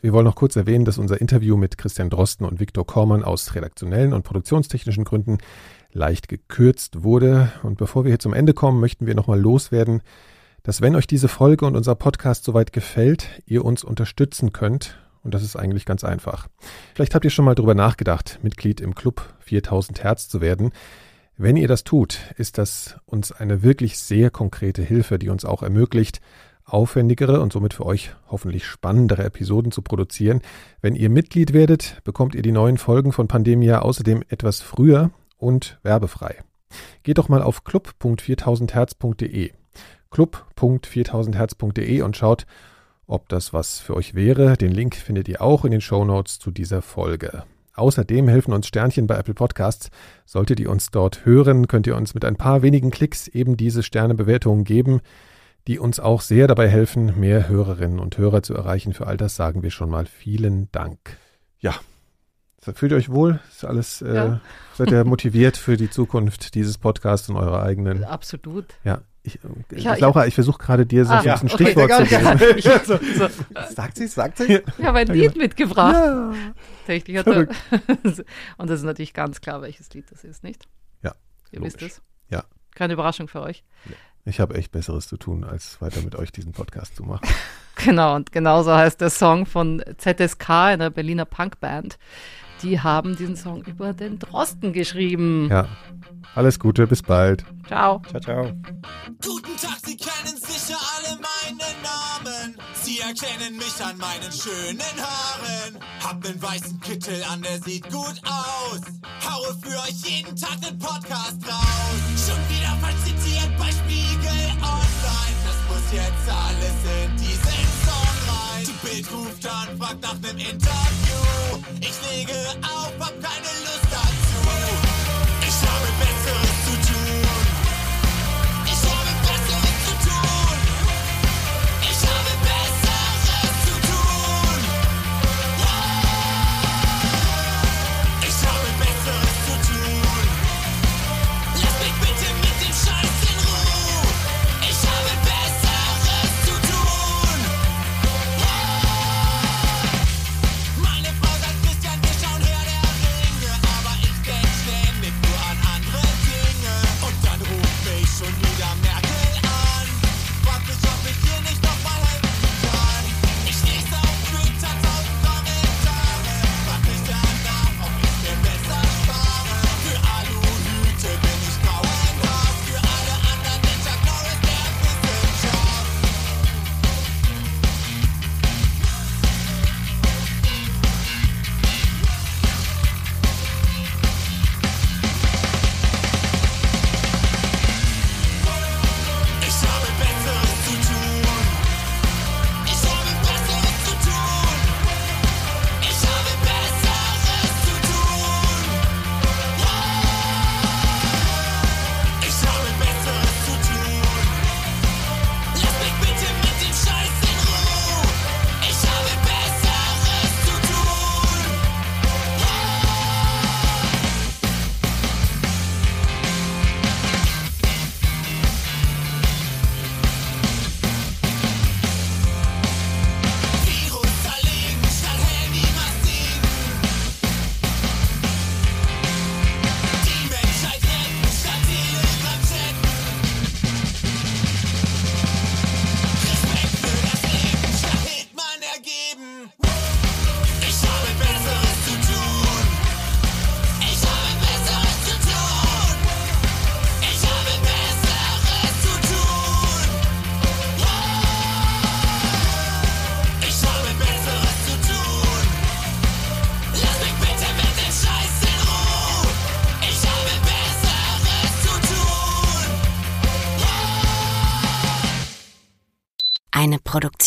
Wir wollen noch kurz erwähnen, dass unser Interview mit Christian Drosten und Viktor Kormann aus redaktionellen und produktionstechnischen Gründen leicht gekürzt wurde. Und bevor wir hier zum Ende kommen, möchten wir nochmal loswerden, dass wenn euch diese Folge und unser Podcast soweit gefällt, ihr uns unterstützen könnt. Und das ist eigentlich ganz einfach. Vielleicht habt ihr schon mal drüber nachgedacht, Mitglied im Club 4000 Hertz zu werden. Wenn ihr das tut, ist das uns eine wirklich sehr konkrete Hilfe, die uns auch ermöglicht, aufwendigere und somit für euch hoffentlich spannendere Episoden zu produzieren. Wenn ihr Mitglied werdet, bekommt ihr die neuen Folgen von Pandemia außerdem etwas früher und werbefrei. Geht doch mal auf club.4000herz.de club.4000herz.de und schaut, ob das was für euch wäre. Den Link findet ihr auch in den Show Notes zu dieser Folge. Außerdem helfen uns Sternchen bei Apple Podcasts. Solltet ihr uns dort hören, könnt ihr uns mit ein paar wenigen Klicks eben diese Sternebewertungen geben, die uns auch sehr dabei helfen, mehr Hörerinnen und Hörer zu erreichen. Für all das sagen wir schon mal vielen Dank. Ja, fühlt ihr euch wohl? Ist alles, äh, Ja. seid ihr motiviert für die Zukunft dieses Podcasts und eurer eigenen? Absolut. Ja, ich, äh, Ich ha- Laura, ich versuche gerade dir so Ah, ein okay. Stichwort zu geben. Ich, so, Sagt sie, sagt sie? ich habe ein Lied mitgebracht. Ja. Tatsächlich hat er, und das ist natürlich ganz klar, welches Lied das ist, nicht? Ja, Ihr logisch. wisst es. Ja. Keine Überraschung für euch. Ich habe echt Besseres zu tun, als weiter mit euch diesen Podcast zu machen. Genau, und genauso heißt der Song von ZSK, einer Berliner Punkband. Die haben diesen Song über den Drosten geschrieben. Ja, alles Gute, bis bald. Ciao. Ciao, ciao. Guten Tag, Sie kennen sicher alle meinen Namen. Sie erkennen mich an meinen schönen Haaren. Hab nen weißen Kittel an, der sieht gut aus. Haue für euch jeden Tag den Podcast raus. Schon wieder falsch zitiert bei Spiegel Online. Das muss jetzt alles in diesen Song Die Bild ruft an, fragt nach nem Interview. Ich lege auf, hab keine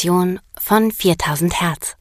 Produktion von 4000 Hertz.